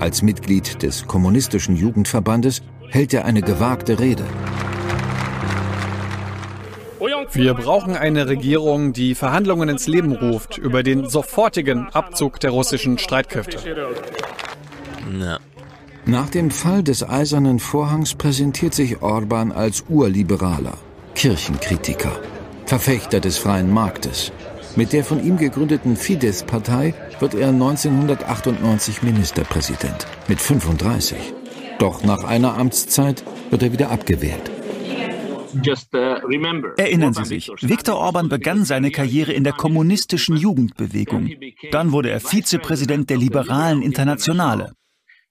Als Mitglied des Kommunistischen Jugendverbandes hält er eine gewagte Rede. Wir brauchen eine Regierung, die Verhandlungen ins Leben ruft über den sofortigen Abzug der russischen Streitkräfte. Ja. Nach dem Fall des Eisernen Vorhangs präsentiert sich Orban als Urliberaler, Kirchenkritiker, Verfechter des freien Marktes. Mit der von ihm gegründeten Fidesz-Partei wird er 1998 Ministerpräsident mit 35. Doch nach einer Amtszeit wird er wieder abgewählt. Erinnern Sie sich, Viktor Orban begann seine Karriere in der kommunistischen Jugendbewegung. Dann wurde er Vizepräsident der Liberalen Internationale.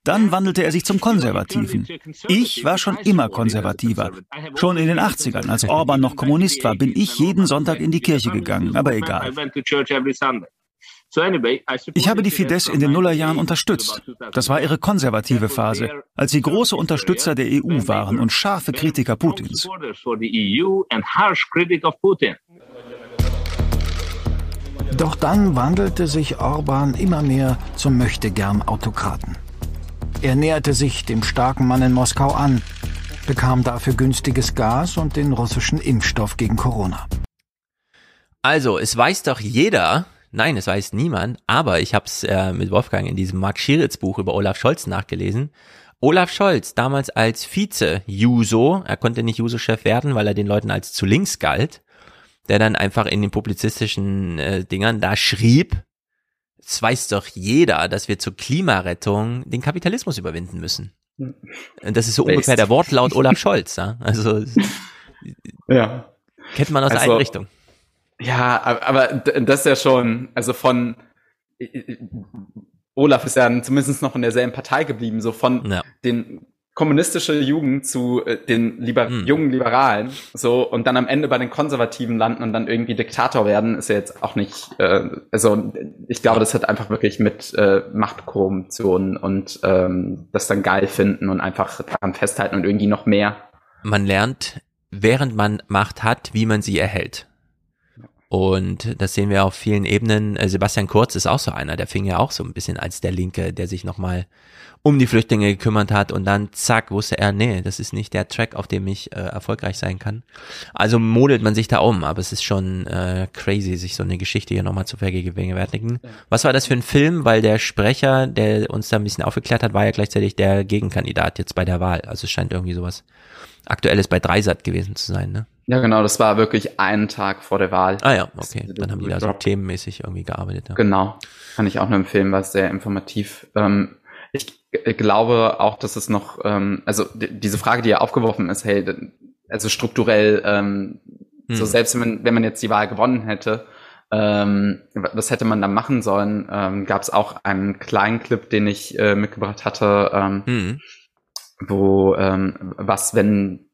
Dann wandelte er sich zum Konservativen. Ich war schon immer konservativer. Schon in den 80ern, als Orban noch Kommunist war, bin ich jeden Sonntag in die Kirche gegangen, aber egal. Ich habe die Fidesz in den Nullerjahren unterstützt. Das war ihre konservative Phase, als sie große Unterstützer der EU waren und scharfe Kritiker Putins. Doch dann wandelte sich Orban immer mehr zum Möchtegern-Autokraten. Er näherte sich dem starken Mann in Moskau an, bekam dafür günstiges Gas und den russischen Impfstoff gegen Corona. Also, es weiß doch jeder, nein, es weiß niemand, aber ich habe es äh, mit Wolfgang in diesem Mark Schieritz Buch über Olaf Scholz nachgelesen. Olaf Scholz, damals als Vize-Juso, er konnte nicht Juso-Chef werden, weil er den Leuten als zu links galt, der dann einfach in den publizistischen äh, Dingern da schrieb, es weiß doch jeder, dass wir zur Klimarettung den Kapitalismus überwinden müssen. Und das ist so ungefähr der Wortlaut [laughs] Olaf Scholz. Ja? Also ja. kennt man aus Also- der Einrichtung. Ja, aber das ist ja schon, also von Olaf ist ja zumindest noch in derselben Partei geblieben, so von den kommunistische Jugend zu äh, den Liber jungen Liberalen, so und dann am Ende bei den Konservativen landen und dann irgendwie Diktator werden, ist ja jetzt auch nicht, äh, also ich glaube, das hat einfach wirklich mit äh, Machtkorruption und ähm, das dann geil finden und einfach daran festhalten und irgendwie noch mehr. Man lernt, während man Macht hat, wie man sie erhält. Und das sehen wir auf vielen Ebenen. Äh, Sebastian Kurz ist auch so einer, der fing ja auch so ein bisschen als der Linke, der sich nochmal um die Flüchtlinge gekümmert hat und dann zack, wusste er, nee, das ist nicht der Track, auf dem ich äh, erfolgreich sein kann. Also modelt man sich da um, aber es ist schon äh, crazy, sich so eine Geschichte hier nochmal zu vergegenwärtigen. Was war das für ein Film? Weil der Sprecher, der uns da ein bisschen aufgeklärt hat, war ja gleichzeitig der Gegenkandidat jetzt bei der Wahl. Also es scheint irgendwie sowas Aktuelles bei Dreisat gewesen zu sein, ne? Ja, genau, das war wirklich einen Tag vor der Wahl. Ah ja, okay. Dann haben die da so themenmäßig irgendwie gearbeitet. Ja. Genau. Kann ich auch nur empfehlen, war sehr informativ. Ähm, ich glaube auch, dass es noch, ähm, also diese Frage, die ja aufgeworfen ist, hey, also strukturell, ähm, so Hm. selbst wenn man, wenn man jetzt die Wahl gewonnen hätte, ähm, wa- was hätte man da machen sollen? Ähm, Gab es auch einen kleinen Clip, den ich äh, mitgebracht hatte, ähm, Hm. wo ähm, was, wenn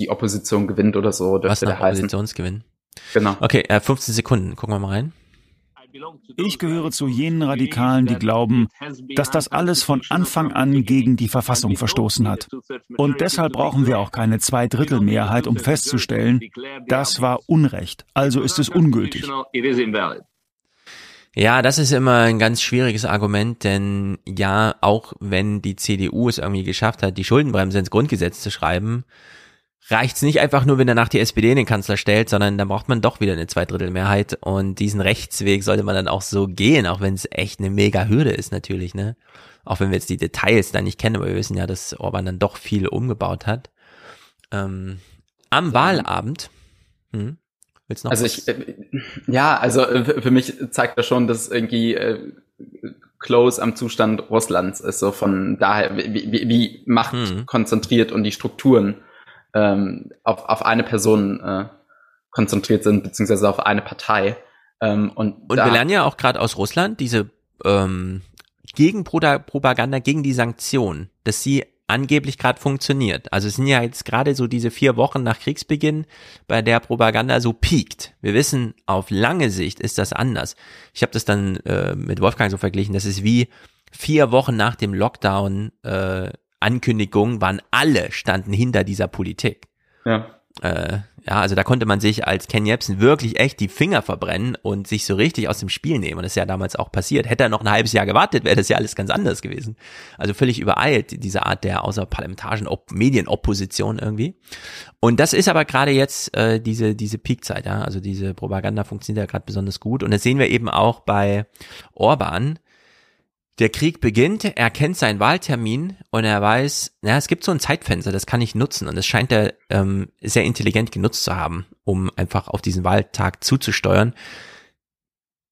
die Opposition gewinnt oder so, Was dürfte nach der heißen. Oppositionsgewinn. Genau. Okay, äh, 15 Sekunden. Gucken wir mal rein. Ich gehöre zu jenen Radikalen, die glauben, dass das alles von Anfang an gegen die Verfassung verstoßen hat. Und deshalb brauchen wir auch keine Zweidrittelmehrheit, um festzustellen, das war Unrecht, also ist es ungültig. Ja, das ist immer ein ganz schwieriges Argument, denn ja, auch wenn die CDU es irgendwie geschafft hat, die Schuldenbremse ins Grundgesetz zu schreiben, reicht's nicht einfach nur, wenn danach die SPD den Kanzler stellt, sondern da braucht man doch wieder eine Zweidrittelmehrheit und diesen Rechtsweg sollte man dann auch so gehen, auch wenn es echt eine mega Hürde ist natürlich, ne? Auch wenn wir jetzt die Details da nicht kennen, aber wir wissen ja, dass Orban dann doch viel umgebaut hat. Ähm, am Wahlabend, hm, willst du noch Also was? ich, äh, ja, also äh, für- mich zeigt das schon, dass irgendwie äh, close am Zustand Russlands ist, so von daher, wie, wie, wie Macht Mhm. konzentriert und die Strukturen ähm, auf, auf eine Person äh, konzentriert sind, beziehungsweise auf eine Partei. Ähm, und Und da, wir lernen ja auch gerade aus Russland diese ähm, Gegenpropaganda gegen die Sanktionen, dass sie angeblich gerade funktioniert. Also es sind ja jetzt gerade so diese vier Wochen nach Kriegsbeginn, bei der Propaganda so piekt. Wir wissen, auf lange Sicht ist das anders. Ich habe das dann äh, mit Wolfgang so verglichen, das ist wie vier Wochen nach dem Lockdown äh, Ankündigung waren alle standen hinter dieser Politik. Ja. Äh, ja, also da konnte man sich als Ken Jebsen wirklich echt die Finger verbrennen und sich so richtig aus dem Spiel nehmen. Und das ist ja damals auch passiert. Hätte er noch ein halbes Jahr gewartet, wäre das ja alles ganz anders gewesen. Also völlig übereilt, diese Art der außerparlamentarischen Op Medienopposition irgendwie. Und das ist aber gerade jetzt äh, diese, diese Peakzeit, ja. Also diese Propaganda funktioniert ja gerade besonders gut. Und das sehen wir eben auch bei Orban, der Krieg beginnt, er kennt seinen Wahltermin und er weiß, ja, es gibt so ein Zeitfenster, das kann ich nutzen und das scheint er ähm, sehr intelligent genutzt zu haben, um einfach auf diesen Wahltag zuzusteuern.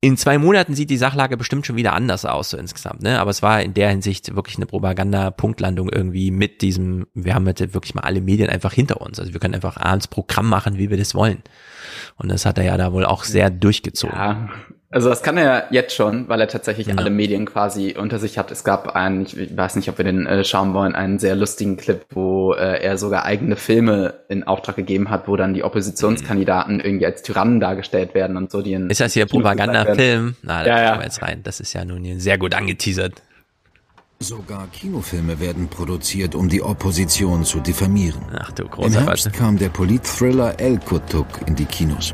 in zwei Monaten sieht die Sachlage bestimmt schon wieder anders aus, so insgesamt, ne? Aber es war in der Hinsicht wirklich eine Propaganda-Punktlandung irgendwie mit diesem, wir haben jetzt wirklich mal alle Medien einfach hinter uns. Also wir können einfach abends Programm machen, wie wir das wollen. Und das hat er ja da wohl auch sehr durchgezogen. Ja, also das kann er jetzt schon, weil er tatsächlich ja. alle Medien quasi unter sich hat. Es gab einen, ich weiß nicht, ob wir den äh, schauen wollen, einen sehr lustigen Clip, wo äh, er sogar eigene Filme in Auftrag gegeben hat, wo dann die Oppositionskandidaten mhm. irgendwie als Tyrannen dargestellt werden und so. Die in Ist das hier Propaganda-Film? Na, da ja, ja. wir jetzt rein. Das ist ja nun hier sehr gut angeteasert. Sogar Kinofilme werden produziert, um die Opposition zu diffamieren. Ach du großer Im Herbst kam der Polit-Thriller El Kutuk in die Kinos.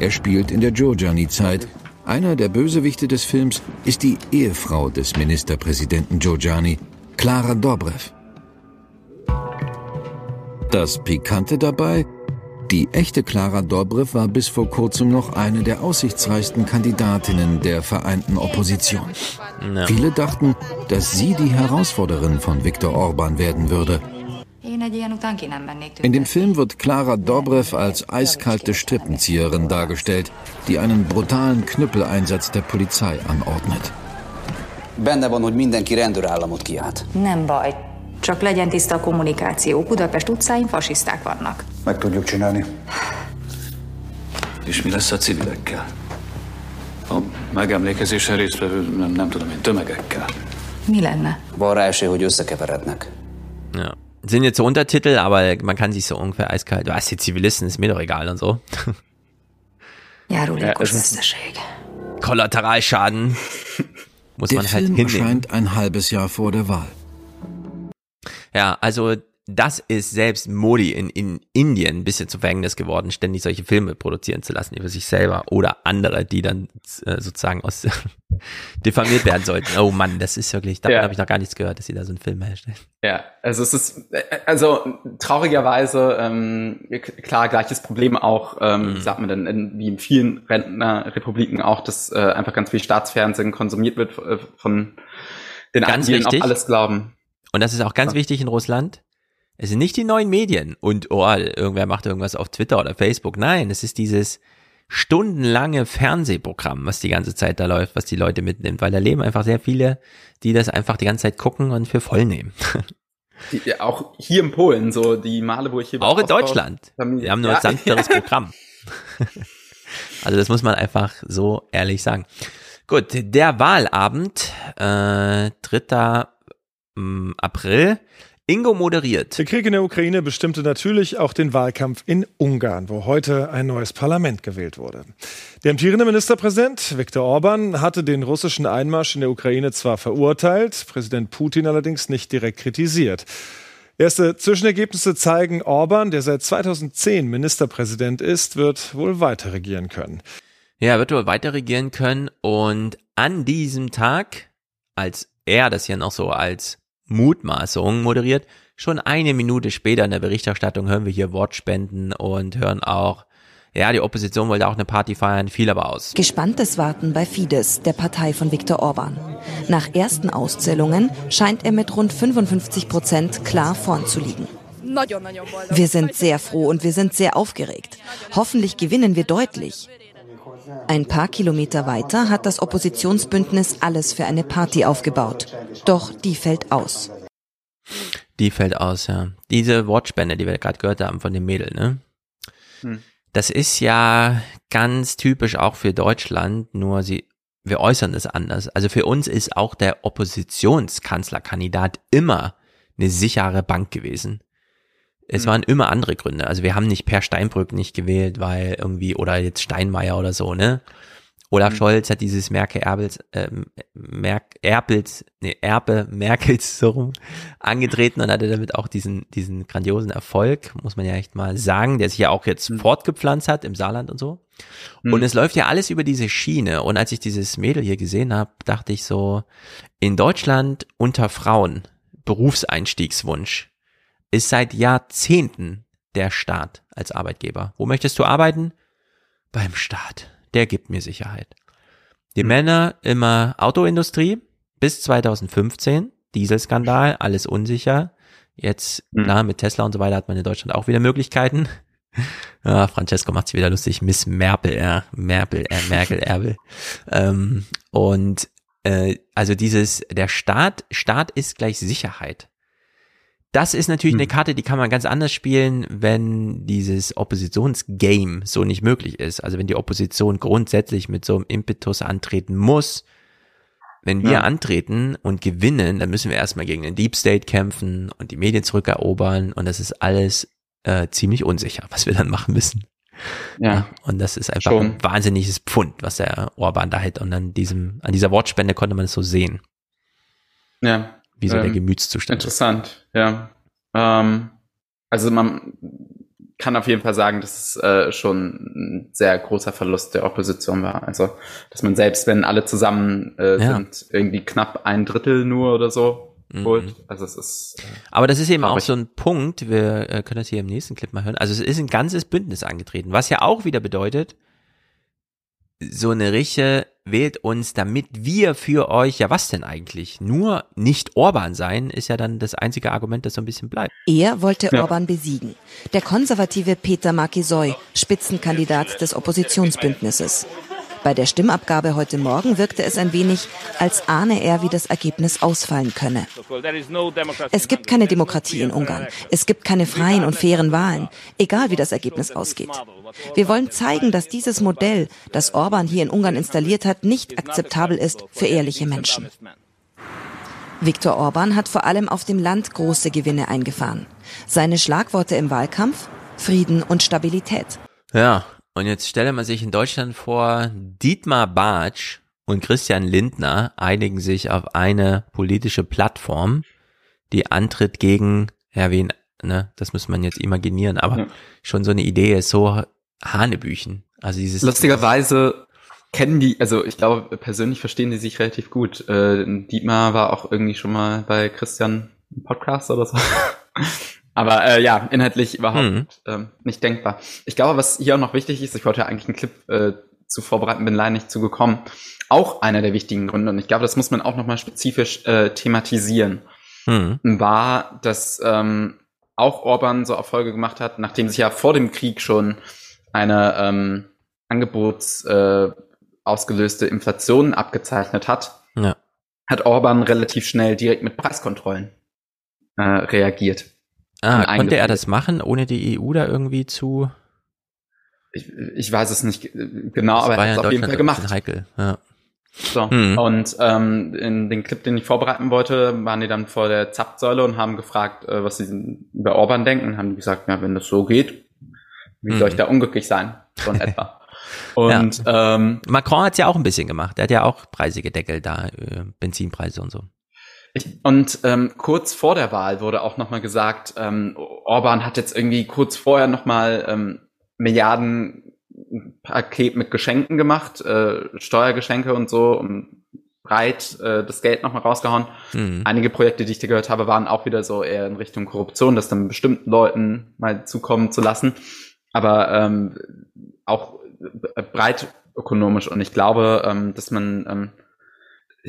Er spielt in der Giorgiani-Zeit einer der Bösewichte des Films ist die Ehefrau des Ministerpräsidenten Giorgiani, Clara Dobrev. Das Pikante dabei? Die echte Clara Dobrev war bis vor kurzem noch eine der aussichtsreichsten Kandidatinnen der vereinten Opposition. Viele dachten, dass sie die Herausforderin von Viktor Orban werden würde. In dem Film wird Clara Dobrev als eiskalte Strippenzieherin dargestellt, die einen brutalen Knüppeleinsatz der Polizei anordnet. Benne van, hogy mindenki rendőrállamot kiállt. Nem baj. Csak legyen tiszta a kommunikáció. Budapest utcáin fasiszták vannak. Meg tudjuk csinálni. És mi lesz a civilekkel? A megemlékezésen résztvevő, nem, nem tudom én, tömegekkel. Mi lenne? Van rá esély, hogy összekeverednek. Ja. Sind jetzt so Untertitel, aber man kann sich so ungefähr eiskalt, was die Zivilisten, ist mir doch egal und so. Ja, Járulékos ja, Kollateralschaden [laughs] muss der man halt Film hinnehmen. erscheint ein halbes Jahr vor der Wahl. Ja, also das ist selbst Modi in, in Indien ein bisschen zu Verhängnis geworden, ständig solche Filme produzieren zu lassen über sich selber oder andere, die dann äh, sozusagen aus [laughs] diffamiert werden sollten. Oh Mann, das ist wirklich, davon ja. habe ich noch gar nichts gehört, dass sie da so einen Film herstellen. Ja, also es ist, also traurigerweise, ähm, klar, gleiches Problem auch, ähm, mhm. sagt man dann, in, wie in vielen Rentnerrepubliken auch, dass äh, einfach ganz viel Staatsfernsehen konsumiert wird äh, von den ganz einen, die auch alles glauben. Und das ist auch ganz ja. wichtig in Russland. Es sind nicht die neuen Medien und oh, irgendwer macht irgendwas auf Twitter oder Facebook. Nein, es ist dieses stundenlange Fernsehprogramm, was die ganze Zeit da läuft, was die Leute mitnimmt, weil da leben einfach sehr viele, die das einfach die ganze Zeit gucken und für voll nehmen. [laughs] Die, auch hier in Polen, so die Male, wo ich hier Auch in Deutschland. Wir haben nur ja, ein sanfteres ja. [laughs] Programm. Also das muss man einfach so ehrlich sagen. Gut, der Wahlabend, äh, 3. Mm, April, Ingo moderiert. Der Krieg in der Ukraine bestimmte natürlich auch den Wahlkampf in Ungarn, wo heute ein neues Parlament gewählt wurde. Der amtierende Ministerpräsident Viktor Orban hatte den russischen Einmarsch in der Ukraine zwar verurteilt, Präsident Putin allerdings nicht direkt kritisiert. Erste Zwischenergebnisse zeigen, Orban, der seit 2010 Ministerpräsident ist, wird wohl weiter regieren können. Ja, wird wohl weiter regieren können und an diesem Tag, als er das ja noch so als Mutmaßungen moderiert. Schon eine Minute später in der Berichterstattung hören wir hier Wortspenden und hören auch, ja, die Opposition wollte auch eine Party feiern, fiel aber aus. Gespanntes Warten bei Fidesz, der Partei von Viktor Orban. Nach ersten Auszählungen scheint er mit rund 55 Prozent klar vorn zu liegen. Wir sind sehr froh und wir sind sehr aufgeregt. Hoffentlich gewinnen wir deutlich. Ein paar Kilometer weiter hat das Oppositionsbündnis alles für eine Party aufgebaut. Doch die fällt aus. Die fällt aus, ja. Diese Wortspende, die wir gerade gehört haben von dem Mädel, ne? Hm. Das ist ja ganz typisch auch für Deutschland, nur sie, wir äußern es anders. Also für uns ist auch der Oppositionskanzlerkandidat immer eine sichere Bank gewesen. Es mhm. waren immer andere Gründe. Also wir haben nicht Per Steinbrück nicht gewählt, weil irgendwie, oder jetzt Steinmeier oder so, ne? Olaf mhm. Scholz hat dieses Merke Erbels, äh, Merk, Erbels, nee, Erbe Merkels [laughs] so rum angetreten und hatte damit auch diesen, diesen grandiosen Erfolg, muss man ja echt mal sagen, der sich ja auch jetzt mhm. fortgepflanzt hat im Saarland und so. Mhm. Und es läuft ja alles über diese Schiene. Und als ich dieses Mädel hier gesehen habe, dachte ich so, in Deutschland unter Frauen Berufseinstiegswunsch ist seit Jahrzehnten der Staat als Arbeitgeber. Wo möchtest du arbeiten? Beim Staat. Der gibt mir Sicherheit. Die hm. Männer immer Autoindustrie bis 2015, Dieselskandal, alles unsicher. Jetzt, hm. klar, mit Tesla und so weiter hat man in Deutschland auch wieder Möglichkeiten. [laughs] Ja, Francesco macht sich wieder lustig. Miss Merkel, ja, Merkel, äh, Merkel, [laughs] Erbel. Ähm, und äh, also dieses, der Staat, Staat ist gleich Sicherheit. Das ist natürlich hm. eine Karte, die kann man ganz anders spielen, wenn dieses Oppositionsgame so nicht möglich ist. Also wenn die Opposition grundsätzlich mit so einem Impetus antreten muss. Wenn wir ja. antreten und gewinnen, dann müssen wir erstmal gegen den Deep State kämpfen und die Medien zurückerobern und das ist alles äh, ziemlich unsicher, was wir dann machen müssen. Ja. Und das ist einfach Schon. ein wahnsinniges Pfund, was der Orban da hält. Und an diesem, an dieser Wortspende konnte man es so sehen. Ja. Wie so ähm, der Gemütszustand. Interessant, ist. ja. Ähm, also man kann auf jeden Fall sagen, dass es äh, schon ein sehr großer Verlust der Opposition war. Also, dass man selbst, wenn alle zusammen äh, ja. sind, irgendwie knapp ein Drittel nur oder so holt. Mhm. Also es ist. Äh, Aber das ist eben auch so ein Punkt, wir äh, können das hier im nächsten Clip mal hören. Also es ist ein ganzes Bündnis angetreten, was ja auch wieder bedeutet, so eine Riche wählt uns, damit wir für euch, ja was denn eigentlich? Nur nicht Orban sein, ist ja dann das einzige Argument, das so ein bisschen bleibt. Er wollte ja. Orban besiegen. Der konservative Peter Markisoy, Spitzenkandidat des Oppositionsbündnisses. Bei der Stimmabgabe heute Morgen wirkte es ein wenig, als ahne er, wie das Ergebnis ausfallen könne. Es gibt keine Demokratie in Ungarn. Es gibt keine freien und fairen Wahlen, egal wie das Ergebnis ausgeht. Wir wollen zeigen, dass dieses Modell, das Orban hier in Ungarn installiert hat, nicht akzeptabel ist für ehrliche Menschen. Viktor Orban hat vor allem auf dem Land große Gewinne eingefahren. Seine Schlagworte im Wahlkampf? Frieden und Stabilität. Ja, und jetzt stelle man sich in Deutschland vor, Dietmar Bartsch und Christian Lindner einigen sich auf eine politische Plattform, die antritt gegen, ja, wen, ne, das muss man jetzt imaginieren, aber ja. schon so eine Idee ist so Hanebüchen. Also dieses. Lustigerweise kennen die, also ich glaube, persönlich verstehen die sich relativ gut. Äh, Dietmar war auch irgendwie schon mal bei Christian im Podcast oder so. Aber äh, ja, inhaltlich überhaupt mhm. ähm, nicht denkbar. Ich glaube, was hier auch noch wichtig ist, ich wollte ja eigentlich einen Clip äh, zu vorbereiten, bin leider nicht zugekommen. Auch einer der wichtigen Gründe, und ich glaube, das muss man auch nochmal spezifisch äh, thematisieren, mhm. war, dass ähm, auch Orban so Erfolge gemacht hat, nachdem sich ja vor dem Krieg schon eine ähm, Angebots äh, ausgelöste Inflation abgezeichnet hat, ja. hat Orban relativ schnell direkt mit Preiskontrollen äh, reagiert. Ah, konnte er das machen, ohne die EU da irgendwie zu? Ich, ich weiß es nicht genau, das aber er hat es auf jeden Fall gemacht. Heikel. Ja. So, hm. und ähm, in den Clip, den ich vorbereiten wollte, waren die dann vor der Zapfsäule und haben gefragt, äh, was sie über Orban denken. Und haben gesagt, ja, wenn das so geht, wie hm. soll ich da unglücklich sein? So in etwa. [laughs] Und ja. ähm, Macron hat es ja auch ein bisschen gemacht. Der hat ja auch Preise gedeckelt da, äh, Benzinpreise und so. Ich, und ähm, kurz vor der Wahl wurde auch nochmal gesagt, ähm, Orban hat jetzt irgendwie kurz vorher nochmal ähm, Milliarden Paket mit Geschenken gemacht, äh, Steuergeschenke und so, um breit äh, das Geld nochmal rausgehauen. Mhm. Einige Projekte, die ich dir gehört habe, waren auch wieder so eher in Richtung Korruption, das dann bestimmten Leuten mal zukommen zu lassen. Aber ähm, auch breit ökonomisch. Und ich glaube, ähm, dass man ähm,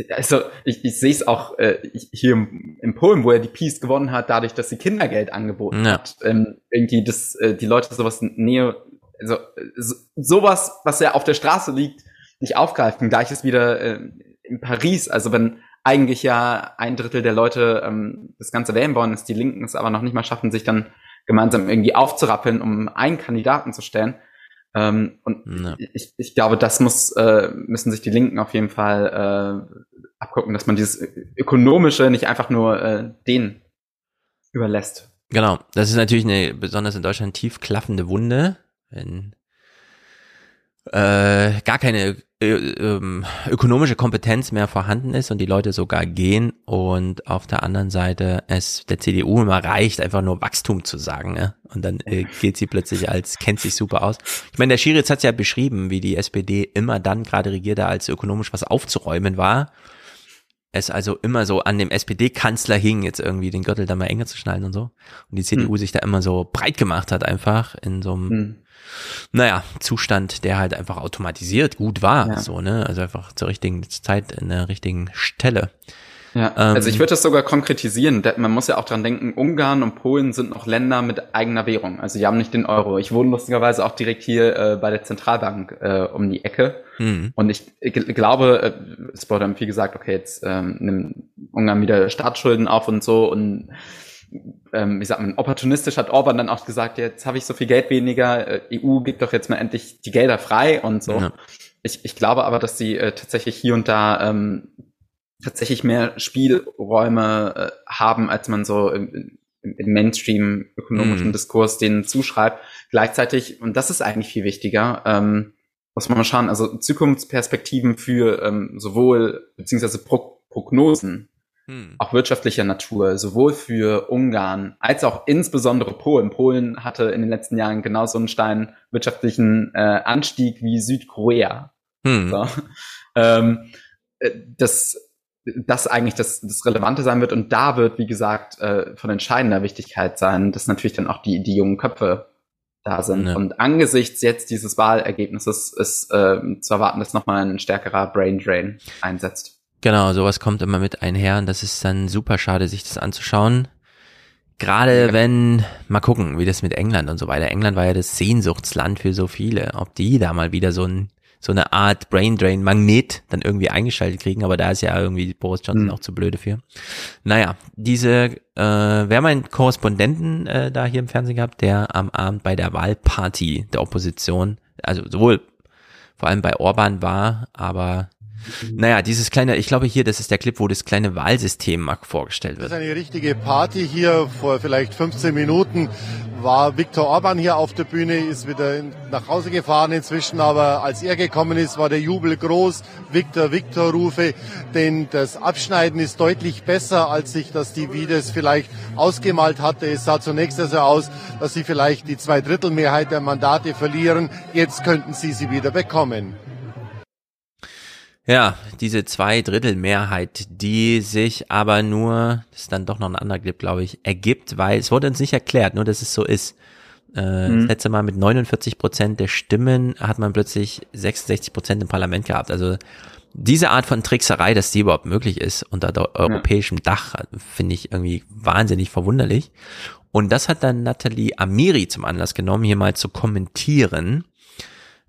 also ich, ich sehe es auch äh, hier im, im Polen, wo er die Peace gewonnen hat, dadurch, dass sie Kindergeld angeboten ja. hat. Ähm, irgendwie, dass äh, die Leute sowas Nähe, also so, sowas, was ja auf der Straße liegt, nicht aufgreifen. Gleiches wieder äh, in Paris. Also wenn eigentlich ja ein Drittel der Leute ähm, das Ganze wählen wollen, ist die Linken es aber noch nicht mal schaffen, sich dann gemeinsam irgendwie aufzurappeln, um einen Kandidaten zu stellen. Ähm, und ja. ich, ich glaube, das muss, äh, müssen sich die Linken auf jeden Fall äh, abgucken, dass man dieses Ökonomische nicht einfach nur äh, denen überlässt. Genau, das ist natürlich eine besonders in Deutschland tief klaffende Wunde, wenn äh, gar keine ökonomische Kompetenz mehr vorhanden ist und die Leute sogar gehen und auf der anderen Seite es der CDU immer reicht, einfach nur Wachstum zu sagen. Ne? Und dann äh, gilt sie plötzlich als, kennt sich super aus. Ich meine, der Schiritz hat es ja beschrieben, wie die SPD immer dann gerade regierte, als ökonomisch was aufzuräumen war. Es also immer so an dem SPD-Kanzler hing, jetzt irgendwie den Gürtel da mal enger zu schnallen und so. Und die CDU hm. sich da immer so breit gemacht hat, einfach in so einem hm naja, Zustand, der halt einfach automatisiert gut war, ja. so, ne, also einfach zur richtigen Zeit in der richtigen Stelle. Ja, ähm, also ich würde das sogar konkretisieren. Man muss ja auch dran denken, Ungarn und Polen sind noch Länder mit eigener Währung. Also die haben nicht den Euro. Ich wohne lustigerweise auch direkt hier äh, bei der Zentralbank äh, um die Ecke. Mhm. Und ich, glaube, äh, es wurde dann viel gesagt, okay, jetzt ähm, nimmt Ungarn wieder Staatsschulden auf und so. Und ähm, wie sagt man, opportunistisch hat Orban dann auch gesagt, jetzt habe ich so viel Geld weniger, äh, EU gibt doch jetzt mal endlich die Gelder frei und so. Ja. Ich, ich glaube aber, dass sie äh, tatsächlich hier und da ähm, tatsächlich mehr Spielräume äh, haben, als man so im, im Mainstream ökonomischen mm. Diskurs denen zuschreibt. Gleichzeitig, und das ist eigentlich viel wichtiger, ähm, muss man mal schauen, also Zukunftsperspektiven für ähm, sowohl, beziehungsweise Pro Prognosen, hm. auch wirtschaftlicher Natur, sowohl für Ungarn als auch insbesondere Polen. Polen hatte in den letzten Jahren genauso einen steilen wirtschaftlichen äh, Anstieg wie Südkorea. Hm. So. Ähm, äh, das das eigentlich das, das Relevante sein wird. Und da wird, wie gesagt, äh, von entscheidender Wichtigkeit sein, dass natürlich dann auch die, die jungen Köpfe da sind. Ja. Und angesichts jetzt dieses Wahlergebnisses ist äh, zu erwarten, dass nochmal ein stärkerer Brain Drain einsetzt. Genau, sowas kommt immer mit einher und das ist dann super schade, sich das anzuschauen. Gerade ja. wenn, mal gucken, wie das mit England und so weiter. England war ja das Sehnsuchtsland für so viele. Ob die da mal wieder so ein so eine Art Brain Drain Magnet dann irgendwie eingeschaltet kriegen, aber da ist ja irgendwie Boris Johnson mhm. auch zu blöde für. Naja, diese, äh, wir haben einen Korrespondenten äh, da hier im Fernsehen gehabt, der am Abend bei der Wahlparty der Opposition, also sowohl vor allem bei Orban war, aber naja, dieses kleine, ich glaube hier, das ist der Clip, wo das kleine Wahlsystem vorgestellt wird. Das ist eine richtige Party hier. Vor vielleicht 15 Minuten war Viktor Orban hier auf der Bühne, ist wieder nach Hause gefahren inzwischen, aber als er gekommen ist, war der Jubel groß. Viktor, Viktor Rufe, denn das Abschneiden ist deutlich besser, als sich das die Videos vielleicht ausgemalt hatte. Es sah zunächst also aus, dass sie vielleicht die Zweidrittelmehrheit der Mandate verlieren. Jetzt könnten sie sie wieder bekommen. Ja, diese zwei Drittel Mehrheit, die sich aber nur, das ist dann doch noch ein anderer Clip, glaube ich, ergibt, weil es wurde uns nicht erklärt, nur dass es so ist. Äh, mhm. Das letzte Mal mit 49 Prozent der Stimmen hat man plötzlich 66 Prozent im Parlament gehabt. Also diese Art von Trickserei, dass die überhaupt möglich ist unter europäischem ja. Dach, finde ich irgendwie wahnsinnig verwunderlich. Und das hat dann Nathalie Amiri zum Anlass genommen, hier mal zu kommentieren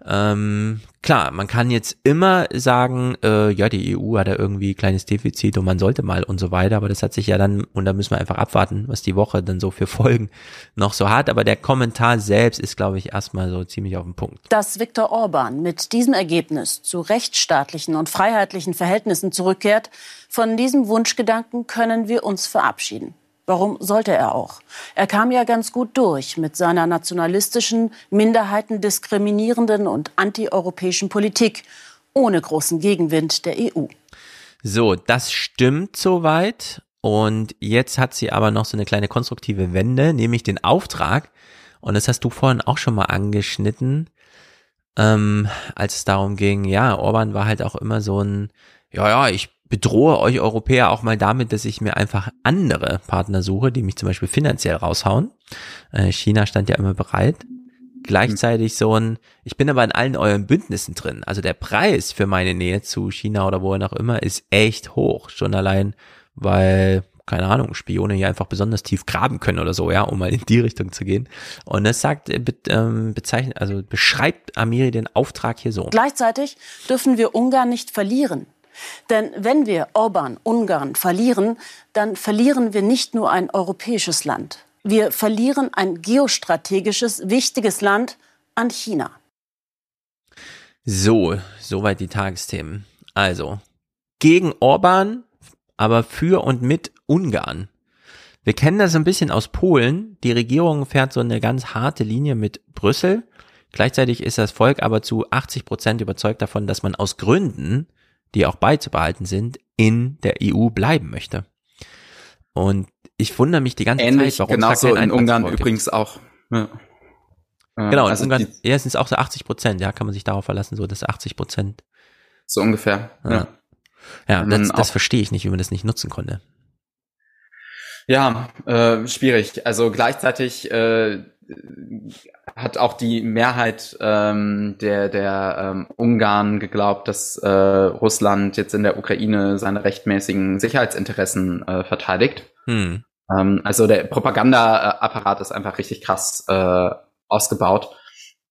ähm, klar, man kann jetzt immer sagen, äh, ja, die EU hat ja irgendwie kleines Defizit und man sollte mal und so weiter, aber das hat sich ja dann, und da müssen wir einfach abwarten, was die Woche dann so für [laughs] Folgen noch so hat. Aber der Kommentar selbst ist, glaube ich, erstmal so ziemlich auf den Punkt. Dass Viktor Orban mit diesem Ergebnis zu rechtsstaatlichen und freiheitlichen Verhältnissen zurückkehrt, von diesem Wunschgedanken können wir uns verabschieden. Warum sollte er auch? Er kam ja ganz gut durch mit seiner nationalistischen, minderheitendiskriminierenden und antieuropäischen Politik, ohne großen Gegenwind der EU. So, das stimmt soweit. Und jetzt hat sie aber noch so eine kleine konstruktive Wende, nämlich den Auftrag, und das hast du vorhin auch schon mal angeschnitten, ähm, als es darum ging, ja, Orban war halt auch immer so ein, ja, ja, ich bedrohe euch Europäer auch mal damit, dass ich mir einfach andere Partner suche, die mich zum Beispiel finanziell raushauen. Äh, China stand ja immer bereit. Gleichzeitig so ein, ich bin aber in allen euren Bündnissen drin. Also der Preis für meine Nähe zu China oder woher auch immer ist echt hoch. Schon allein, weil, keine Ahnung, Spione hier einfach besonders tief graben können oder so, ja, um mal in die Richtung zu gehen. Und das sagt, äh, be, ähm, bezeichnet, also beschreibt Amiri den Auftrag hier so. Gleichzeitig dürfen wir Ungarn nicht verlieren. Denn wenn wir Orban, Ungarn verlieren, dann verlieren wir nicht nur ein europäisches Land. Wir verlieren ein geostrategisches, wichtiges Land an China. So, soweit die Tagesthemen. Also, gegen Orban, aber für und mit Ungarn. Wir kennen das ein bisschen aus Polen. Die Regierung fährt so eine ganz harte Linie mit Brüssel. Gleichzeitig ist das Volk aber zu 80 Prozent überzeugt davon, dass man aus Gründen die auch beizubehalten sind, in der EU bleiben möchte. Und ich wundere mich die ganze Ähnlich, Zeit, warum genauso es in Ungarn übrigens auch. Ja. Genau, also in Ungarn, die, ja, es sind auch so 80 Prozent, ja, kann man sich darauf verlassen, so dass 80 Prozent. So ungefähr, ja. Ja, ja das, das verstehe ich nicht, wie man das nicht nutzen konnte. Ja, äh, schwierig. Also gleichzeitig äh, hat auch die Mehrheit ähm, der, der ähm, Ungarn geglaubt, dass äh, Russland jetzt in der Ukraine seine rechtmäßigen Sicherheitsinteressen äh, verteidigt. Hm. Ähm, also der Propagandaapparat ist einfach richtig krass äh, ausgebaut.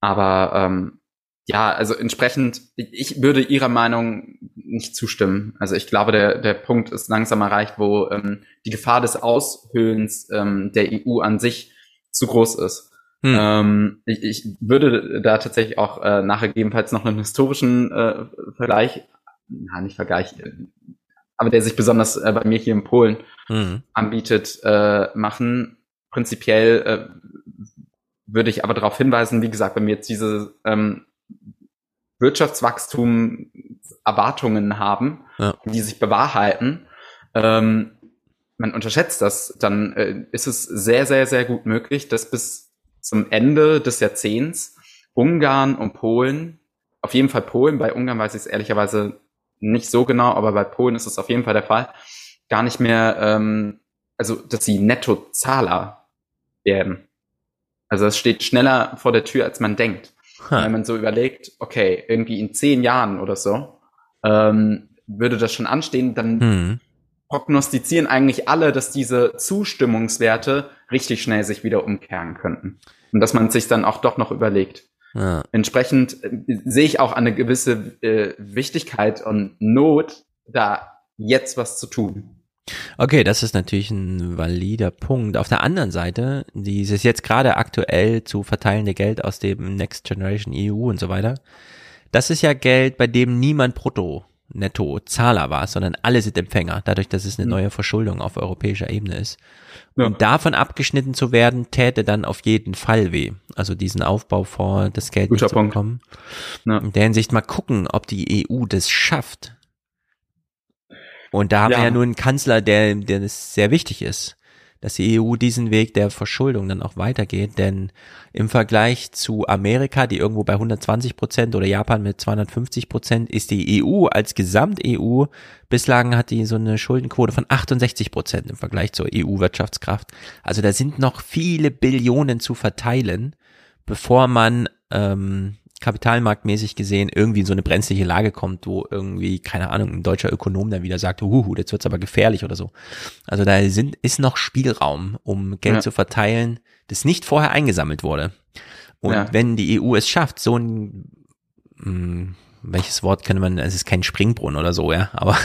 Aber ähm, ja, also entsprechend, ich würde Ihrer Meinung nicht zustimmen. Also ich glaube, der, der Punkt ist langsam erreicht, wo ähm, die Gefahr des Aushöhlens ähm, der EU an sich zu groß ist. Hm. Ähm, ich, ich würde da tatsächlich auch äh, nachher gegebenenfalls noch einen historischen äh, Vergleich, na, nicht Vergleich, äh, aber der sich besonders äh, bei mir hier in Polen hm. anbietet, äh, machen. Prinzipiell äh, würde ich aber darauf hinweisen, wie gesagt, wenn wir jetzt diese ähm, Wirtschaftswachstum Erwartungen haben, ja. die sich bewahrheiten, ähm, man unterschätzt das, dann äh, ist es sehr, sehr, sehr gut möglich, dass bis zum Ende des Jahrzehnts Ungarn und Polen, auf jeden Fall Polen, bei Ungarn weiß ich es ehrlicherweise nicht so genau, aber bei Polen ist es auf jeden Fall der Fall, gar nicht mehr, ähm, also dass sie Nettozahler werden. Also es steht schneller vor der Tür, als man denkt. Wenn man so überlegt, okay, irgendwie in zehn Jahren oder so, ähm, würde das schon anstehen, dann hm. Prognostizieren eigentlich alle, dass diese Zustimmungswerte richtig schnell sich wieder umkehren könnten. Und dass man sich dann auch doch noch überlegt. Ja. Entsprechend äh, sehe ich auch eine gewisse äh, Wichtigkeit und Not, da jetzt was zu tun. Okay, das ist natürlich ein valider Punkt. Auf der anderen Seite, dieses jetzt gerade aktuell zu verteilende Geld aus dem Next Generation EU und so weiter, das ist ja Geld, bei dem niemand brutto netto Zahler war, sondern alle sind Empfänger, dadurch, dass es eine hm. neue Verschuldung auf europäischer Ebene ist. Ja. Und davon abgeschnitten zu werden, täte dann auf jeden Fall weh. Also diesen Aufbaufonds, das Geld Guter zu bekommen. Ja. In der Hinsicht mal gucken, ob die EU das schafft, und da haben ja. wir ja nur einen Kanzler, der, der das sehr wichtig ist, dass die EU diesen Weg der Verschuldung dann auch weitergeht, denn im Vergleich zu Amerika, die irgendwo bei 120 Prozent oder Japan mit 250 Prozent, ist die EU als Gesamt-EU bislang hat die so eine Schuldenquote von 68 Prozent im Vergleich zur EU-Wirtschaftskraft. Also da sind noch viele Billionen zu verteilen, bevor man ähm, kapitalmarktmäßig gesehen irgendwie in so eine brenzliche Lage kommt, wo irgendwie, keine Ahnung, ein deutscher Ökonom dann wieder sagt, huhu, jetzt wird's aber gefährlich oder so. Also da sind, ist noch Spielraum, um Geld ja. zu verteilen, das nicht vorher eingesammelt wurde. Und ja. wenn die EU es schafft, so ein, mh, hm, welches Wort könnte man, es ist kein Springbrunnen oder so, ja, aber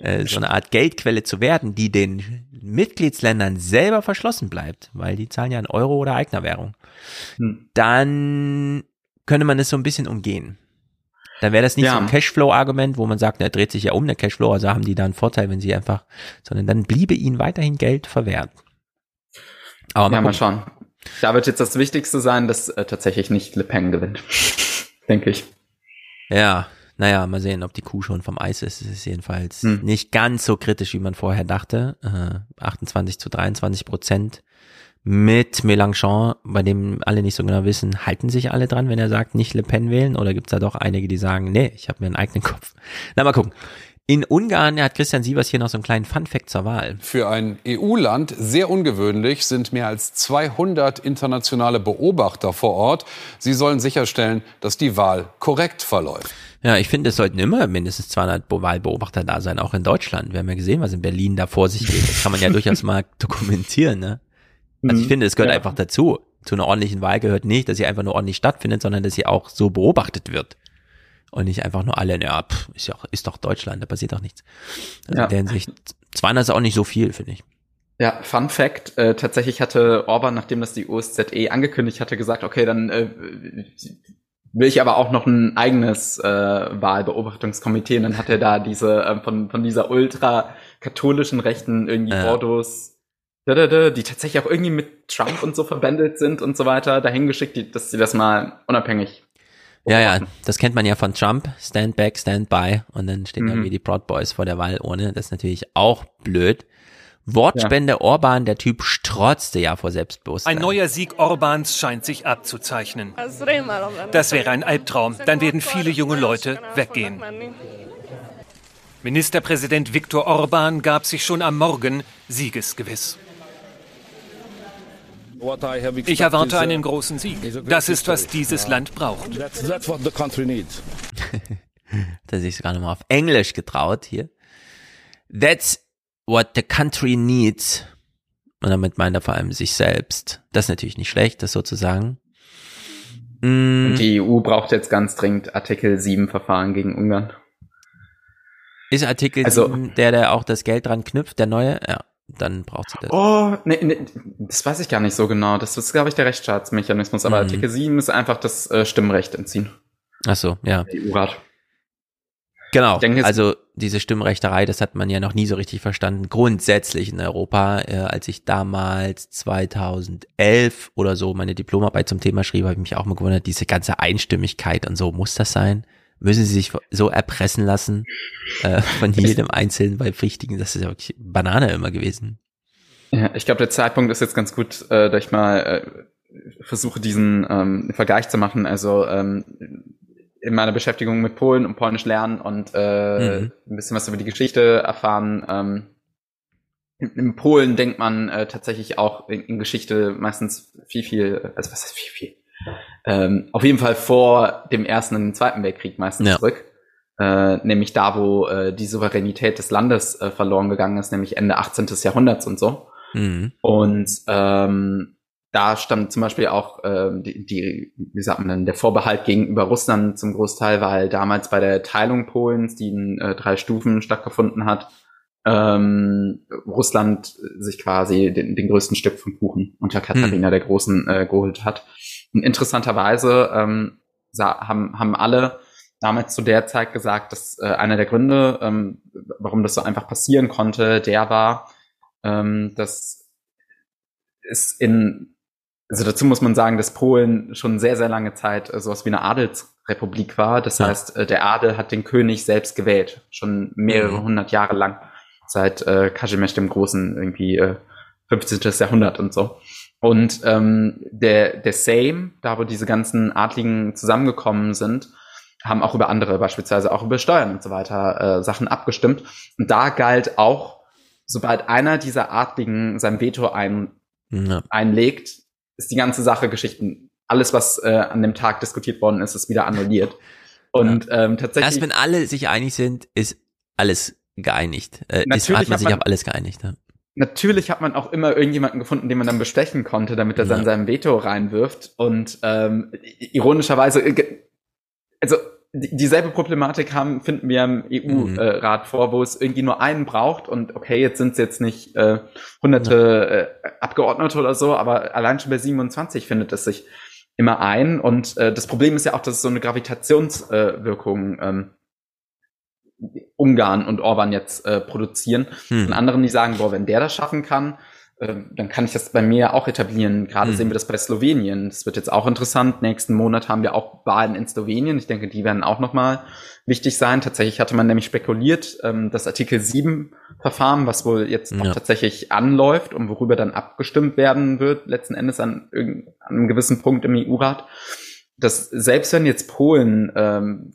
äh, so eine Art Geldquelle zu werden, die den Mitgliedsländern selber verschlossen bleibt, weil die zahlen ja in Euro oder eigener Währung, hm. dann könnte man es so ein bisschen umgehen. Dann wäre das nicht ja. so ein Cashflow-Argument, wo man sagt, er dreht sich ja um, der Cashflow, also haben die da einen Vorteil, wenn sie einfach, sondern dann bliebe ihnen weiterhin Geld verwehrt. Aber mal, ja, mal schauen. Da wird jetzt das Wichtigste sein, dass äh, tatsächlich nicht Le Pen gewinnt. [laughs] Denke ich. Ja, naja, mal sehen, ob die Kuh schon vom Eis ist. Es ist jedenfalls hm. nicht ganz so kritisch, wie man vorher dachte. Äh, 28 zu 23 Prozent mit Mélenchon, bei dem alle nicht so genau wissen, halten sich alle dran, wenn er sagt, nicht Le Pen wählen? Oder gibt's da doch einige, die sagen, nee, ich habe mir einen eigenen Kopf. Na, mal gucken. In Ungarn hat Christian Sievers hier noch so einen kleinen Funfact zur Wahl. Für ein EU-Land sehr ungewöhnlich sind mehr als 200 internationale Beobachter vor Ort. Sie sollen sicherstellen, dass die Wahl korrekt verläuft. Ja, ich finde, es sollten immer mindestens 200 Wahlbeobachter da sein, auch in Deutschland. Wir haben ja gesehen, was in Berlin da vor sich geht. Das kann man ja [laughs] durchaus mal dokumentieren, ne? Also ich mhm. finde, es gehört ja. einfach dazu. Zu einer ordentlichen Wahl gehört nicht, dass sie einfach nur ordentlich stattfindet, sondern dass sie auch so beobachtet wird. Und nicht einfach nur alle, ja, pff, ist ja auch, ist doch Deutschland, da passiert doch nichts. Also ja. in der Hinsicht, 200 ist auch nicht so viel, finde ich. Ja, Fun Fact, äh, tatsächlich hatte Orban, nachdem das die OSZE angekündigt hatte, gesagt, okay, dann äh, will ich aber auch noch ein eigenes äh, Wahlbeobachtungskomitee. Und dann hat er da diese äh, von, von dieser ultra-katholischen Rechten irgendwie. Bordos die tatsächlich auch irgendwie mit Trump und so verbändelt sind und so weiter, dahin geschickt, dass sie das mal unabhängig. Ja, ja, das kennt man ja von Trump. Stand back, stand by. Und dann stehen mhm. wie die Proud Boys vor der Wahlurne. Das ist natürlich auch blöd. Wortspende ja. Orban, der Typ strotzte ja vor Selbstbewusstsein. Ein neuer Sieg Orbans scheint sich abzuzeichnen. Das wäre ein Albtraum. Dann werden viele junge Leute weggehen. Ministerpräsident Viktor Orban gab sich schon am Morgen siegesgewiss. Ich erwarte einen großen Sieg. Das ist, was dieses Land braucht. Hat er sich sogar nochmal auf Englisch getraut hier. That's what the country needs. Und damit meint er vor allem sich selbst. Das ist natürlich nicht schlecht, das sozusagen. Mm. Und die EU braucht jetzt ganz dringend Artikel 7 Verfahren gegen Ungarn. Ist Artikel also, 7 der, der auch das Geld dran knüpft, der neue? Ja, dann braucht sie das. Oh, nee, nee, das weiß ich gar nicht so genau. Das ist, glaube ich, der Rechtsstaatsmechanismus. Aber mhm. Artikel 7 ist einfach das äh, Stimmrecht entziehen. Ach so, ja. EU-Rat. Genau, denke, also diese Stimmrechterei, das hat man ja noch nie so richtig verstanden. Grundsätzlich in Europa, äh, als ich damals 2011 oder so meine Diplomarbeit zum Thema schrieb, habe ich mich auch mal gewundert, diese ganze Einstimmigkeit und so, muss das sein? Müssen sie sich so erpressen lassen äh, [laughs] von jedem Einzelnen bei Pflichtigen? Das ist ja wirklich Banane immer gewesen. Ja, ich glaube, der Zeitpunkt ist jetzt ganz gut, äh, dass ich mal äh, versuche, diesen ähm, Vergleich zu machen. Also ähm, in meiner Beschäftigung mit Polen und Polnisch lernen und äh, mhm. ein bisschen was über die Geschichte erfahren. Ähm, in, Polen denkt man äh, tatsächlich auch in, in, Geschichte meistens viel, viel, also was heißt viel, viel? Ähm, auf jeden Fall vor dem Ersten und dem Zweiten Weltkrieg meistens ja. zurück. Äh, nämlich da, wo äh, die Souveränität des Landes äh, verloren gegangen ist, nämlich Ende 18. Jahrhunderts und so. Mhm. Und ähm, da stand zum Beispiel auch äh, die, die, wie sagt man denn, der Vorbehalt gegenüber Russland zum Großteil, weil damals bei der Teilung Polens, die in äh, drei Stufen stattgefunden hat, ähm, Russland sich quasi den, den größten Stück vom Kuchen unter Katharina hm. der Großen äh, geholt hat. Und interessanterweise ähm, haben, haben alle damals zu der Zeit gesagt, dass äh, einer der Gründe, ähm, warum das so einfach passieren konnte, der war, ähm, dass es in also dazu muss man sagen, dass Polen schon sehr, sehr lange Zeit äh, sowas wie eine Adelsrepublik war. Das ja. heißt, äh, der Adel hat den König selbst gewählt, schon mehrere mhm. hundert Jahre lang, seit äh, Kazimierz dem Großen irgendwie äh, 15. Jahrhundert und so. Und ähm, der, der Sejm, da wo diese ganzen Adligen zusammengekommen sind, haben auch über andere, beispielsweise auch über Steuern und so weiter, äh, Sachen abgestimmt. Und da galt auch, sobald einer dieser Adligen sein Veto ein, ja. einlegt, ist die ganze Sache Geschichten. Alles, was äh, an dem Tag diskutiert worden ist, ist wieder annulliert. Und ja. ähm, tatsächlich. Erst wenn alle sich einig sind, ist alles geeinigt. Äh, ist, hat man sich auf alles geeinigt. Ja. Natürlich hat man auch immer irgendjemanden gefunden, den man dann bestechen konnte, damit er ja. dann sein Veto reinwirft. Und ähm, ironischerweise, äh, also dieselbe Problematik haben, finden wir im EU-Rat mhm. vor, wo es irgendwie nur einen braucht und okay, jetzt sind es jetzt nicht äh, hunderte äh, Abgeordnete oder so, aber allein schon bei 27 findet es sich immer ein und äh, das Problem ist ja auch, dass es so eine Gravitationswirkung äh, ähm, Ungarn und Orban jetzt äh, produzieren. Mhm. Und anderen, die sagen, boah, wenn der das schaffen kann, ähm, dann kann ich das bei mir auch etablieren. Gerade mhm. sehen wir das bei Slowenien. Das wird jetzt auch interessant. Nächsten Monat haben wir auch Wahlen in Slowenien. Ich denke, die werden auch nochmal wichtig sein. Tatsächlich hatte man nämlich spekuliert, ähm, das Artikel 7 Verfahren, was wohl jetzt ja. auch tatsächlich anläuft und worüber dann abgestimmt werden wird, letzten Endes an, an einem gewissen Punkt im EU-Rat, dass selbst wenn jetzt Polen ähm,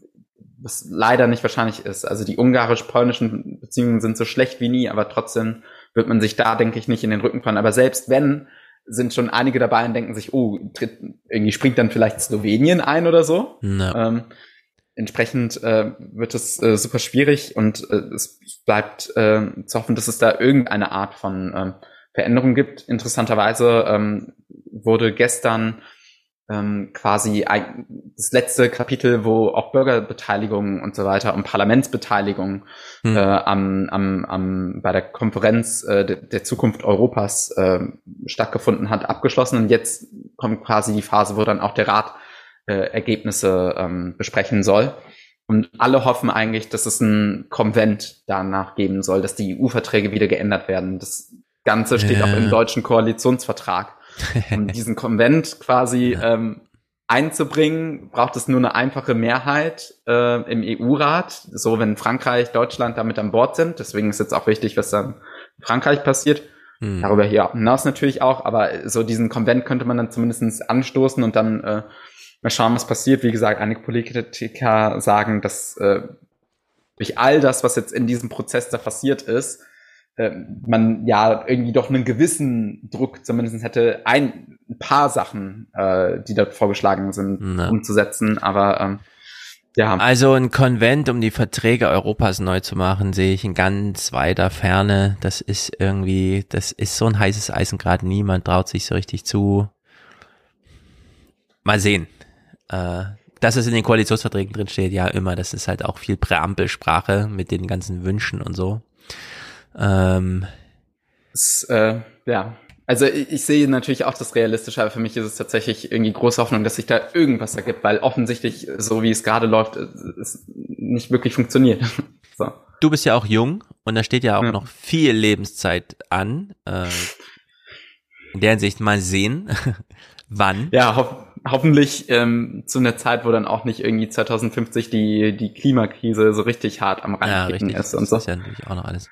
was leider nicht wahrscheinlich ist. Also die ungarisch-polnischen Beziehungen sind so schlecht wie nie, aber trotzdem wird man sich da, denke ich, nicht in den Rücken fallen. Aber selbst wenn, sind schon einige dabei und denken sich, oh, tritt, irgendwie springt dann vielleicht Slowenien ein oder so. No. Ähm, entsprechend äh, wird es äh, super schwierig und äh, es bleibt äh, zu hoffen, dass es da irgendeine Art von ähm, Veränderung gibt. Interessanterweise ähm, wurde gestern ähm, quasi ein, das letzte Kapitel, wo auch Bürgerbeteiligung und so weiter und Parlamentsbeteiligung hm. äh, am, am, am, bei der Konferenz äh, de, der Zukunft Europas äh, stattgefunden hat, abgeschlossen. Und jetzt kommt quasi die Phase, wo dann auch der Rat äh, Ergebnisse ähm, besprechen soll. Und alle hoffen eigentlich, dass es ein Konvent danach geben soll, dass die EU-Verträge wieder geändert werden. Das Ganze steht ja. auch im deutschen Koalitionsvertrag. [laughs] Um diesen Konvent quasi ähm, einzubringen, braucht es nur eine einfache Mehrheit äh, im EU-Rat, so wenn Frankreich, Deutschland damit an Bord sind. Deswegen ist jetzt auch wichtig, was dann in Frankreich passiert. Hm. Darüber hier hinaus natürlich auch, aber so diesen Konvent könnte man dann zumindest anstoßen und dann äh, mal schauen, was passiert. Wie gesagt, einige Politiker sagen, dass äh, durch all das, was jetzt in diesem Prozess da passiert ist, man ja irgendwie doch einen gewissen Druck zumindest hätte ein, paar Sachen, äh, die dort vorgeschlagen sind, Na. umzusetzen, aber ähm, ja. Also ein Konvent, um die Verträge Europas neu zu machen, sehe ich in ganz weiter Ferne. Das ist irgendwie, das ist so ein heißes Eisen gerade. Niemand traut sich so richtig zu. Mal sehen. Äh, dass es in den Koalitionsverträgen drin steht, ja immer. Das ist halt auch viel Präambelsprache mit den ganzen Wünschen und so. Ähm, das, äh, ja, also ich, ich, sehe natürlich auch das Realistische, aber für mich ist es tatsächlich irgendwie große Hoffnung, dass sich da irgendwas ergibt, weil offensichtlich, so wie es gerade läuft, es nicht wirklich funktioniert. [laughs] so. Du bist ja auch jung und da steht ja auch ja. noch viel Lebenszeit an. Äh, in der Hinsicht mal sehen, [laughs] wann. Ja, ho hoffentlich ähm, zu einer Zeit, wo dann auch nicht irgendwie 2050 die, die Klimakrise so richtig hart am Rand ja, ist und so. Das ist ja natürlich auch noch alles.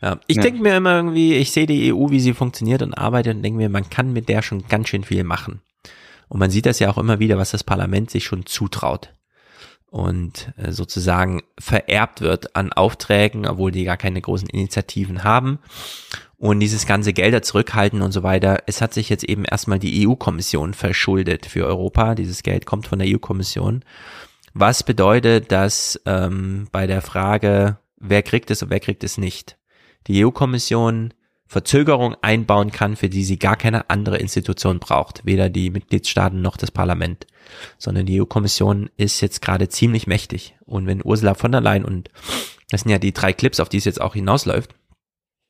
Ja, ich ja. denke mir immer irgendwie, ich sehe die EU, wie sie funktioniert und arbeitet und denke mir, man kann mit der schon ganz schön viel machen. Und man sieht das ja auch immer wieder, was das Parlament sich schon zutraut und äh, sozusagen vererbt wird an Aufträgen, obwohl die gar keine großen Initiativen haben. Und dieses ganze Gelder zurückhalten und so weiter. Es hat sich jetzt eben erstmal die EU-Kommission verschuldet für Europa. Dieses Geld kommt von der EU-Kommission. Was bedeutet, dass ähm, bei der Frage, wer kriegt es und wer kriegt es nicht, die EU-Kommission Verzögerung einbauen kann, für die sie gar keine andere Institution braucht, weder die Mitgliedstaaten noch das Parlament, sondern die EU-Kommission ist jetzt gerade ziemlich mächtig. Und wenn Ursula von der Leyen und das sind ja die drei Clips, auf die es jetzt auch hinausläuft,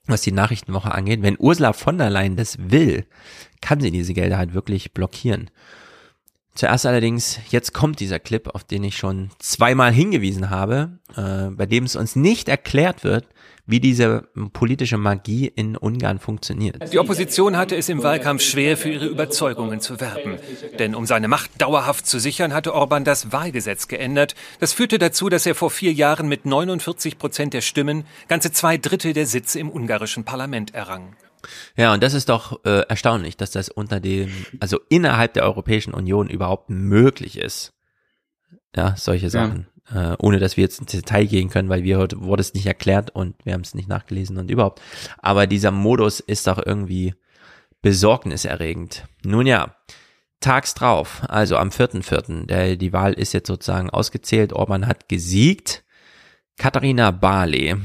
was die Nachrichtenwoche angeht, wenn Ursula von der Leyen das will, kann sie diese Gelder halt wirklich blockieren. Zuerst allerdings, jetzt kommt dieser Clip, auf den ich schon zweimal hingewiesen habe, äh, bei dem es uns nicht erklärt wird, wie diese politische Magie in Ungarn funktioniert. Die Opposition hatte es im Wahlkampf schwer, für ihre Überzeugungen zu werben. Denn um seine Macht dauerhaft zu sichern, hatte Orban das Wahlgesetz geändert. Das führte dazu, dass er vor vier Jahren mit 49 Prozent der Stimmen ganze zwei Drittel der Sitze im ungarischen Parlament errang. Ja, und das ist doch äh, erstaunlich, dass das unter dem, also innerhalb der Europäischen Union überhaupt möglich ist. Ja, solche Sachen äh, ohne dass wir jetzt ins Detail gehen können, weil wir heute wurde es nicht erklärt und wir haben es nicht nachgelesen und überhaupt. Aber dieser Modus ist doch irgendwie besorgniserregend. Nun ja, tags drauf, also am 4.4., der, die Wahl ist jetzt sozusagen ausgezählt, Orban hat gesiegt. Katharina Barley,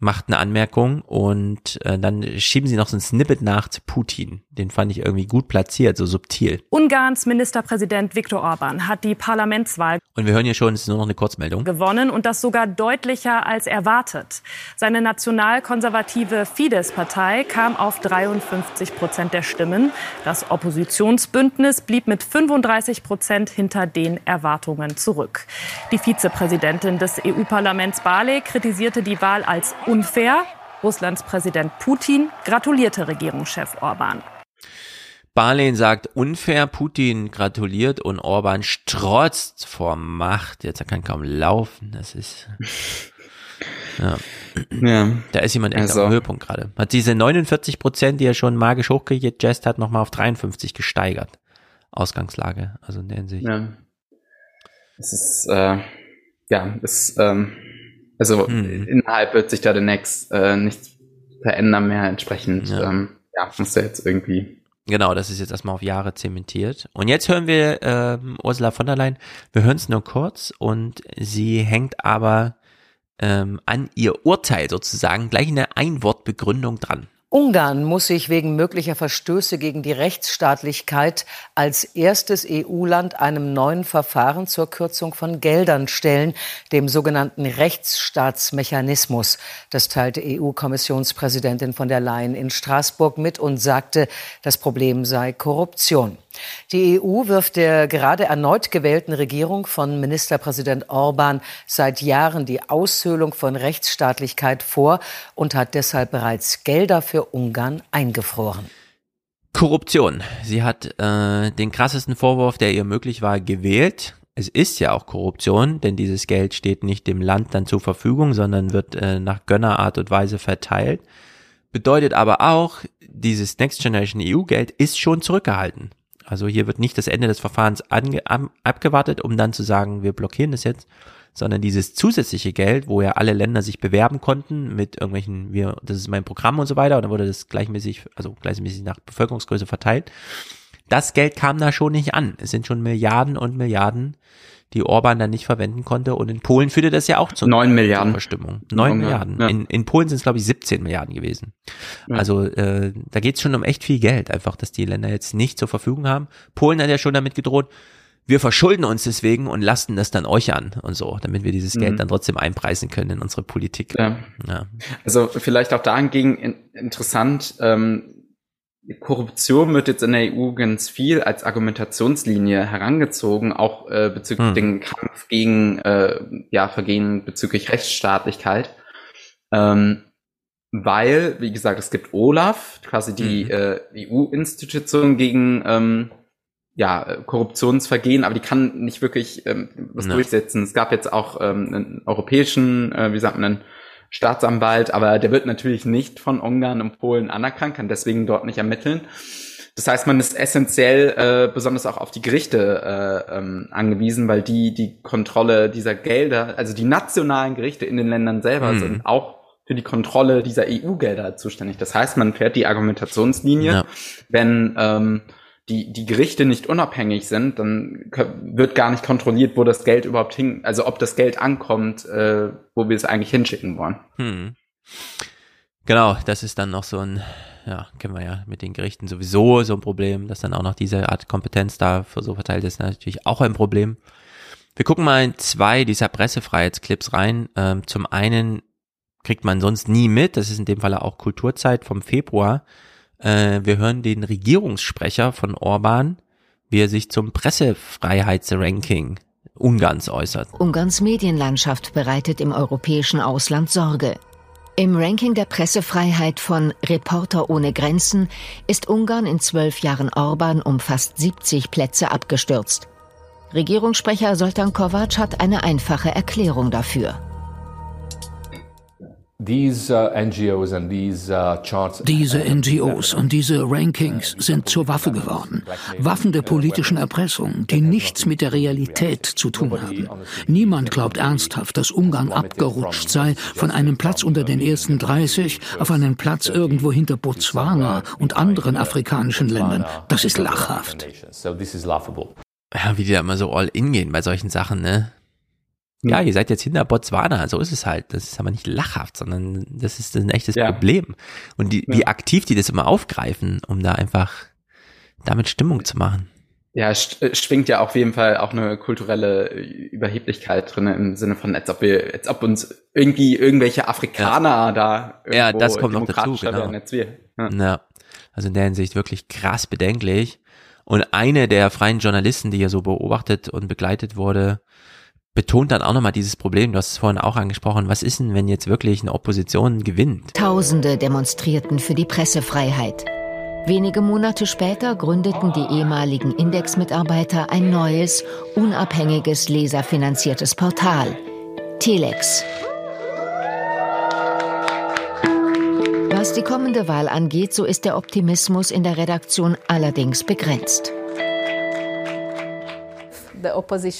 macht eine Anmerkung und äh, dann schieben sie noch so ein Snippet nach zu Putin. Den fand ich irgendwie gut platziert, so subtil. Ungarns Ministerpräsident Viktor Orban hat die Parlamentswahl und wir hören hier schon, es ist nur noch eine Kurzmeldung. gewonnen und das sogar deutlicher als erwartet. Seine nationalkonservative Fidesz-Partei kam auf 53 Prozent der Stimmen. Das Oppositionsbündnis blieb mit 35 Prozent hinter den Erwartungen zurück. Die Vizepräsidentin des EU-Parlaments Barley kritisierte die Wahl als unfair. Russlands Präsident Putin gratulierte Regierungschef Orban. Barlin sagt unfair, Putin gratuliert und Orban strotzt vor Macht. Jetzt er kann kaum laufen. Das ist. [laughs] Ja. ja. Da ist jemand echt also. am Höhepunkt gerade. Hat diese 49 Prozent, die er schon magisch hochgejazzt hat, nochmal auf 53 gesteigert. Ausgangslage. Also in der Hinsicht. Ja. Es ist, äh, ja, es, ähm, also hm. innerhalb wird sich da demnächst äh, nichts verändern mehr. Entsprechend, ja, ähm, ja muss er jetzt irgendwie. Genau, das ist jetzt erstmal auf Jahre zementiert. Und jetzt hören wir äh, Ursula von der Leyen. Wir hören es nur kurz und sie hängt aber ähm, an ihr Urteil sozusagen gleich eine Einwortbegründung dran. Ungarn muss sich wegen möglicher Verstöße gegen die Rechtsstaatlichkeit als erstes EU-Land einem neuen Verfahren zur Kürzung von Geldern stellen, dem sogenannten Rechtsstaatsmechanismus. Das teilte EU-Kommissionspräsidentin von der Leyen in Straßburg mit und sagte, das Problem sei Korruption. Die EU wirft der gerade erneut gewählten Regierung von Ministerpräsident Orban seit Jahren die Aushöhlung von Rechtsstaatlichkeit vor und hat deshalb bereits Gelder für Ungarn eingefroren. Korruption. Sie hat äh, den krassesten Vorwurf, der ihr möglich war, gewählt. Es ist ja auch Korruption, denn dieses Geld steht nicht dem Land dann zur Verfügung, sondern wird äh, nach Gönnerart und Weise verteilt. Bedeutet aber auch, dieses Next Generation EU-Geld ist schon zurückgehalten. Also hier wird nicht das Ende des Verfahrens ange, ab, abgewartet, um dann zu sagen, wir blockieren das jetzt, sondern dieses zusätzliche Geld, wo ja alle Länder sich bewerben konnten mit irgendwelchen, wir, das ist mein Programm und so weiter, und dann wurde das gleichmäßig, also gleichmäßig nach Bevölkerungsgröße verteilt. das Geld kam da schon nicht an. Es sind schon Milliarden und Milliarden, die Orban dann nicht verwenden konnte. Und in Polen führte das ja auch zu neun Milliarden Verstimmung. Neun Milliarden. Ja. In, in Polen sind es glaube ich 17 Milliarden gewesen. Ja. Also äh, da geht es schon um echt viel Geld, einfach, dass die Länder jetzt nicht zur Verfügung haben. Polen hat ja schon damit gedroht, wir verschulden uns deswegen und lasten das dann euch an und so, damit wir dieses Geld mhm. dann trotzdem einpreisen können in unsere Politik. Ja. ja. Also vielleicht auch dahingegen interessant, ähm, Korruption wird jetzt in der EU ganz viel als Argumentationslinie herangezogen, auch äh, bezüglich hm. den Kampf gegen äh, ja, Vergehen bezüglich Rechtsstaatlichkeit. Ähm, weil, wie gesagt, es gibt Olaf, quasi die mhm. äh, EU-Institution gegen ähm, ja, Korruptionsvergehen, aber die kann nicht wirklich ähm, was ja. durchsetzen. Es gab jetzt auch ähm, einen europäischen, äh, wie sagt man, einen Staatsanwalt, aber der wird natürlich nicht von Ungarn und Polen anerkannt, kann deswegen dort nicht ermitteln. Das heißt, man ist essentiell äh, besonders auch auf die Gerichte äh, ähm, angewiesen, weil die die Kontrolle dieser Gelder, also die nationalen Gerichte in den Ländern selber mhm. sind auch für die Kontrolle dieser EU-Gelder zuständig. Das heißt, man fährt die Argumentationslinie, ja. wenn ähm, die, die Gerichte nicht unabhängig sind, dann wird gar nicht kontrolliert, wo das Geld überhaupt hin, also ob das Geld ankommt, äh, wo wir es eigentlich hinschicken wollen. Hm. Genau, das ist dann noch so ein, ja, kennen wir ja mit den Gerichten sowieso so ein Problem, dass dann auch noch diese Art Kompetenz da für so verteilt ist, natürlich auch ein Problem. Wir gucken mal in zwei dieser Pressefreiheitsclips rein. Ähm, zum einen kriegt man sonst nie mit, das ist in dem Fall auch Kulturzeit vom Februar. Äh, wir hören den Regierungssprecher von Orban, wie er sich zum Pressefreiheitsranking Ungarns äußert. Ungarns Medienlandschaft bereitet im europäischen Ausland Sorge. Im Ranking der Pressefreiheit von Reporter ohne Grenzen ist Ungarn in zwölf Jahren Orban um fast 70 Plätze abgestürzt. Regierungssprecher Soltan Kovac hat eine einfache Erklärung dafür. Uh, diese NGOs und diese Rankings sind zur Waffe geworden. Waffen der politischen Erpressung, die nichts mit der Realität zu tun haben. Niemand glaubt ernsthaft, dass Ungarn abgerutscht sei von einem Platz unter den ersten 30 auf einen Platz irgendwo hinter Botswana und anderen afrikanischen Ländern. Das ist lachhaft. Ja, wie die da immer so all in gehen bei solchen Sachen, ne? Ja, ihr seid jetzt hinter Botswana, so ist es halt. Das ist aber nicht lachhaft, sondern das ist ein echtes ja. Problem. Und die, ja. wie aktiv die das immer aufgreifen, um da einfach damit Stimmung zu machen. Ja, es schwingt ja auf jeden Fall auch eine kulturelle Überheblichkeit drin im Sinne von, als ob wir, als ob uns irgendwie irgendwelche Afrikaner ja. da Ja, das kommt noch dazu, genau. Als wir. Ja. ja. Also in der Hinsicht wirklich krass bedenklich. Und eine der freien Journalisten, die ja so beobachtet und begleitet wurde, betont dann auch nochmal dieses Problem, du hast es vorhin auch angesprochen, was ist denn, wenn jetzt wirklich eine Opposition gewinnt? Tausende demonstrierten für die Pressefreiheit. Wenige Monate später gründeten die ehemaligen Index-Mitarbeiter ein neues, unabhängiges, leserfinanziertes Portal, Telex. Was die kommende Wahl angeht, so ist der Optimismus in der Redaktion allerdings begrenzt.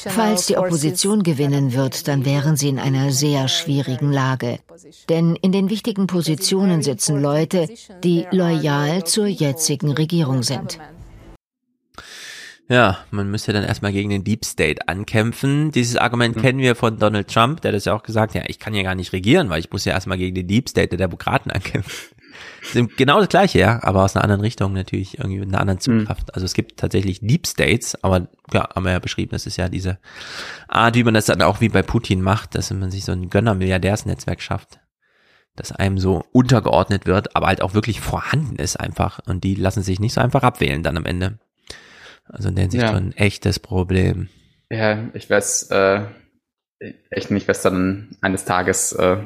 Falls die Opposition gewinnen wird, dann wären sie in einer sehr schwierigen Lage. Denn in den wichtigen Positionen sitzen Leute, die loyal zur jetzigen Regierung sind. Ja, man müsste dann erstmal gegen den Deep State ankämpfen. Dieses Argument mhm. kennen wir von Donald Trump, der das ja auch gesagt, ja, ich kann ja gar nicht regieren, weil ich muss ja erstmal gegen den Deep State der Demokraten ankämpfen. Genau das gleiche, ja, aber aus einer anderen Richtung natürlich irgendwie mit einer anderen Zugkraft. Mhm. Also es gibt tatsächlich Deep States, aber ja, haben wir ja beschrieben, das ist ja diese Art, wie man das dann auch wie bei Putin macht, dass man sich so ein Gönner-Milliardärsnetzwerk schafft, das einem so untergeordnet wird, aber halt auch wirklich vorhanden ist einfach und die lassen sich nicht so einfach abwählen dann am Ende. Also in der Hinsicht ja. schon ein echtes Problem. Ja, ich weiß äh, echt nicht, was dann eines Tages äh,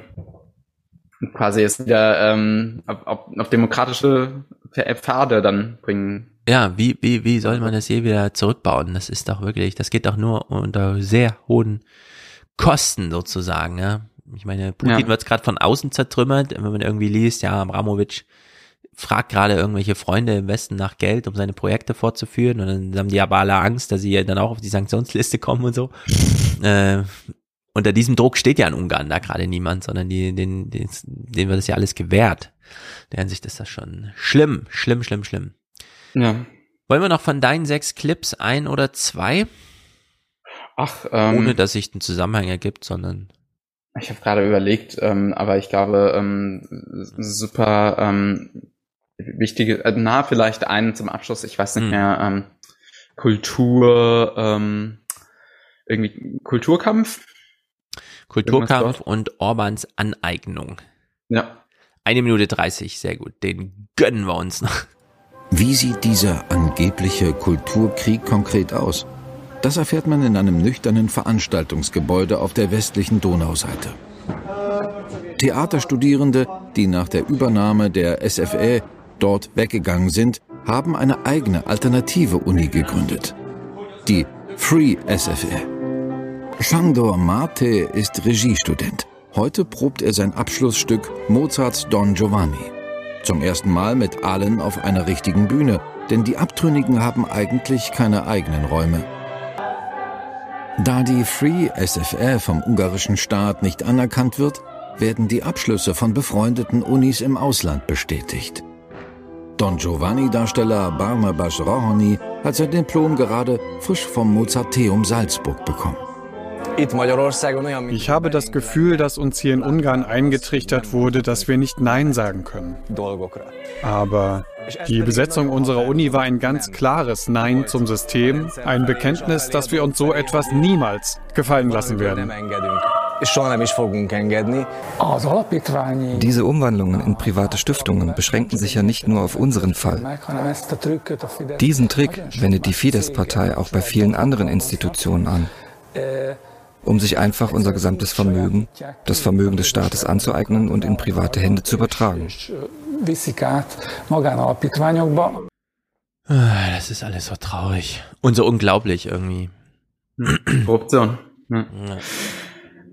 quasi jetzt wieder ähm, auf, auf demokratische Pfade dann bringen. Ja, wie, wie, wie soll man das je wieder zurückbauen? Das ist doch wirklich, das geht doch nur unter sehr hohen Kosten sozusagen, ja. Ich meine, Putin ja. wird es gerade von außen zertrümmert, wenn man irgendwie liest, ja, Abramowitsch fragt gerade irgendwelche Freunde im Westen nach Geld, um seine Projekte fortzuführen und dann haben die aber alle Angst, dass sie dann auch auf die Sanktionsliste kommen und so. äh, unter diesem Druck steht ja in Ungarn da gerade niemand, sondern die, den, den, denen wird das ja alles gewährt. In der Hinsicht ist das schon schlimm, schlimm, schlimm, schlimm. Ja. Wollen wir noch von deinen sechs Clips ein oder zwei? Ach, ähm, ohne dass sich ein Zusammenhang ergibt, sondern ich habe gerade überlegt, ähm, aber ich glaube, ähm, super ähm, wichtige, äh, na, vielleicht einen zum Abschluss, ich weiß nicht hm. mehr, ähm, Kultur, ähm, irgendwie Kulturkampf. Kulturkampf und Orbans Aneignung. Ja. Eine Minute dreißig, sehr gut. Den gönnen wir uns noch. Wie sieht dieser angebliche Kulturkrieg konkret aus? Das erfährt man in einem nüchternen Veranstaltungsgebäude auf der westlichen Donauseite. Theaterstudierende, die nach der Übernahme der SFE dort weggegangen sind, haben eine eigene alternative Uni gegründet. Die Free SFE. Shandor Mate ist Regiestudent. Heute probt er sein Abschlussstück Mozarts Don Giovanni. Zum ersten Mal mit allen auf einer richtigen Bühne, denn die Abtrünnigen haben eigentlich keine eigenen Räume. Da die Free SFR vom ungarischen Staat nicht anerkannt wird, werden die Abschlüsse von befreundeten Unis im Ausland bestätigt. Don Giovanni-Darsteller Barnabas Rohoni hat sein Diplom gerade frisch vom Mozarteum Salzburg bekommen. Ich habe das Gefühl, dass uns hier in Ungarn eingetrichtert wurde, dass wir nicht Nein sagen können. Aber die Besetzung unserer Uni war ein ganz klares Nein zum System, ein Bekenntnis, dass wir uns so etwas niemals gefallen lassen werden. Diese Umwandlungen in private Stiftungen beschränken sich ja nicht nur auf unseren Fall. Diesen Trick wendet die Fidesz-Partei auch bei vielen anderen Institutionen an um sich einfach unser gesamtes Vermögen, das Vermögen des Staates anzueignen und in private Hände zu übertragen. Ah, das ist alles so traurig und so unglaublich irgendwie. Korruption. Ja. Ja.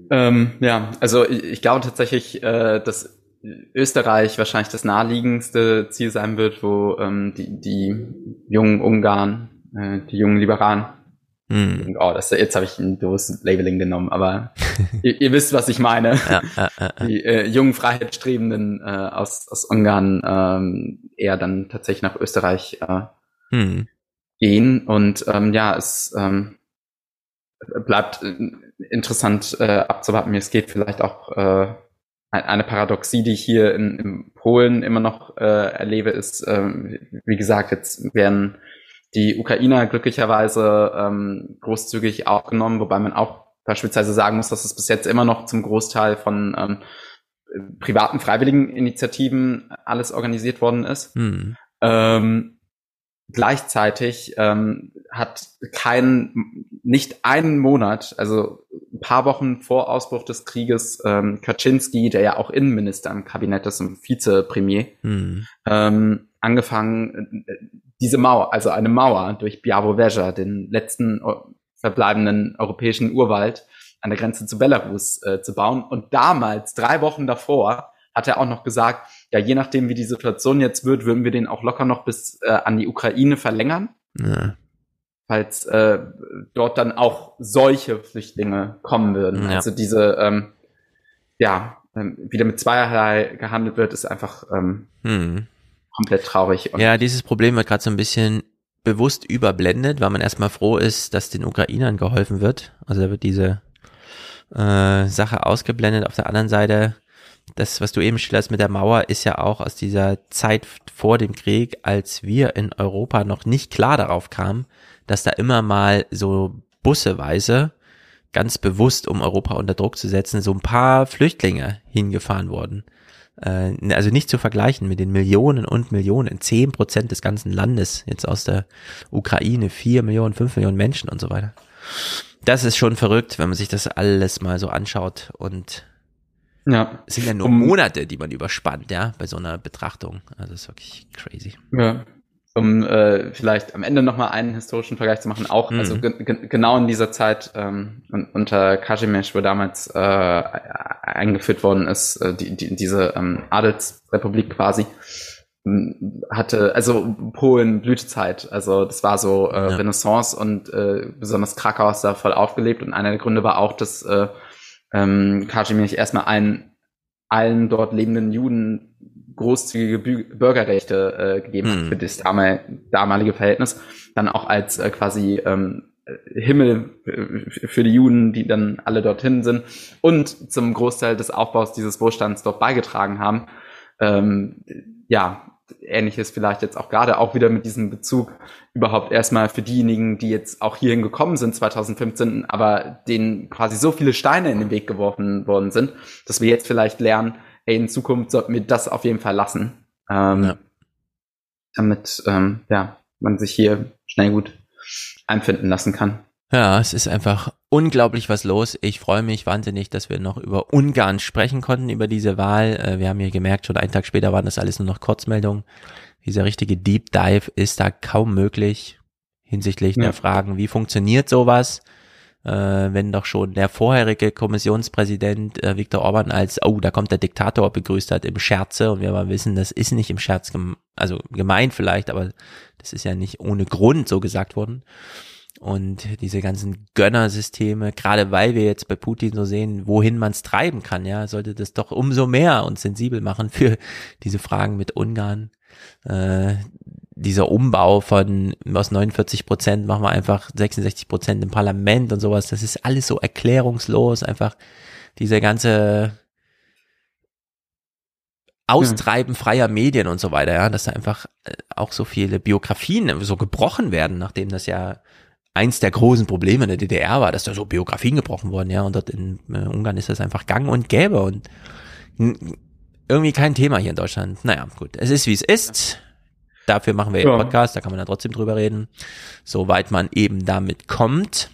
Ähm, ja, also ich, ich, glaube tatsächlich, äh, dass Österreich wahrscheinlich das naheliegendste Ziel sein wird, wo ähm, die, die jungen Ungarn, äh, die jungen Liberalen hm. Oh, das, jetzt habe ich ein doofes Labeling genommen, aber [laughs] ihr, ihr, wisst, was ich meine. Ja, ja, ja, Die äh, jungen Freiheitsstrebenden äh, aus, aus Ungarn ähm, eher dann tatsächlich nach Österreich äh, hm. gehen. Und ähm, ja, es ähm, bleibt äh, interessant äh, abzuwarten. Es geht vielleicht auch äh, eine Paradoxie, die ich hier in, in Polen immer noch äh, erlebe, ist, äh, wie gesagt, jetzt werden die Ukrainer glücklicherweise ähm, großzügig aufgenommen, wobei man auch beispielsweise sagen muss, dass es bis jetzt immer noch zum Großteil von ähm, privaten freiwilligen Initiativen alles organisiert worden ist. Hm. Ähm, gleichzeitig ähm, hat kein, nicht einen Monat, also ein paar Wochen vor Ausbruch des Krieges, ähm, Kaczynski, der ja auch Innenminister im Kabinett ist und Vizepremier, hm. ähm, angefangen, diese Mauer, also eine Mauer durch Białowieża, den letzten verbleibenden europäischen Urwald an der Grenze zu Belarus äh, zu bauen. Und damals, drei Wochen davor, hat er auch noch gesagt, ja, je nachdem, wie die Situation jetzt wird, würden wir den auch locker noch bis äh, an die Ukraine verlängern. Ja. Falls äh, dort dann auch solche Flüchtlinge kommen würden. Ja. Also diese, ähm, ja, ähm, wieder mit zweierlei gehandelt wird, ist einfach ähm, hm komplett traurig. ja, dieses Problem wird gerade so ein bisschen bewusst überblendet, weil man erstmal froh ist, dass den Ukrainern geholfen wird. Also da wird diese äh, Sache ausgeblendet. Auf der anderen Seite, das, was du eben schilderst mit der Mauer, ist ja auch aus dieser Zeit vor dem Krieg, als wir in Europa noch nicht klar darauf kamen, dass da immer mal so busseweise ganz bewusst, um Europa unter Druck zu setzen, so ein paar Flüchtlinge hingefahren wurden äh, also nicht zu vergleichen mit den Millionen und Millionen, zehn Prozent des ganzen Landes jetzt aus der Ukraine, vier Millionen, fünf Millionen Menschen und so weiter. Das ist schon verrückt, wenn man sich das alles mal so anschaut und ja. Es sind ja nur Monate, die man überspannt, ja, bei so einer Betrachtung. Also das ist wirklich crazy. Ja um äh, vielleicht am Ende nochmal einen historischen Vergleich zu machen, auch mhm. also genau in dieser Zeit ähm, unter Kazimierz, wo damals äh, eingeführt worden ist, äh, die, die, diese ähm, Adelsrepublik quasi, hatte, also Polen Blütezeit, also das war so äh, ja. Renaissance und äh, besonders Krakau ist da voll aufgelebt und einer der Gründe war auch, dass äh, ähm, Kazimierz erstmal allen, allen dort lebenden Juden großzügige Bürgerrechte äh, gegeben hat hm. für das damalige Verhältnis, dann auch als äh, quasi ähm, Himmel für die Juden, die dann alle dorthin sind und zum Großteil des Aufbaus dieses Wohlstands dort beigetragen haben. Ähm, ja, ähnliches vielleicht jetzt auch gerade auch wieder mit diesem Bezug überhaupt erstmal für diejenigen, die jetzt auch hierhin gekommen sind 2015, aber denen quasi so viele Steine in den Weg geworfen worden sind, dass wir jetzt vielleicht lernen, ey, in Zukunft sollten wir das auf jeden Fall lassen. Ähm, ja. Damit ähm, ja, man sich hier schnell gut einfinden lassen kann. Ja, es ist einfach unglaublich was los. Ich freue mich wahnsinnig, dass wir noch über Ungarn sprechen konnten, über diese Wahl. Äh, wir haben hier gemerkt, schon einen Tag später waren das alles nur noch Kurzmeldungen. Dieser richtige Deep Dive ist da kaum möglich hinsichtlich ja. der Fragen, wie funktioniert sowas, wenn doch schon der vorherige Kommissionspräsident äh, Viktor Orban als, oh, da kommt der Diktator begrüßt hat im Scherze und wir aber wissen, das ist nicht im Scherz, gem also gemeint vielleicht, aber das ist ja nicht ohne Grund so gesagt worden und diese ganzen Gönnersysteme, gerade weil wir jetzt bei Putin so sehen, wohin man es treiben kann, ja, sollte das doch umso mehr uns sensibel machen für diese Fragen mit Ungarn. Äh, dieser Umbau von aus 49 Prozent machen wir einfach 66 Prozent im Parlament und sowas, das ist alles so erklärungslos, einfach diese ganze Austreiben freier Medien und so weiter, ja, dass da einfach äh, auch so viele Biografien so gebrochen werden, nachdem das ja eins der großen Probleme in der DDR war, dass da so Biografien gebrochen wurden, ja, und dort in äh, Ungarn ist das einfach gang und gäbe und irgendwie kein Thema hier in Deutschland. Naja, gut, es ist wie es ist. Dafür machen wir ja. einen Podcast, da kann man ja trotzdem drüber reden, soweit man eben damit kommt.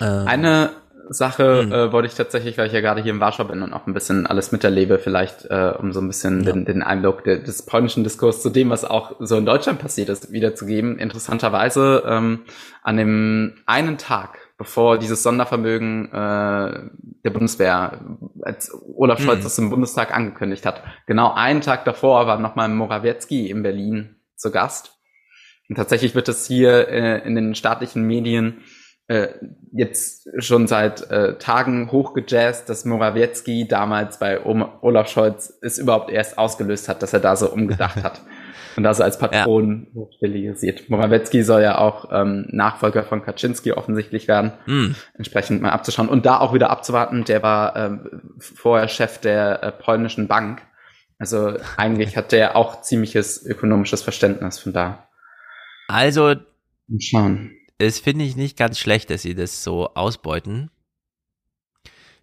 Äh, Eine Sache mhm. äh, wollte ich tatsächlich, weil ich ja gerade hier in Warschau bin und auch ein bisschen alles miterlebe, vielleicht äh, um so ein bisschen ja. den, den Eindruck de, des polnischen Diskurs zu dem, was auch so in Deutschland passiert ist, wiederzugeben. Interessanterweise ähm, an dem einen Tag, bevor dieses Sondervermögen äh, der Bundeswehr, als Olaf mhm. Scholz mhm. das im Bundestag angekündigt hat, genau einen Tag davor war nochmal Morawiecki in Berlin zu Gast. Und tatsächlich wird es hier äh, in den staatlichen Medien äh, jetzt schon seit äh, Tagen hochgejazzt, dass Morawiecki damals bei Olaf Scholz es überhaupt erst ausgelöst hat, dass er da so umgedacht [laughs] hat und da so als Patron ja. hochstilisiert. Morawiecki soll ja auch ähm, Nachfolger von Kaczynski offensichtlich werden, mm. entsprechend mal abzuschauen und da auch wieder abzuwarten. Der war ähm, vorher Chef der äh, polnischen Bank. Also eigentlich hat der auch ziemliches ökonomisches Verständnis von da. Also, schauen es finde ich nicht ganz schlecht, dass sie das so ausbeuten.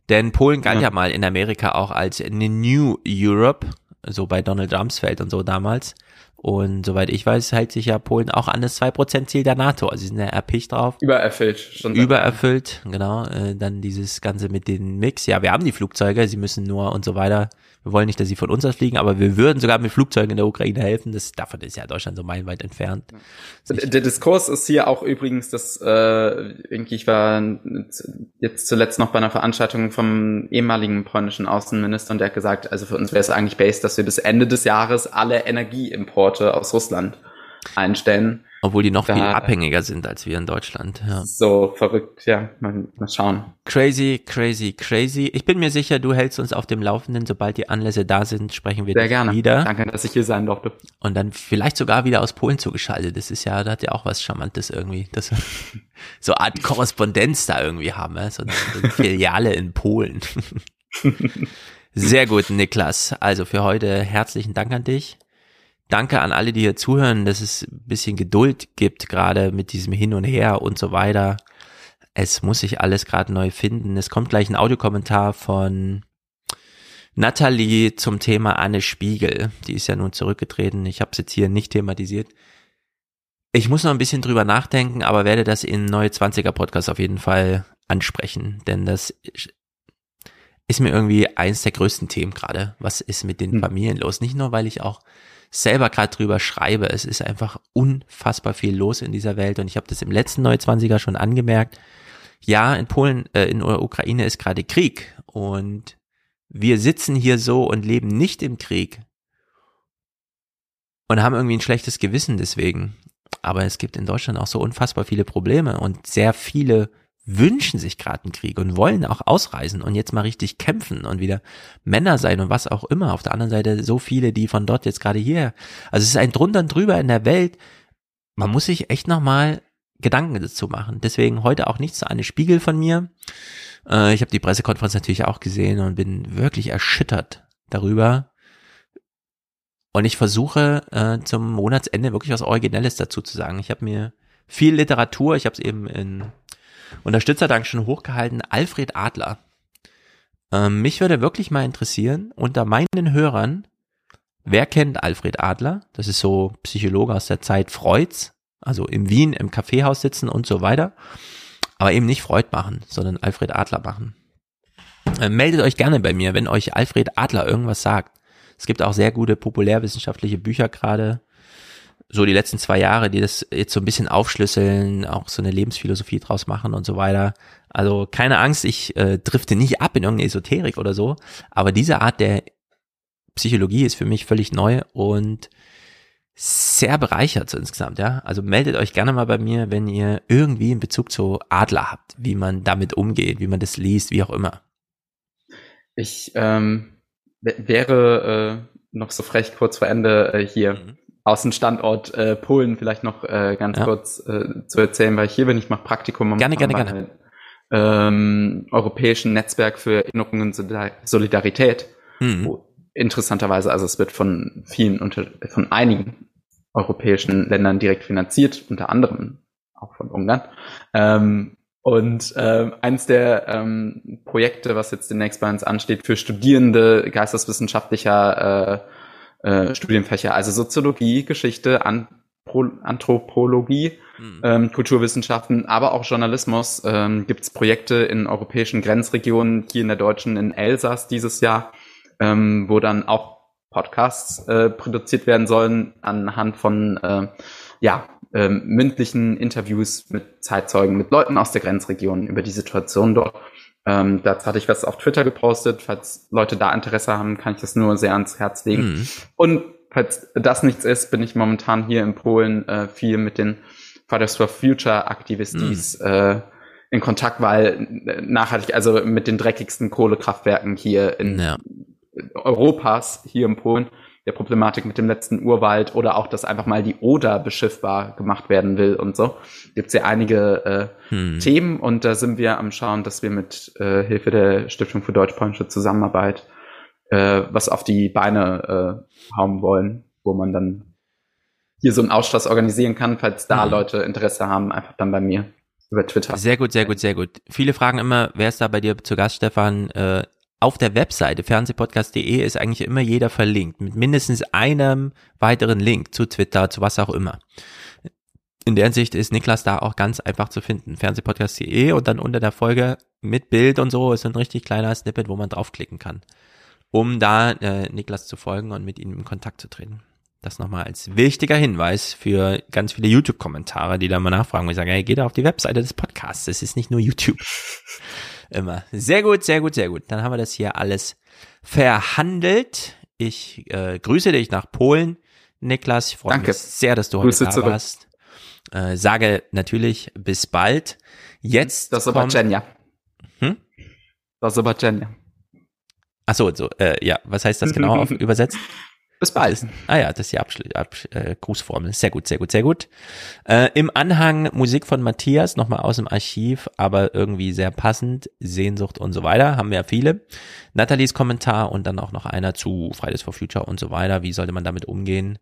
Denn Polen galt ja. ja mal in Amerika auch als eine New Europe, so bei Donald Rumsfeld und so damals. Und soweit ich weiß, hält sich ja Polen auch an das 2%-Ziel der NATO. Also sie sind ja erpicht drauf. Übererfüllt. Schon Übererfüllt, genau. Äh, dann dieses Ganze mit den Mix. Ja, wir haben die Flugzeuge, sie müssen nur und so weiter wir wollen nicht, dass sie von uns aus fliegen, aber wir würden sogar mit Flugzeugen in der Ukraine helfen. Das, davon ist ja Deutschland so meilenweit entfernt. Der Diskurs ist hier auch übrigens, dass äh, irgendwie, ich war jetzt zuletzt noch bei einer Veranstaltung vom ehemaligen polnischen Außenminister und der hat gesagt, also für uns wäre es eigentlich based, dass wir bis Ende des Jahres alle Energieimporte aus Russland einstellen. Obwohl die noch da, viel abhängiger sind als wir in Deutschland. Ja. So verrückt, ja. Mal, mal schauen. Crazy, crazy, crazy. Ich bin mir sicher, du hältst uns auf dem Laufenden. Sobald die Anlässe da sind, sprechen wir Sehr gerne. wieder. Danke, dass ich hier sein durfte. Und dann vielleicht sogar wieder aus Polen zugeschaltet. Das ist ja, da hat ja auch was Charmantes irgendwie. Das, [laughs] so eine Art Korrespondenz da irgendwie haben. So eine, so eine Filiale in Polen. [laughs] Sehr gut, Niklas. Also für heute herzlichen Dank an dich danke an alle, die hier zuhören, dass es ein bisschen Geduld gibt, gerade mit diesem Hin und Her und so weiter. Es muss sich alles gerade neu finden. Es kommt gleich ein Audiokommentar von Natalie zum Thema Anne Spiegel. Die ist ja nun zurückgetreten. Ich habe es jetzt hier nicht thematisiert. Ich muss noch ein bisschen drüber nachdenken, aber werde das in Neue 20er Podcast auf jeden Fall ansprechen, denn das ist mir irgendwie eins der größten Themen gerade. Was ist mit den hm. Familien los? Nicht nur, weil ich auch selber gerade drüber schreibe. Es ist einfach unfassbar viel los in dieser Welt und ich habe das im letzten Neuzwanziger schon angemerkt. Ja, in Polen, äh, in der Ukraine ist gerade Krieg und wir sitzen hier so und leben nicht im Krieg und haben irgendwie ein schlechtes Gewissen deswegen. Aber es gibt in Deutschland auch so unfassbar viele Probleme und sehr viele wünschen sich gerade einen Krieg und wollen auch ausreisen und jetzt mal richtig kämpfen und wieder Männer sein und was auch immer. Auf der anderen Seite so viele, die von dort jetzt gerade hier. Also es ist ein drunter und drüber in der Welt. Man muss sich echt nochmal Gedanken dazu machen. Deswegen heute auch nichts zu einem Spiegel von mir. Äh, ich habe die Pressekonferenz natürlich auch gesehen und bin wirklich erschüttert darüber. Und ich versuche äh, zum Monatsende wirklich was Originelles dazu zu sagen. Ich habe mir viel Literatur, ich habe es eben in Unterstützerdank schon hochgehalten, Alfred Adler. Ähm, mich würde wirklich mal interessieren, unter meinen Hörern, wer kennt Alfred Adler? Das ist so Psychologe aus der Zeit Freuds, also in Wien im Kaffeehaus sitzen und so weiter. Aber eben nicht Freud machen, sondern Alfred Adler machen. Äh, meldet euch gerne bei mir, wenn euch Alfred Adler irgendwas sagt. Es gibt auch sehr gute populärwissenschaftliche Bücher gerade so die letzten zwei Jahre, die das jetzt so ein bisschen aufschlüsseln, auch so eine Lebensphilosophie draus machen und so weiter. Also keine Angst, ich äh, drifte nicht ab in irgendeine Esoterik oder so, aber diese Art der Psychologie ist für mich völlig neu und sehr bereichert so insgesamt, ja. Also meldet euch gerne mal bei mir, wenn ihr irgendwie einen Bezug zu Adler habt, wie man damit umgeht, wie man das liest, wie auch immer. Ich ähm, wäre äh, noch so frech kurz vor Ende äh, hier mhm Außenstandort äh, Polen vielleicht noch äh, ganz ja. kurz äh, zu erzählen, weil ich hier bin. Ich mache Praktikum gerne, gerne, gerne. Ähm, europäischen Netzwerk für Erinnerung und Solidarität. Mhm. Wo, interessanterweise, also es wird von vielen, unter, von einigen europäischen Ländern direkt finanziert, unter anderem auch von Ungarn. Ähm, und äh, eins der ähm, Projekte, was jetzt demnächst bei uns ansteht, für Studierende geisteswissenschaftlicher äh, äh, Studienfächer, also Soziologie, Geschichte, Anthro Anthropologie, mhm. ähm, Kulturwissenschaften, aber auch Journalismus. Ähm, Gibt es Projekte in europäischen Grenzregionen, hier in der deutschen, in Elsass dieses Jahr, ähm, wo dann auch Podcasts äh, produziert werden sollen anhand von äh, ja, ähm, mündlichen Interviews mit Zeitzeugen, mit Leuten aus der Grenzregion über die Situation dort. Ähm, dazu hatte ich was auf Twitter gepostet. Falls Leute da Interesse haben, kann ich das nur sehr ans Herz legen. Mhm. Und falls das nichts ist, bin ich momentan hier in Polen äh, viel mit den Fridays for Future Aktivistis mhm. äh, in Kontakt, weil äh, nachhaltig, also mit den dreckigsten Kohlekraftwerken hier in ja. Europas, hier in Polen, der Problematik mit dem letzten Urwald oder auch, dass einfach mal die Oder beschiffbar gemacht werden will und so. Gibt es ja einige äh, hm. Themen und da sind wir am Schauen, dass wir mit äh, Hilfe der Stiftung für deutsch-polnische Zusammenarbeit äh, was auf die Beine äh, hauen wollen, wo man dann hier so einen Ausschluss organisieren kann, falls da hm. Leute Interesse haben, einfach dann bei mir über Twitter. Sehr gut, sehr gut, sehr gut. Viele fragen immer, wer ist da bei dir zu Gast, Stefan? Äh, auf der Webseite fernsehpodcast.de ist eigentlich immer jeder verlinkt mit mindestens einem weiteren Link zu Twitter, zu was auch immer. In der Hinsicht ist Niklas da auch ganz einfach zu finden. Fernsehpodcast.de und dann unter der Folge mit Bild und so ist ein richtig kleiner Snippet, wo man draufklicken kann, um da äh, Niklas zu folgen und mit ihm in Kontakt zu treten. Das nochmal als wichtiger Hinweis für ganz viele YouTube-Kommentare, die da mal nachfragen, wo ich sage, hey, geh da auf die Webseite des Podcasts, es ist nicht nur YouTube. Immer. Sehr gut, sehr gut, sehr gut. Dann haben wir das hier alles verhandelt. Ich äh, grüße dich nach Polen, Niklas. Ich freue mich sehr, dass du heute da zurück. warst. Äh, sage natürlich bis bald. Jetzt Das aber Jenja. Hm? Das ist aber Jenja. Ach so, so äh, ja, was heißt das genau auf, [laughs] übersetzt? Bis bald. Ah ja, das ist die Absch Absch äh, Grußformel. Sehr gut, sehr gut, sehr gut. Äh, Im Anhang Musik von Matthias, nochmal aus dem Archiv, aber irgendwie sehr passend. Sehnsucht und so weiter, haben wir ja viele. Nathalies Kommentar und dann auch noch einer zu Fridays for Future und so weiter. Wie sollte man damit umgehen?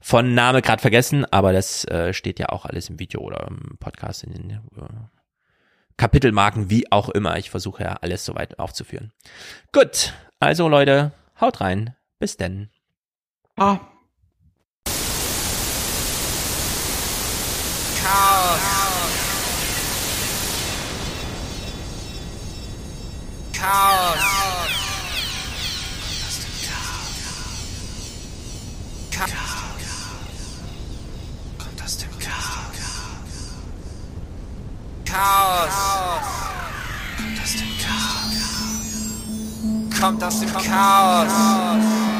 Von Name gerade vergessen, aber das äh, steht ja auch alles im Video oder im Podcast in den äh, Kapitelmarken, wie auch immer. Ich versuche ja alles soweit aufzuführen. Gut, also Leute, haut rein. Bis denn. Ah. Chaos. Chaos. Kommt aus dem Chaos. Chaos. Kommt aus dem Chaos. Kommt aus dem Chaos.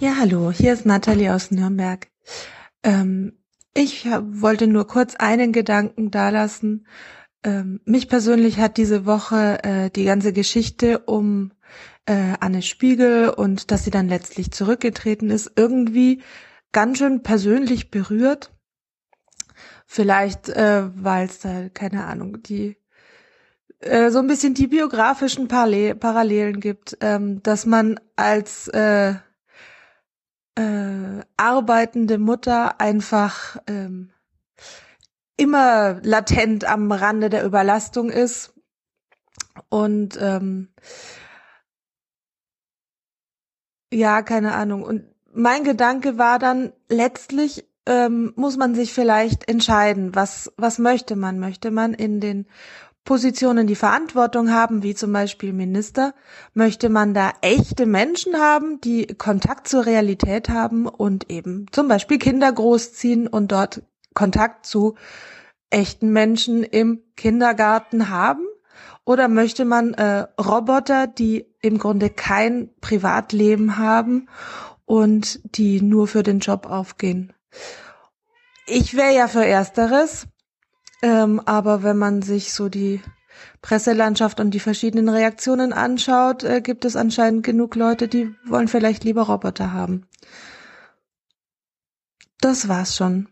Ja, hallo, hier ist Nathalie aus Nürnberg. Ähm, ich wollte nur kurz einen Gedanken dalassen. Ähm, mich persönlich hat diese Woche äh, die ganze Geschichte um äh, Anne Spiegel und dass sie dann letztlich zurückgetreten ist, irgendwie ganz schön persönlich berührt. Vielleicht, äh, weil es da, keine Ahnung, die äh, so ein bisschen die biografischen Parallelen gibt, ähm, dass man als äh, äh, arbeitende Mutter einfach ähm, immer latent am Rande der Überlastung ist und ähm, ja, keine Ahnung. Und mein Gedanke war dann letztlich ähm, muss man sich vielleicht entscheiden, was was möchte man? Möchte man in den Positionen, die Verantwortung haben, wie zum Beispiel Minister, möchte man da echte Menschen haben, die Kontakt zur Realität haben und eben zum Beispiel Kinder großziehen und dort Kontakt zu echten Menschen im Kindergarten haben? Oder möchte man äh, Roboter, die im Grunde kein Privatleben haben und die nur für den Job aufgehen? Ich wäre ja für Ersteres, ähm, aber wenn man sich so die Presselandschaft und die verschiedenen Reaktionen anschaut, äh, gibt es anscheinend genug Leute, die wollen vielleicht lieber Roboter haben. Das war's schon.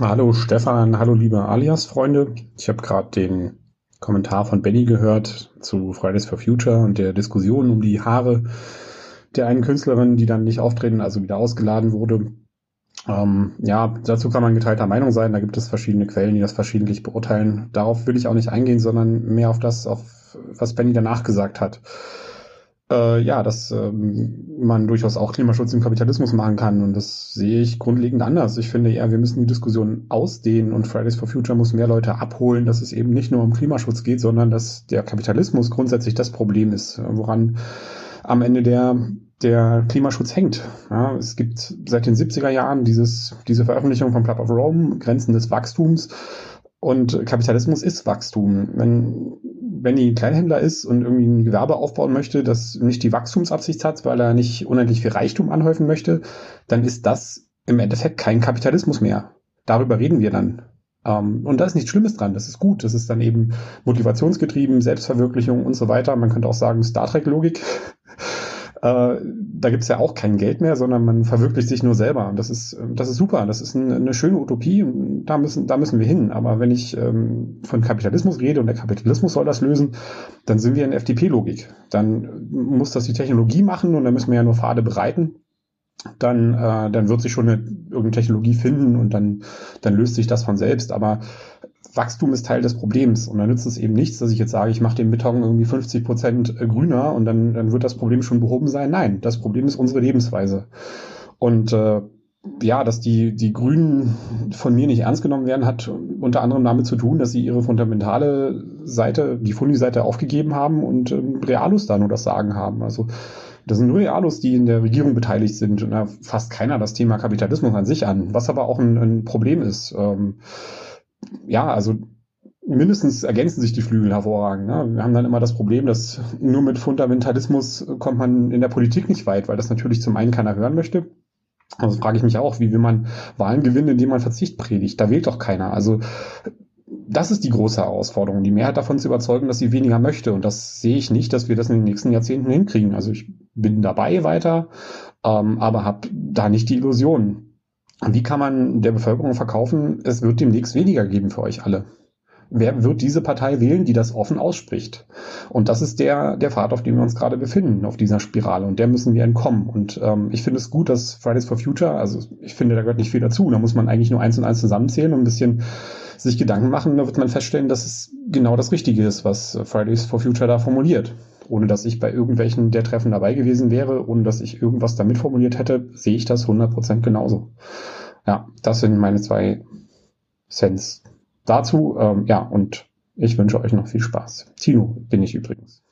Hallo Stefan, hallo liebe Alias-Freunde. Ich habe gerade den Kommentar von Benny gehört zu Fridays for Future und der Diskussion um die Haare der einen Künstlerin, die dann nicht auftreten, also wieder ausgeladen wurde. Ähm, ja, dazu kann man geteilter Meinung sein. Da gibt es verschiedene Quellen, die das verschiedentlich beurteilen. Darauf will ich auch nicht eingehen, sondern mehr auf das, auf was Benny danach gesagt hat. Äh, ja, dass ähm, man durchaus auch Klimaschutz im Kapitalismus machen kann. Und das sehe ich grundlegend anders. Ich finde eher, wir müssen die Diskussion ausdehnen und Fridays for Future muss mehr Leute abholen, dass es eben nicht nur um Klimaschutz geht, sondern dass der Kapitalismus grundsätzlich das Problem ist, woran am Ende der der Klimaschutz hängt. Ja, es gibt seit den 70er Jahren dieses, diese Veröffentlichung vom Club of Rome, Grenzen des Wachstums. Und Kapitalismus ist Wachstum. Wenn Benny Kleinhändler ist und irgendwie ein Gewerbe aufbauen möchte, das nicht die Wachstumsabsicht hat, weil er nicht unendlich viel Reichtum anhäufen möchte, dann ist das im Endeffekt kein Kapitalismus mehr. Darüber reden wir dann. Ähm, und da ist nichts Schlimmes dran. Das ist gut. Das ist dann eben motivationsgetrieben, Selbstverwirklichung und so weiter. Man könnte auch sagen Star Trek-Logik. Äh, da gibt's ja auch kein Geld mehr, sondern man verwirklicht sich nur selber. Und das ist, das ist super. Das ist ein, eine schöne Utopie und da müssen, da müssen wir hin. Aber wenn ich ähm, von Kapitalismus rede und der Kapitalismus soll das lösen, dann sind wir in FDP-Logik. Dann muss das die Technologie machen und dann müssen wir ja nur Pfade bereiten dann, äh, dann wird sich schon eine, irgendeine Technologie finden und dann, dann löst sich das von selbst. Aber Wachstum ist Teil des Problems und dann nützt es eben nichts, dass ich jetzt sage, ich mache den Beton irgendwie 50 Prozent grüner und dann, dann wird das Problem schon behoben sein. Nein, das Problem ist unsere Lebensweise. Und äh, ja, dass die, die Grünen von mir nicht ernst genommen werden, hat unter anderem damit zu tun, dass sie ihre fundamentale Seite, die Fundi-Seite aufgegeben haben und ähm, Realos da nur das Sagen haben. Also das sind nur Realos, die in der Regierung beteiligt sind und da fasst keiner das Thema Kapitalismus an sich an, was aber auch ein, ein Problem ist. Ähm, ja, also mindestens ergänzen sich die Flügel hervorragend. Ne? Wir haben dann immer das Problem, dass nur mit Fundamentalismus kommt man in der Politik nicht weit, weil das natürlich zum einen keiner hören möchte. Also frage ich mich auch, wie will man Wahlen gewinnen, indem man Verzicht predigt? Da wählt doch keiner. Also das ist die große Herausforderung, die Mehrheit davon zu überzeugen, dass sie weniger möchte. Und das sehe ich nicht, dass wir das in den nächsten Jahrzehnten hinkriegen. Also ich bin dabei weiter, ähm, aber habe da nicht die Illusion. Wie kann man der Bevölkerung verkaufen, es wird demnächst weniger geben für euch alle? Wer wird diese Partei wählen, die das offen ausspricht? Und das ist der, der Pfad, auf dem wir uns gerade befinden, auf dieser Spirale. Und der müssen wir entkommen. Und ähm, ich finde es gut, dass Fridays for Future, also ich finde, da gehört nicht viel dazu. Da muss man eigentlich nur eins und eins zusammenzählen und ein bisschen sich Gedanken machen. Da wird man feststellen, dass es genau das Richtige ist, was Fridays for Future da formuliert. Ohne dass ich bei irgendwelchen der Treffen dabei gewesen wäre, ohne dass ich irgendwas damit formuliert hätte, sehe ich das 100% genauso. Ja, das sind meine zwei Cents dazu. Ähm, ja, und ich wünsche euch noch viel Spaß. Tino bin ich übrigens.